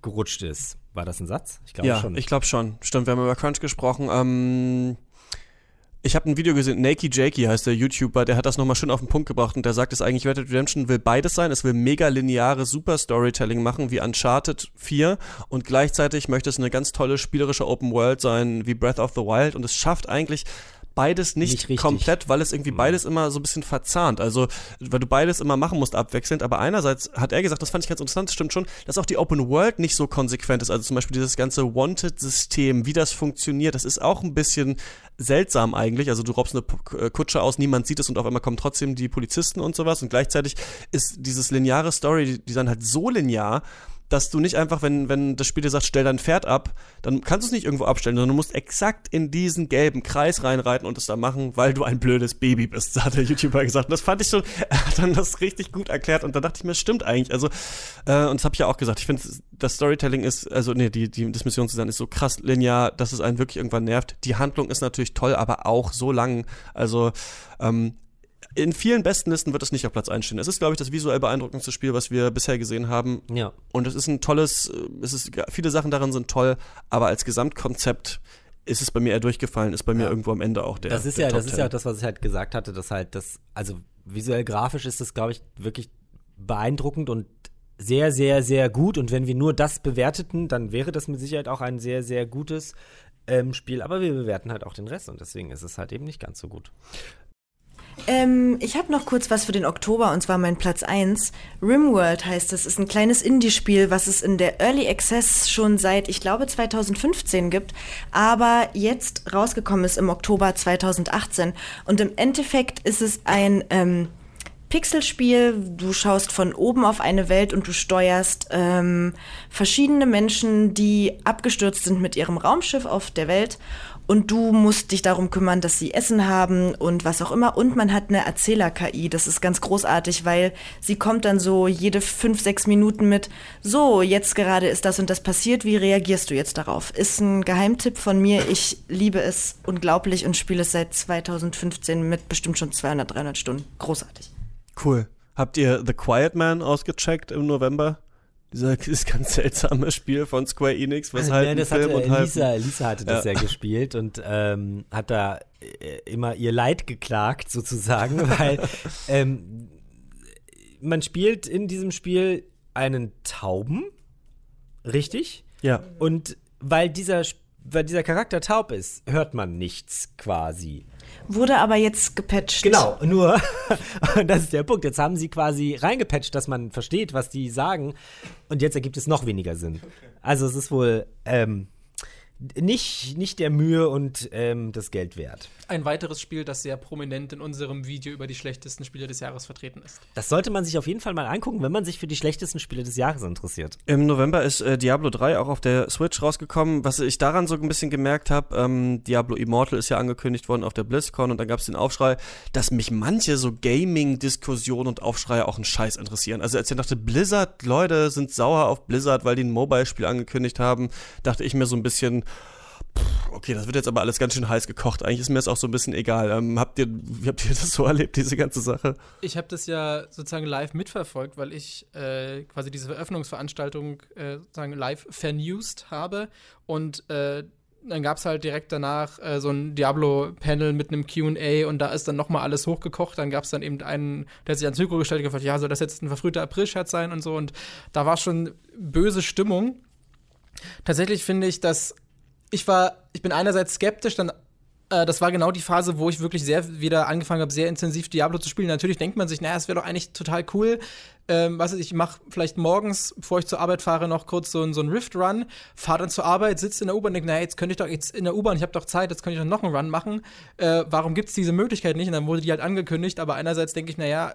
gerutscht ist. War das ein Satz? Ich glaube ja, schon. Ich glaube schon. Stimmt, wir haben über Crunch gesprochen. Ähm, ich habe ein Video gesehen, Nakey Jakey heißt der YouTuber, der hat das nochmal schön auf den Punkt gebracht und der sagt es eigentlich, Red Dead Redemption will beides sein. Es will mega lineare Super Storytelling machen wie Uncharted 4 und gleichzeitig möchte es eine ganz tolle spielerische Open World sein wie Breath of the Wild und es schafft eigentlich beides nicht, nicht komplett, weil es irgendwie mhm. beides immer so ein bisschen verzahnt. Also, weil du beides immer machen musst abwechselnd. Aber einerseits hat er gesagt, das fand ich ganz interessant, das stimmt schon, dass auch die Open World nicht so konsequent ist. Also zum Beispiel dieses ganze Wanted-System, wie das funktioniert, das ist auch ein bisschen seltsam eigentlich. Also du robbst eine äh, Kutsche aus, niemand sieht es und auf einmal kommen trotzdem die Polizisten und sowas. Und gleichzeitig ist dieses lineare Story-Design halt so linear, dass du nicht einfach, wenn, wenn das Spiel dir sagt, stell dein Pferd ab, dann kannst du es nicht irgendwo abstellen, sondern du musst exakt in diesen gelben Kreis reinreiten und es da machen, weil du ein blödes Baby bist, *laughs* hat der YouTuber gesagt. Und das fand ich schon, *laughs* er hat dann das richtig gut erklärt und da dachte ich mir, stimmt eigentlich. Also, äh, und das habe ich ja auch gesagt, ich finde, das Storytelling ist, also nee, die, die, das Missionsdesign ist so krass linear, dass es einen wirklich irgendwann nervt. Die Handlung ist natürlich toll, aber auch so lang. Also, ähm, in vielen besten Listen wird es nicht auf Platz 1 stehen. Es ist, glaube ich, das visuell beeindruckendste Spiel, was wir bisher gesehen haben. Ja. Und es ist ein tolles, äh, es ist, viele Sachen darin sind toll, aber als Gesamtkonzept ist es bei mir eher durchgefallen, ist bei mir irgendwo am Ende auch der. Das ist der ja, das ist ja auch das, was ich halt gesagt hatte, dass halt das, also visuell grafisch ist das, glaube ich, wirklich beeindruckend und sehr, sehr, sehr gut. Und wenn wir nur das bewerteten, dann wäre das mit Sicherheit auch ein sehr, sehr gutes ähm, Spiel. Aber wir bewerten halt auch den Rest und deswegen ist es halt eben nicht ganz so gut. Ähm, ich habe noch kurz was für den Oktober und zwar mein Platz 1. Rimworld heißt es, ist ein kleines Indie-Spiel, was es in der Early Access schon seit, ich glaube, 2015 gibt, aber jetzt rausgekommen ist im Oktober 2018. Und im Endeffekt ist es ein ähm, Pixelspiel. Du schaust von oben auf eine Welt und du steuerst ähm, verschiedene Menschen, die abgestürzt sind mit ihrem Raumschiff auf der Welt und du musst dich darum kümmern, dass sie Essen haben und was auch immer. Und man hat eine Erzähler-KI. Das ist ganz großartig, weil sie kommt dann so jede fünf, sechs Minuten mit, so, jetzt gerade ist das und das passiert, wie reagierst du jetzt darauf? Ist ein Geheimtipp von mir. Ich liebe es unglaublich und spiele es seit 2015 mit bestimmt schon 200, 300 Stunden. Großartig. Cool. Habt ihr The Quiet Man ausgecheckt im November? *laughs* Dieses ganz seltsame Spiel von Square Enix, was halt ja, das Film hatte, und halt Lisa, Lisa hatte das ja, Ja. gespielt und ähm, hat da äh, immer ihr Leid geklagt sozusagen, *laughs* weil ähm, man spielt in diesem Spiel einen Tauben, richtig? ja. Und weil dieser, weil dieser Charakter taub ist, hört man nichts quasi. Wurde aber jetzt gepatcht. Genau, nur, *laughs* das ist der Punkt. Jetzt haben sie quasi reingepatcht, dass man versteht, was die sagen. Und jetzt ergibt es noch weniger Sinn. Also es ist wohl ähm, nicht, nicht der Mühe und ähm, das Geld wert. Ein weiteres Spiel, das sehr prominent in unserem Video über die schlechtesten Spiele des Jahres vertreten ist. Das sollte man sich auf jeden Fall mal angucken, wenn man sich für die schlechtesten Spiele des Jahres interessiert. Im November ist äh, Diablo 3 auch auf der Switch rausgekommen. Was ich daran so ein bisschen gemerkt habe, ähm, Diablo Immortal ist ja angekündigt worden auf der BlizzCon und dann gab es den Aufschrei, dass mich manche so Gaming-Diskussionen und Aufschreie auch einen Scheiß interessieren. Also als ich dachte, Blizzard, Leute sind sauer auf Blizzard, weil die ein Mobile-Spiel angekündigt haben, dachte ich mir so ein bisschen, okay, das wird jetzt aber alles ganz schön heiß gekocht. Eigentlich ist mir das auch so ein bisschen egal. Ähm, habt ihr, wie habt ihr *laughs* das so erlebt, diese ganze Sache? Ich habe das ja sozusagen live mitverfolgt, weil ich äh, quasi diese Eröffnungsveranstaltung äh, sozusagen live vernewst habe. Und äh, dann gab es halt direkt danach äh, so ein Diablo-Panel mit einem QA und da ist dann nochmal alles hochgekocht. Dann gab es dann eben einen, der sich ans Mikro gestellt und gefragt, ja, soll das jetzt ein verfrühter April-Scherz sein und so. Und da war schon böse Stimmung. Tatsächlich finde ich, dass ich war, ich bin einerseits skeptisch, dann äh, das war genau die Phase, wo ich wirklich sehr wieder angefangen habe, sehr intensiv Diablo zu spielen. Natürlich denkt man sich, naja, es wäre doch eigentlich total cool. Ähm, was weiß ich, mache vielleicht morgens, bevor ich zur Arbeit fahre, noch kurz so, so einen Rift-Run, fahre dann zur Arbeit, sitze in der U-Bahn und denke, naja, jetzt könnte ich doch jetzt in der U-Bahn, ich habe doch Zeit, jetzt könnte ich doch noch einen Run machen. Äh, warum gibt es diese Möglichkeit nicht? Und dann wurde die halt angekündigt, aber einerseits denke ich, naja,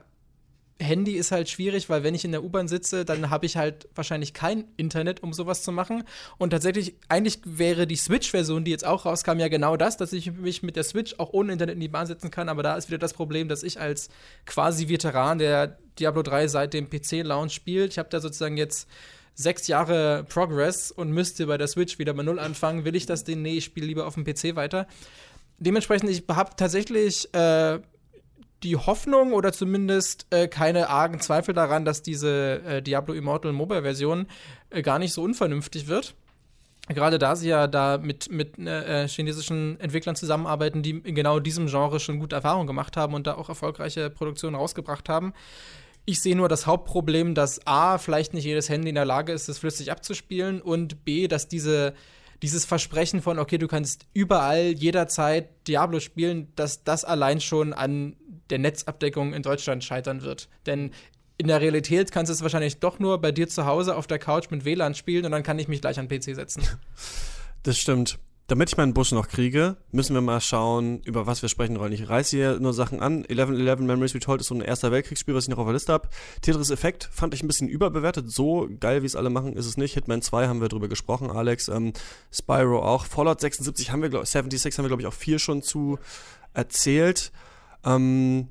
Handy ist halt schwierig, weil wenn ich in der U-Bahn sitze, dann habe ich halt wahrscheinlich kein Internet, um sowas zu machen. Und tatsächlich, eigentlich wäre die Switch-Version, die jetzt auch rauskam, ja genau das, dass ich mich mit der Switch auch ohne Internet in die Bahn setzen kann. Aber da ist wieder das Problem, dass ich als quasi Veteran, der Diablo 3 seit dem PC-Launch spielt, ich habe da sozusagen jetzt sechs Jahre Progress und müsste bei der Switch wieder bei Null anfangen. Will ich das denn? Nee, ich spiele lieber auf dem PC weiter. Dementsprechend, ich habe tatsächlich äh, die Hoffnung oder zumindest äh, keine argen Zweifel daran, dass diese äh, Diablo Immortal Mobile-Version äh, gar nicht so unvernünftig wird. Gerade da sie ja da mit, mit äh, chinesischen Entwicklern zusammenarbeiten, die in genau diesem Genre schon gute Erfahrungen gemacht haben und da auch erfolgreiche Produktionen rausgebracht haben. Ich sehe nur das Hauptproblem, dass A, vielleicht nicht jedes Handy in der Lage ist, das flüssig abzuspielen und B, dass diese, dieses Versprechen von, okay, du kannst überall, jederzeit Diablo spielen, dass das allein schon an der Netzabdeckung in Deutschland scheitern wird. Denn in der Realität kannst du es wahrscheinlich doch nur bei dir zu Hause auf der Couch mit WLAN spielen und dann kann ich mich gleich an den PC setzen. *laughs* Das stimmt. Damit ich meinen Bus noch kriege, müssen wir mal schauen, über was wir sprechen wollen. Ich reiße hier nur Sachen an. 1111 Memories Retold ist so ein Erster Weltkriegsspiel, was ich noch auf der Liste habe. Tetris Effect fand ich ein bisschen überbewertet. So geil, wie es alle machen, ist es nicht. Hitman 2 haben wir drüber gesprochen, Alex. Ähm, Spyro auch. Fallout 76 haben wir, glaube 76 haben wir, glaube ich, auch vier schon zu erzählt. Ähm,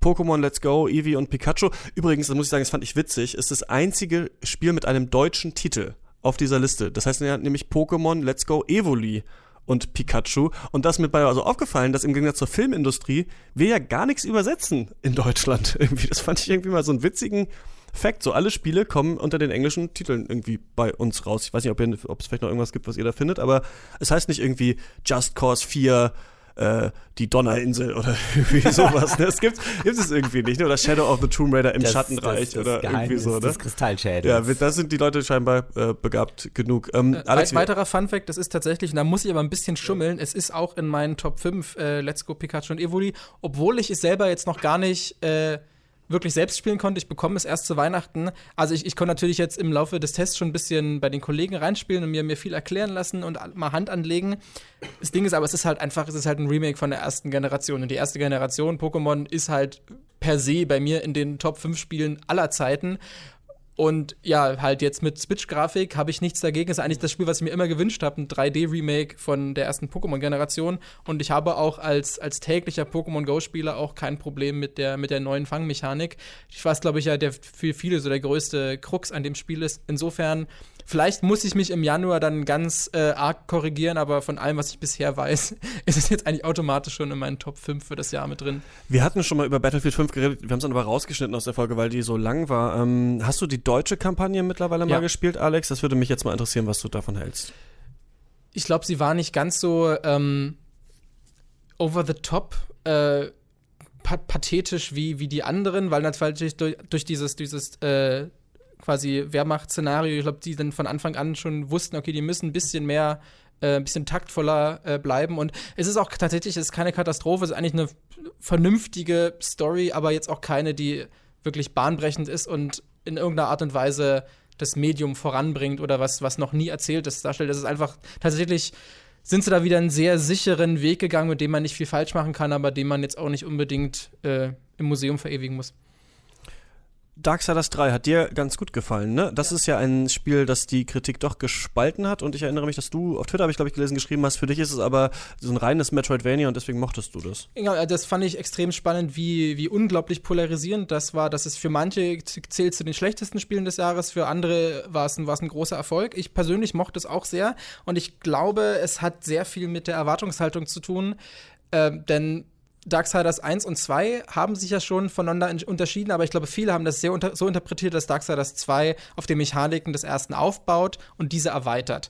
Pokémon Let's Go, Eevee und Pikachu. Übrigens, das muss ich sagen, das fand ich witzig, ist das einzige Spiel mit einem deutschen Titel auf dieser Liste. Das heißt nämlich Pokémon Let's Go Evoli und Pikachu. Und das ist mir bei also aufgefallen, dass im Gegensatz zur Filmindustrie wir ja gar nichts übersetzen in Deutschland. *laughs* Irgendwie, das fand ich irgendwie mal so einen witzigen Fact. So alle Spiele kommen unter den englischen Titeln irgendwie bei uns raus. Ich weiß nicht, ob, ihr, ob es vielleicht noch irgendwas gibt, was ihr da findet, aber es heißt nicht irgendwie Just Cause 4 äh, die Donnerinsel oder *laughs* irgendwie sowas. Ne? Das gibt, gibt es irgendwie nicht. Ne? Oder Shadow of the Tomb Raider im Das- Schattenreich das, das oder Geheimnis irgendwie so. Ne? des Kristallschädels. Ja, da sind die Leute scheinbar äh, begabt genug. Ähm, Äh, Alex, weit- weiterer Funfact, das ist tatsächlich, und da muss ich aber ein bisschen schummeln, es ist auch in meinen Top 5 äh, Let's Go Pikachu und Evoli, obwohl ich es selber jetzt noch gar nicht äh, wirklich selbst spielen konnte. Ich bekomme es erst zu Weihnachten. Also ich, ich konnte natürlich jetzt im Laufe des Tests schon ein bisschen bei den Kollegen reinspielen und mir, mir viel erklären lassen und mal Hand anlegen. Das Ding ist aber, es ist halt einfach, es ist halt ein Remake von der ersten Generation. Und die erste Generation Pokémon ist halt per se bei mir in den Top 5 Spielen aller Zeiten. Und ja, halt jetzt mit Switch-Grafik habe ich nichts dagegen. Das ist eigentlich das Spiel, was ich mir immer gewünscht habe, ein 3D-Remake von der ersten Pokémon-Generation. Und ich habe auch als, als täglicher Pokémon Go-Spieler auch kein Problem mit der, mit der neuen Fangmechanik. Ich weiß, glaube ich, ja, der für viele so der größte Krux an dem Spiel ist. Insofern Vielleicht muss ich mich im Januar dann ganz äh, arg korrigieren, aber von allem, was ich bisher weiß, *laughs* ist es jetzt eigentlich automatisch schon in meinen Top 5 für das Jahr mit drin. Wir hatten schon mal über Battlefield 5 geredet, wir haben es dann aber rausgeschnitten aus der Folge, weil die so lang war. Ähm, hast du die deutsche Kampagne mittlerweile ja. mal gespielt, Alex? Das würde mich jetzt mal interessieren, was du davon hältst. Ich glaube, sie war nicht ganz so ähm, over the top. Äh, pathetisch wie, wie die anderen, weil natürlich durch, durch dieses, dieses äh, quasi Wehrmacht-Szenario, ich glaube, die dann von Anfang an schon wussten, okay, die müssen ein bisschen mehr, äh, ein bisschen taktvoller äh, bleiben. Und es ist auch tatsächlich, es ist keine Katastrophe, es ist eigentlich eine vernünftige Story, aber jetzt auch keine, die wirklich bahnbrechend ist und in irgendeiner Art und Weise das Medium voranbringt oder was, was noch nie erzählt ist, darstellt. Das ist einfach tatsächlich sind sie da wieder einen sehr sicheren Weg gegangen, mit dem man nicht viel falsch machen kann, aber den man jetzt auch nicht unbedingt äh, im Museum verewigen muss. Darksiders 3 hat dir ganz gut gefallen, ne? Das ja. ist ja ein Spiel, das die Kritik doch gespalten hat und ich erinnere mich, dass du auf Twitter, habe ich glaube ich gelesen, geschrieben hast, für dich ist es aber so ein reines Metroidvania und deswegen mochtest du das. Ja, das fand ich extrem spannend, wie, wie unglaublich polarisierend das war. Das ist für manche zählt zu den schlechtesten Spielen des Jahres, für andere war es ein, es ein großer Erfolg. Ich persönlich mochte es auch sehr und ich glaube, es hat sehr viel mit der Erwartungshaltung zu tun, äh, denn Darksiders 1 und 2 haben sich ja schon voneinander unterschieden, aber ich glaube, viele haben das sehr unter so interpretiert, dass Darksiders 2 auf den Mechaniken des ersten aufbaut und diese erweitert.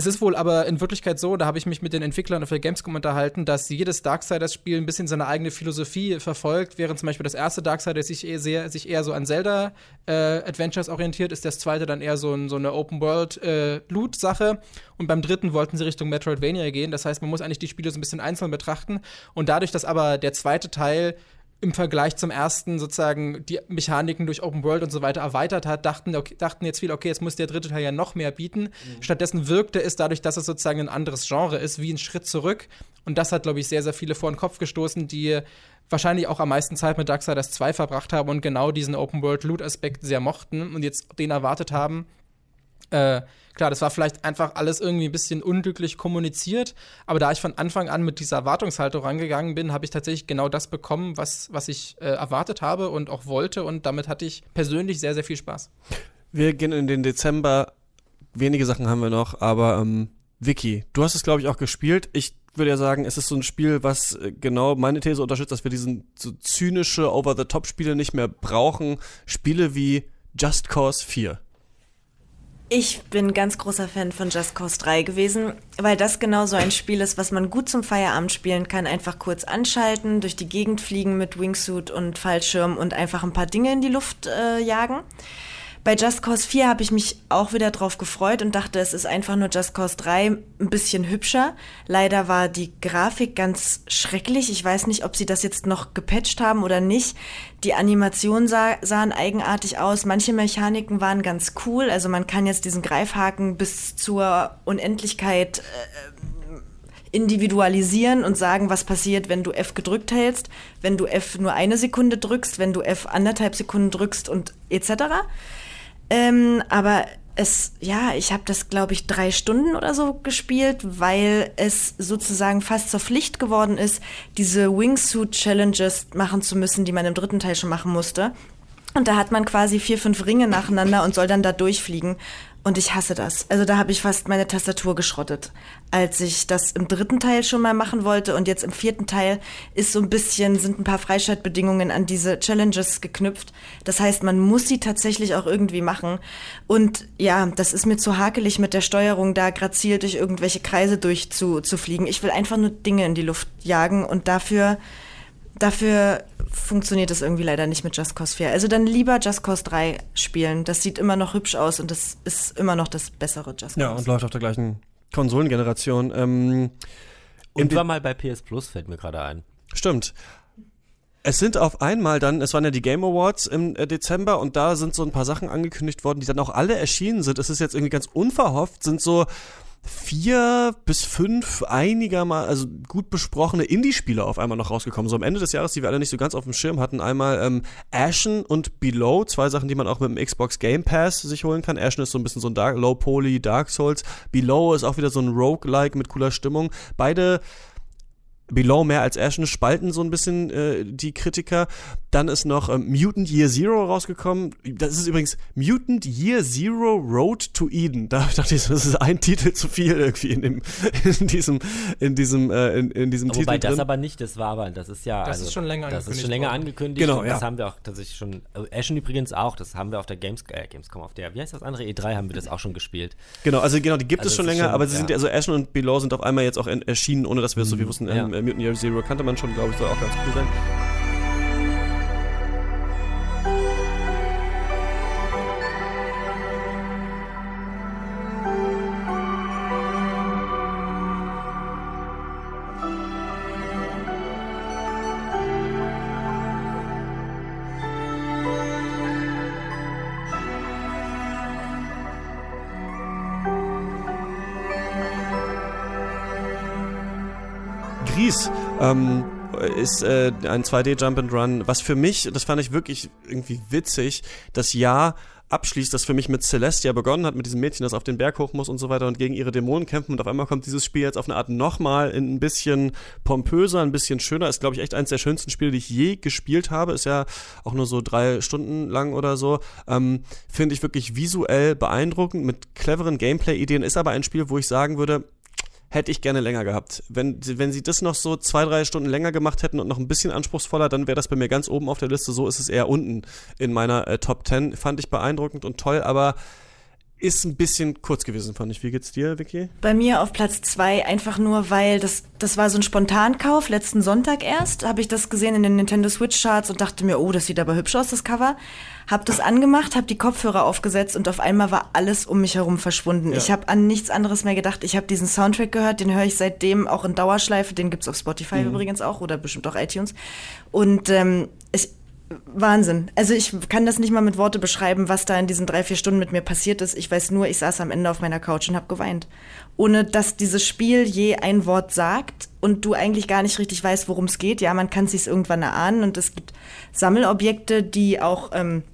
Es ist wohl aber in Wirklichkeit so, da habe ich mich mit den Entwicklern auf der Gamescom unterhalten, dass jedes Darksiders-Spiel ein bisschen seine eigene Philosophie verfolgt. Während zum Beispiel das erste Darksiders sich eher, sehr, sich eher so an Zelda-Adventures äh, orientiert, ist das zweite dann eher so, ein, so eine Open-World-Loot-Sache. Äh, und beim dritten wollten sie Richtung Metroidvania gehen. Das heißt, man muss eigentlich die Spiele so ein bisschen einzeln betrachten. Und dadurch, dass aber der zweite Teil im Vergleich zum ersten sozusagen die Mechaniken durch Open World und so weiter erweitert hat, dachten, okay, dachten jetzt viele, okay, jetzt muss der dritte Teil ja noch mehr bieten. Mhm. Stattdessen wirkte es dadurch, dass es sozusagen ein anderes Genre ist, wie ein Schritt zurück. Und das hat, glaube ich, sehr, sehr viele vor den Kopf gestoßen, die wahrscheinlich auch am meisten Zeit mit Darksiders 2 verbracht haben und genau diesen Open World Loot Aspekt sehr mochten und jetzt den erwartet haben. Äh, klar, das war vielleicht einfach alles irgendwie ein bisschen unglücklich kommuniziert, aber da ich von Anfang an mit dieser Erwartungshaltung rangegangen bin, habe ich tatsächlich genau das bekommen, was, was ich äh, erwartet habe und auch wollte und damit hatte ich persönlich sehr, sehr viel Spaß. Wir gehen in den Dezember. Wenige Sachen haben wir noch, aber ähm, Vicky, du hast es, glaube ich, auch gespielt. Ich würde ja sagen, es ist so ein Spiel, was äh, genau meine These unterstützt, dass wir diesen so zynische Over-the-Top-Spiele nicht mehr brauchen. Spiele wie Just Cause 4. Ich bin ganz großer Fan von Just Cause 3 gewesen, weil das genau so ein Spiel ist, was man gut zum Feierabend spielen kann. Einfach kurz anschalten, durch die Gegend fliegen mit Wingsuit und Fallschirm und einfach ein paar Dinge in die Luft äh, jagen. Bei Just Cause 4 habe ich mich auch wieder drauf gefreut und dachte, es ist einfach nur Just Cause 3 ein bisschen hübscher. Leider war die Grafik ganz schrecklich. Ich weiß nicht, ob sie das jetzt noch gepatcht haben oder nicht. Die Animationen sah, sahen eigenartig aus. Manche Mechaniken waren ganz cool. Also man kann jetzt diesen Greifhaken bis zur Unendlichkeit äh, individualisieren und sagen, was passiert, wenn du F gedrückt hältst, wenn du F nur eine Sekunde drückst, wenn du F anderthalb Sekunden drückst und etc. Ähm, aber es, ja, ich habe das, glaube ich, drei Stunden oder so gespielt, weil es sozusagen fast zur Pflicht geworden ist, diese Wingsuit-Challenges machen zu müssen, die man im dritten Teil schon machen musste. Und da hat man quasi vier, fünf Ringe nacheinander und soll dann da durchfliegen. Und ich hasse das. Also da habe ich fast meine Tastatur geschrottet, als ich das im dritten Teil schon mal machen wollte. Und jetzt im vierten Teil ist so ein bisschen, sind ein paar Freischaltbedingungen an diese Challenges geknüpft. Das heißt, man muss sie tatsächlich auch irgendwie machen. Und ja, das ist mir zu hakelig mit der Steuerung, da grazil durch irgendwelche Kreise durchzufliegen. Ich will einfach nur Dinge in die Luft jagen und dafür dafür funktioniert es irgendwie leider nicht mit Just Cause 4. Also dann lieber Just Cause 3 spielen. Das sieht immer noch hübsch aus und das ist immer noch das bessere Just Cause. Ja, und läuft auf der gleichen Konsolengeneration. Ähm, und war mal bei PS Plus, fällt mir gerade ein. Stimmt. Es sind auf einmal dann, es waren ja die Game Awards im äh, Dezember und da sind so ein paar Sachen angekündigt worden, die dann auch alle erschienen sind. Es ist jetzt irgendwie ganz unverhofft, sind so vier bis fünf einigermaßen, also gut besprochene Indie-Spiele auf einmal noch rausgekommen. So am Ende des Jahres, die wir alle nicht so ganz auf dem Schirm hatten. Einmal ähm, Ashen und Below, zwei Sachen, die man auch mit dem Xbox Game Pass sich holen kann. Ashen ist so ein bisschen so ein Dark, Low Poly Dark Souls. Below ist auch wieder so ein Roguelike mit cooler Stimmung. Beide Below mehr als Ashen spalten so ein bisschen äh, die Kritiker. Dann ist noch ähm, Mutant Year Zero rausgekommen. Das ist übrigens Mutant Year Zero Road to Eden. Da *laughs* dachte ich, das ist ein Titel zu viel irgendwie in, dem, *laughs* in diesem, in diesem, äh, in, in diesem Wobei Titel. Wobei das drin. aber nicht, das war aber, das ist ja. Das also, ist schon länger Das angekündigt. ist schon länger worden. angekündigt. Genau, ja. Das haben wir auch tatsächlich schon. Äh, Ashen übrigens auch, das haben wir auf der Games, äh, Gamescom, auf der, wie heißt das andere? E3 haben wir das auch schon gespielt. Genau, also genau, die gibt Also es schon länger, schon- aber sie sind ja. also Ashen und Below sind auf einmal jetzt auch en- erschienen, ohne dass wir es so wie wussten. ja. Ähm, Mutant Year Zero kannte man schon, glaube ich, soll auch ganz cool sein. Ähm, ist äh, ein 2D Jump and Run, was für mich, das fand ich wirklich irgendwie witzig, das Jahr abschließt, das für mich mit Celestia begonnen hat, mit diesem Mädchen, das auf den Berg hoch muss und so weiter und gegen ihre Dämonen kämpfen und auf einmal kommt dieses Spiel jetzt auf eine Art nochmal ein bisschen pompöser, ein bisschen schöner, ist glaube ich echt eines der schönsten Spiele, die ich je gespielt habe, ist ja auch nur so drei Stunden lang oder so, ähm, finde ich wirklich visuell beeindruckend, mit cleveren Gameplay-Ideen, ist aber ein Spiel, wo ich sagen würde, hätte ich gerne länger gehabt. Wenn, wenn sie das noch so zwei, drei Stunden länger gemacht hätten und noch ein bisschen anspruchsvoller, dann wäre das bei mir ganz oben auf der Liste. So ist es eher unten in meiner äh, Top 10. Fand ich beeindruckend und toll, aber ist ein bisschen kurz gewesen, fand ich. Wie geht's dir, Vicky? Bei mir auf Platz zwei einfach nur, weil das, das war so ein Spontankauf. Letzten Sonntag erst habe ich das gesehen in den Nintendo Switch Charts und dachte mir, oh, das sieht aber hübsch aus, das Cover. Hab das angemacht, hab die Kopfhörer aufgesetzt und auf einmal war alles um mich herum verschwunden. Ja. Ich habe an nichts anderes mehr gedacht. Ich habe diesen Soundtrack gehört, den höre ich seitdem auch in Dauerschleife. Den gibt's auf Spotify übrigens auch oder bestimmt auch iTunes. Und ähm, Wahnsinn. Also ich kann das nicht mal mit Worte beschreiben, was da in diesen drei, vier Stunden mit mir passiert ist. Ich weiß nur, ich saß am Ende auf meiner Couch und habe geweint. Ohne dass dieses Spiel je ein Wort sagt und du eigentlich gar nicht richtig weißt, worum es geht. Ja, man kann es sich irgendwann erahnen und es gibt Sammelobjekte, die auch ähm,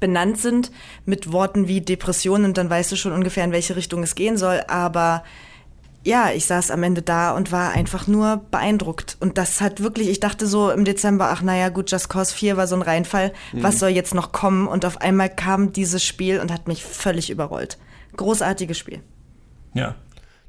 benannt sind mit Worten wie Depression und dann weißt du schon ungefähr, in welche Richtung es gehen soll. Aber ja, ich saß am Ende da und war einfach nur beeindruckt. Und das hat wirklich, ich dachte so im Dezember, ach naja, gut, Just Cause 4 war so ein Reinfall. Was soll jetzt noch kommen? Und auf einmal kam dieses Spiel und hat mich völlig überrollt. Großartiges Spiel. Ja.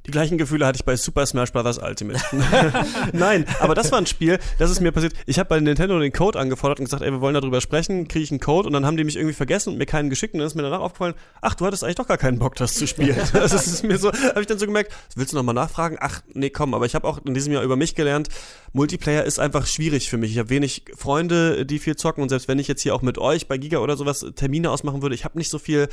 Die gleichen Gefühle hatte ich bei Super Smash Bros. Ultimate. *laughs* Nein, aber das war ein Spiel, das ist mir passiert. Ich habe bei Nintendo den Code angefordert und gesagt, ey, wir wollen darüber sprechen, kriege ich einen Code und dann haben die mich irgendwie vergessen und mir keinen geschickt und dann ist mir danach aufgefallen, ach, du hattest eigentlich doch gar keinen Bock, das zu spielen. *laughs* Das ist mir so, habe ich dann so gemerkt, willst du nochmal nachfragen? Ach, nee, komm, aber ich habe auch in diesem Jahr über mich gelernt, Multiplayer ist einfach schwierig für mich. Ich habe wenig Freunde, die viel zocken und selbst wenn ich jetzt hier auch mit euch bei Giga oder sowas Termine ausmachen würde, ich habe nicht so viel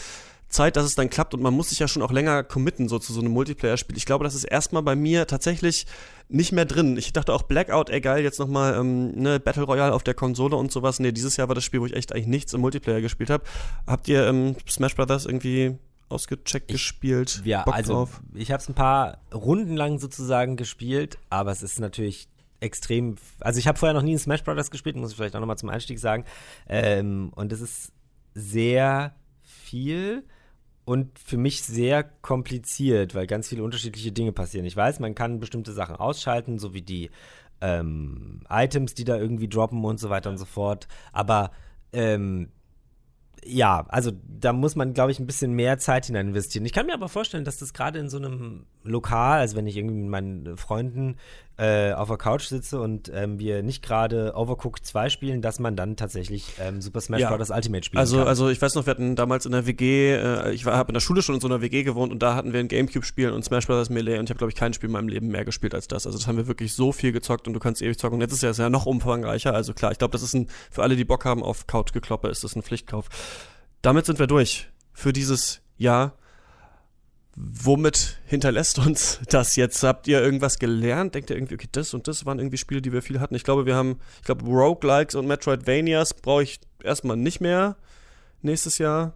Zeit, dass es dann klappt und man muss sich ja schon auch länger committen so zu so einem Multiplayer-Spiel. Ich glaube, das ist erstmal bei mir tatsächlich nicht mehr drin. Ich dachte auch Blackout, ey geil, jetzt nochmal ähm, ne, Battle Royale auf der Konsole und sowas. Nee, dieses Jahr war das Spiel, wo ich echt eigentlich nichts im Multiplayer gespielt habe. Habt ihr ähm, Smash Brothers irgendwie ausgecheckt, gespielt? Ja, Bock also drauf? ich habe es ein paar Runden lang sozusagen gespielt, aber es ist natürlich extrem. Also ich habe vorher noch nie in Smash Brothers gespielt, muss ich vielleicht auch nochmal zum Einstieg sagen. Ähm, und es ist sehr viel und für mich sehr kompliziert, weil ganz viele unterschiedliche Dinge passieren. Ich weiß, man kann bestimmte Sachen ausschalten, so wie die ähm, Items, die da irgendwie droppen und so weiter und so fort. Aber ähm, ja, also da muss man, glaube ich, ein bisschen mehr Zeit hinein investieren. Ich kann mir aber vorstellen, dass das gerade in so einem Lokal, also wenn ich irgendwie mit meinen Freunden äh, auf der Couch sitze und ähm, wir nicht gerade Overcooked 2 spielen, dass man dann tatsächlich ähm, Super Smash Ja. Bros. Ultimate spielen Also, kann. also ich weiß noch, wir hatten damals in der WG, äh, ich habe in der Schule schon in so einer WG gewohnt und da hatten wir ein Gamecube-Spiel und Smash Bros. Melee und ich habe, glaube ich, kein Spiel in meinem Leben mehr gespielt als das. Also das haben wir wirklich so viel gezockt und du kannst ewig zocken. Und jetzt ist ja, ist ja noch umfangreicher. Also klar, ich glaube, das ist ein, für alle, die Bock haben auf Couchgekloppe, ist das ein Pflichtkauf. Damit sind wir durch für dieses Jahr. Womit hinterlässt uns das jetzt? Habt ihr irgendwas gelernt? Denkt ihr irgendwie, okay, das und das waren irgendwie Spiele, die wir viel hatten? Ich glaube, wir haben, ich glaube, Roguelikes und Metroidvanias brauche ich erstmal nicht mehr nächstes Jahr.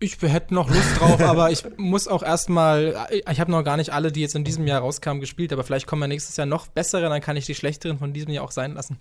Ich hätte noch Lust drauf, *laughs* aber ich muss auch erstmal, ich habe noch gar nicht alle, die jetzt in diesem Jahr rauskamen, gespielt, aber vielleicht kommen wir nächstes Jahr noch bessere, dann kann ich die schlechteren von diesem Jahr auch sein lassen.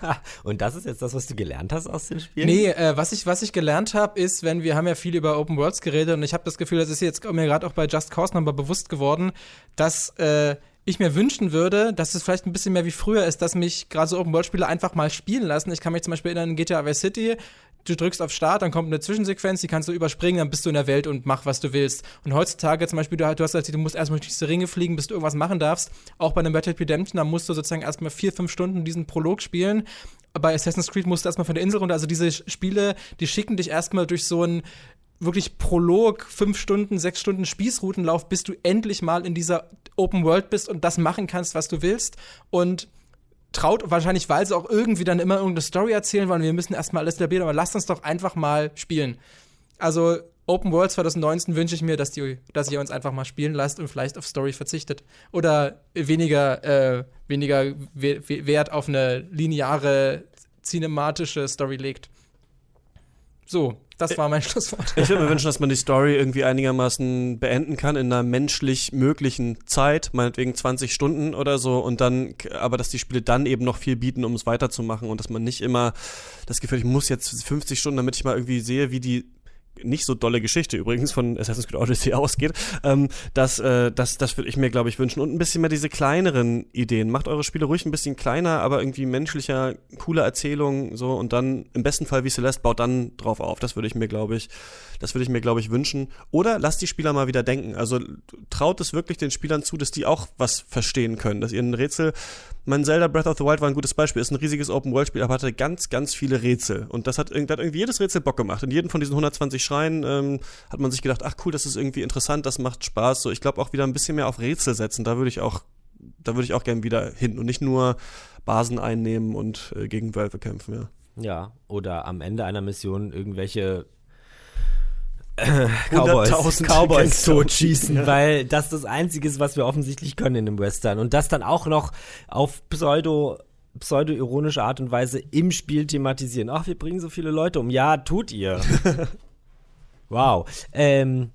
*laughs* Und das ist jetzt das, was du gelernt hast aus den Spielen? Nee, äh, was, ich, was ich gelernt habe, ist, wenn wir haben ja viel über Open Worlds geredet und ich habe das Gefühl, das ist jetzt mir gerade auch bei Just Cause nochmal bewusst geworden, dass äh, ich mir wünschen würde, dass es vielleicht ein bisschen mehr wie früher ist, dass mich gerade so Open-World-Spiele einfach mal spielen lassen. Ich kann mich zum Beispiel erinnern, in GTA Vice City, du drückst auf Start, dann kommt eine Zwischensequenz, die kannst du überspringen, dann bist du in der Welt und mach, was du willst. Und heutzutage zum Beispiel, du, hast du musst erstmal durch diese Ringe fliegen, bis du irgendwas machen darfst. Auch bei einem Red Dead Redemption, da musst du sozusagen erstmal vier, fünf Stunden diesen Prolog spielen. Bei Assassin's Creed musst du erstmal von der Insel runter. Also diese Spiele, die schicken dich erstmal durch so ein wirklich Prolog, fünf Stunden, sechs Stunden Spießroutenlauf, bis du endlich mal in dieser Open World bist und das machen kannst, was du willst. Und traut wahrscheinlich, weil sie auch irgendwie dann immer irgendeine Story erzählen wollen, wir müssen erstmal alles etablieren, aber lasst uns doch einfach mal spielen. Also Open World 2019 wünsche ich mir, dass, die, dass ihr uns einfach mal spielen lasst und vielleicht auf Story verzichtet. Oder weniger, äh, weniger Wert auf eine lineare, cinematische Story legt. So, das war mein *laughs* Schlusswort. Ich würde mir wünschen, dass man die Story irgendwie einigermaßen beenden kann in einer menschlich möglichen Zeit, meinetwegen 20 Stunden oder so, und dann, aber dass die Spiele dann eben noch viel bieten, um es weiterzumachen und dass man nicht immer das Gefühl, ich muss jetzt 50 Stunden, damit ich mal irgendwie sehe, wie die nicht so dolle Geschichte übrigens von Assassin's Creed Odyssey *laughs* ausgeht, ähm, das, äh, das, das würde ich mir, glaube ich, wünschen. Und ein bisschen mehr diese kleineren Ideen. Macht eure Spiele ruhig ein bisschen kleiner, aber irgendwie menschlicher, cooler Erzählung so und dann im besten Fall wie Celeste baut dann drauf auf. Das würde ich mir, glaube ich, das würde ich mir, glaube ich, wünschen. Oder lasst die Spieler mal wieder denken. Also traut es wirklich den Spielern zu, dass die auch was verstehen können, dass ihr ein Rätsel mein Zelda Breath of the Wild war ein gutes Beispiel. Ist ein riesiges Open-World-Spiel, aber hatte ganz, ganz viele Rätsel. Und das hat, das hat irgendwie jedes Rätsel Bock gemacht. In jedem von diesen 120 Schreien ähm, hat man sich gedacht, ach cool, das ist irgendwie interessant, das macht Spaß. So, ich glaube auch wieder ein bisschen mehr auf Rätsel setzen. Da würde ich auch, da würde ich auch gerne wieder hin und nicht nur Basen einnehmen und äh, gegen Wölfe kämpfen, ja. Ja, oder am Ende einer Mission irgendwelche Cowboys, Cowboys totschießen, ja. weil das das Einzige ist, was wir offensichtlich können in dem Western. Und das dann auch noch auf Pseudo pseudo-ironische Art und Weise im Spiel thematisieren. Ach, wir bringen so viele Leute um. Ja, tut ihr. *laughs* wow. Ähm,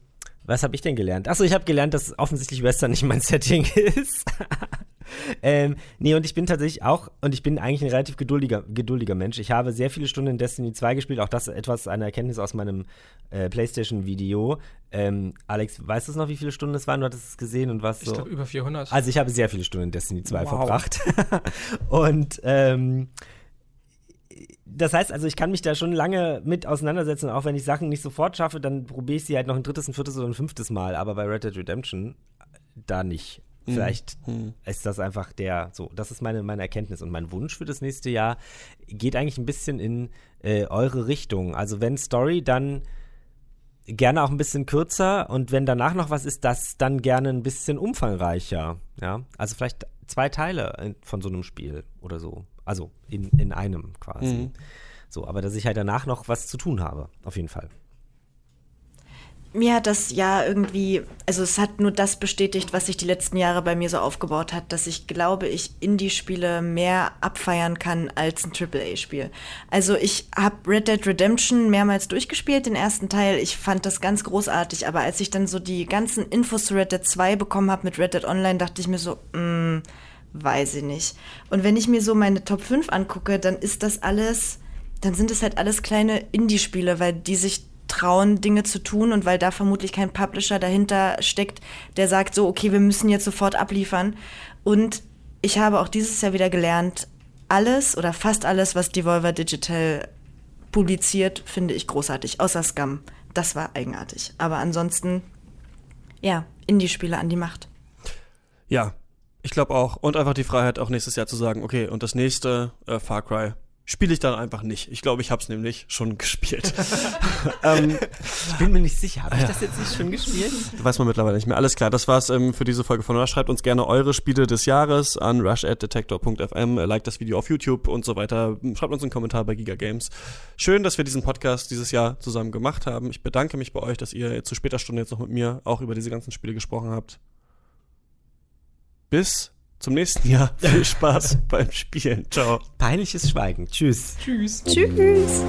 was habe ich denn gelernt? Achso, ich habe gelernt, dass offensichtlich Western nicht mein *laughs* Setting ist. ähm, nee, und ich bin tatsächlich auch, und ich bin eigentlich ein relativ geduldiger, geduldiger Mensch. Ich habe sehr viele Stunden in Destiny 2 gespielt, auch das etwas, eine Erkenntnis aus meinem äh, Playstation-Video. Ähm, Alex, weißt du noch, wie viele Stunden es waren? Du hattest es gesehen und was so? Ich glaube, über 400. Also, ich habe sehr viele Stunden in Destiny 2 wow. verbracht. *laughs* und, ähm, das heißt also, ich kann mich da schon lange mit auseinandersetzen, auch wenn ich Sachen nicht sofort schaffe, dann probiere ich sie halt noch ein drittes, ein viertes oder ein fünftes Mal, aber bei Red Dead Redemption da nicht. Mhm. Vielleicht mhm. ist das einfach der, so, das ist meine, meine Erkenntnis. Und mein Wunsch für das nächste Jahr geht eigentlich ein bisschen in äh, eure Richtung. Also wenn Story, dann gerne auch ein bisschen kürzer und wenn danach noch was ist, das dann gerne ein bisschen umfangreicher. Ja, also vielleicht zwei Teile von so einem Spiel oder so. Also in, in einem quasi. Mhm. So, aber dass ich halt danach noch was zu tun habe, auf jeden Fall mir hat das Jahr irgendwie, also es hat nur das bestätigt, was sich die letzten Jahre bei mir so aufgebaut hat, dass ich glaube, ich Indie-Spiele mehr abfeiern kann als ein AAA-Spiel. Also ich habe Red Dead Redemption mehrmals durchgespielt, den ersten Teil. Ich fand das ganz großartig, aber als ich dann so die ganzen Infos zu Red Dead 2 bekommen habe mit Red Dead Online, dachte ich mir so, mh, mm, weiß ich nicht. Und wenn ich mir so meine Top 5 angucke, dann ist das alles, dann sind es halt alles kleine Indie-Spiele, weil die sich trauen, Dinge zu tun und weil da vermutlich kein Publisher dahinter steckt, der sagt so, okay, wir müssen jetzt sofort abliefern. Und ich habe auch dieses Jahr wieder gelernt, alles oder fast alles, was Devolver Digital publiziert, finde ich großartig, außer Scum. Das war eigenartig. Aber ansonsten, ja, Indie-Spiele an die Macht. Ja, ich glaube auch. Und einfach die Freiheit, auch nächstes Jahr zu sagen, okay, und das nächste äh, Far Cry spiele ich dann einfach nicht. Ich glaube, ich habe es nämlich schon *laughs* gespielt. *laughs* ähm, ich bin mir nicht sicher. Habe ich das jetzt nicht schon gespielt? Weiß man mittlerweile nicht mehr. Alles klar, das war's ähm, für diese Folge von Rush. Schreibt uns gerne eure Spiele des Jahres an rush@detector.fm, äh, liked das Video auf YouTube und so weiter. Schreibt uns einen Kommentar bei Giga Games. Schön, dass wir diesen Podcast dieses Jahr zusammen gemacht haben. Ich bedanke mich bei euch, dass ihr zu später Stunde jetzt noch mit mir auch über diese ganzen Spiele gesprochen habt. Bis zum nächsten Jahr. Viel Spaß *laughs* beim Spielen. Ciao. Peinliches Schweigen. Tschüss. Tschüss. Tschüss.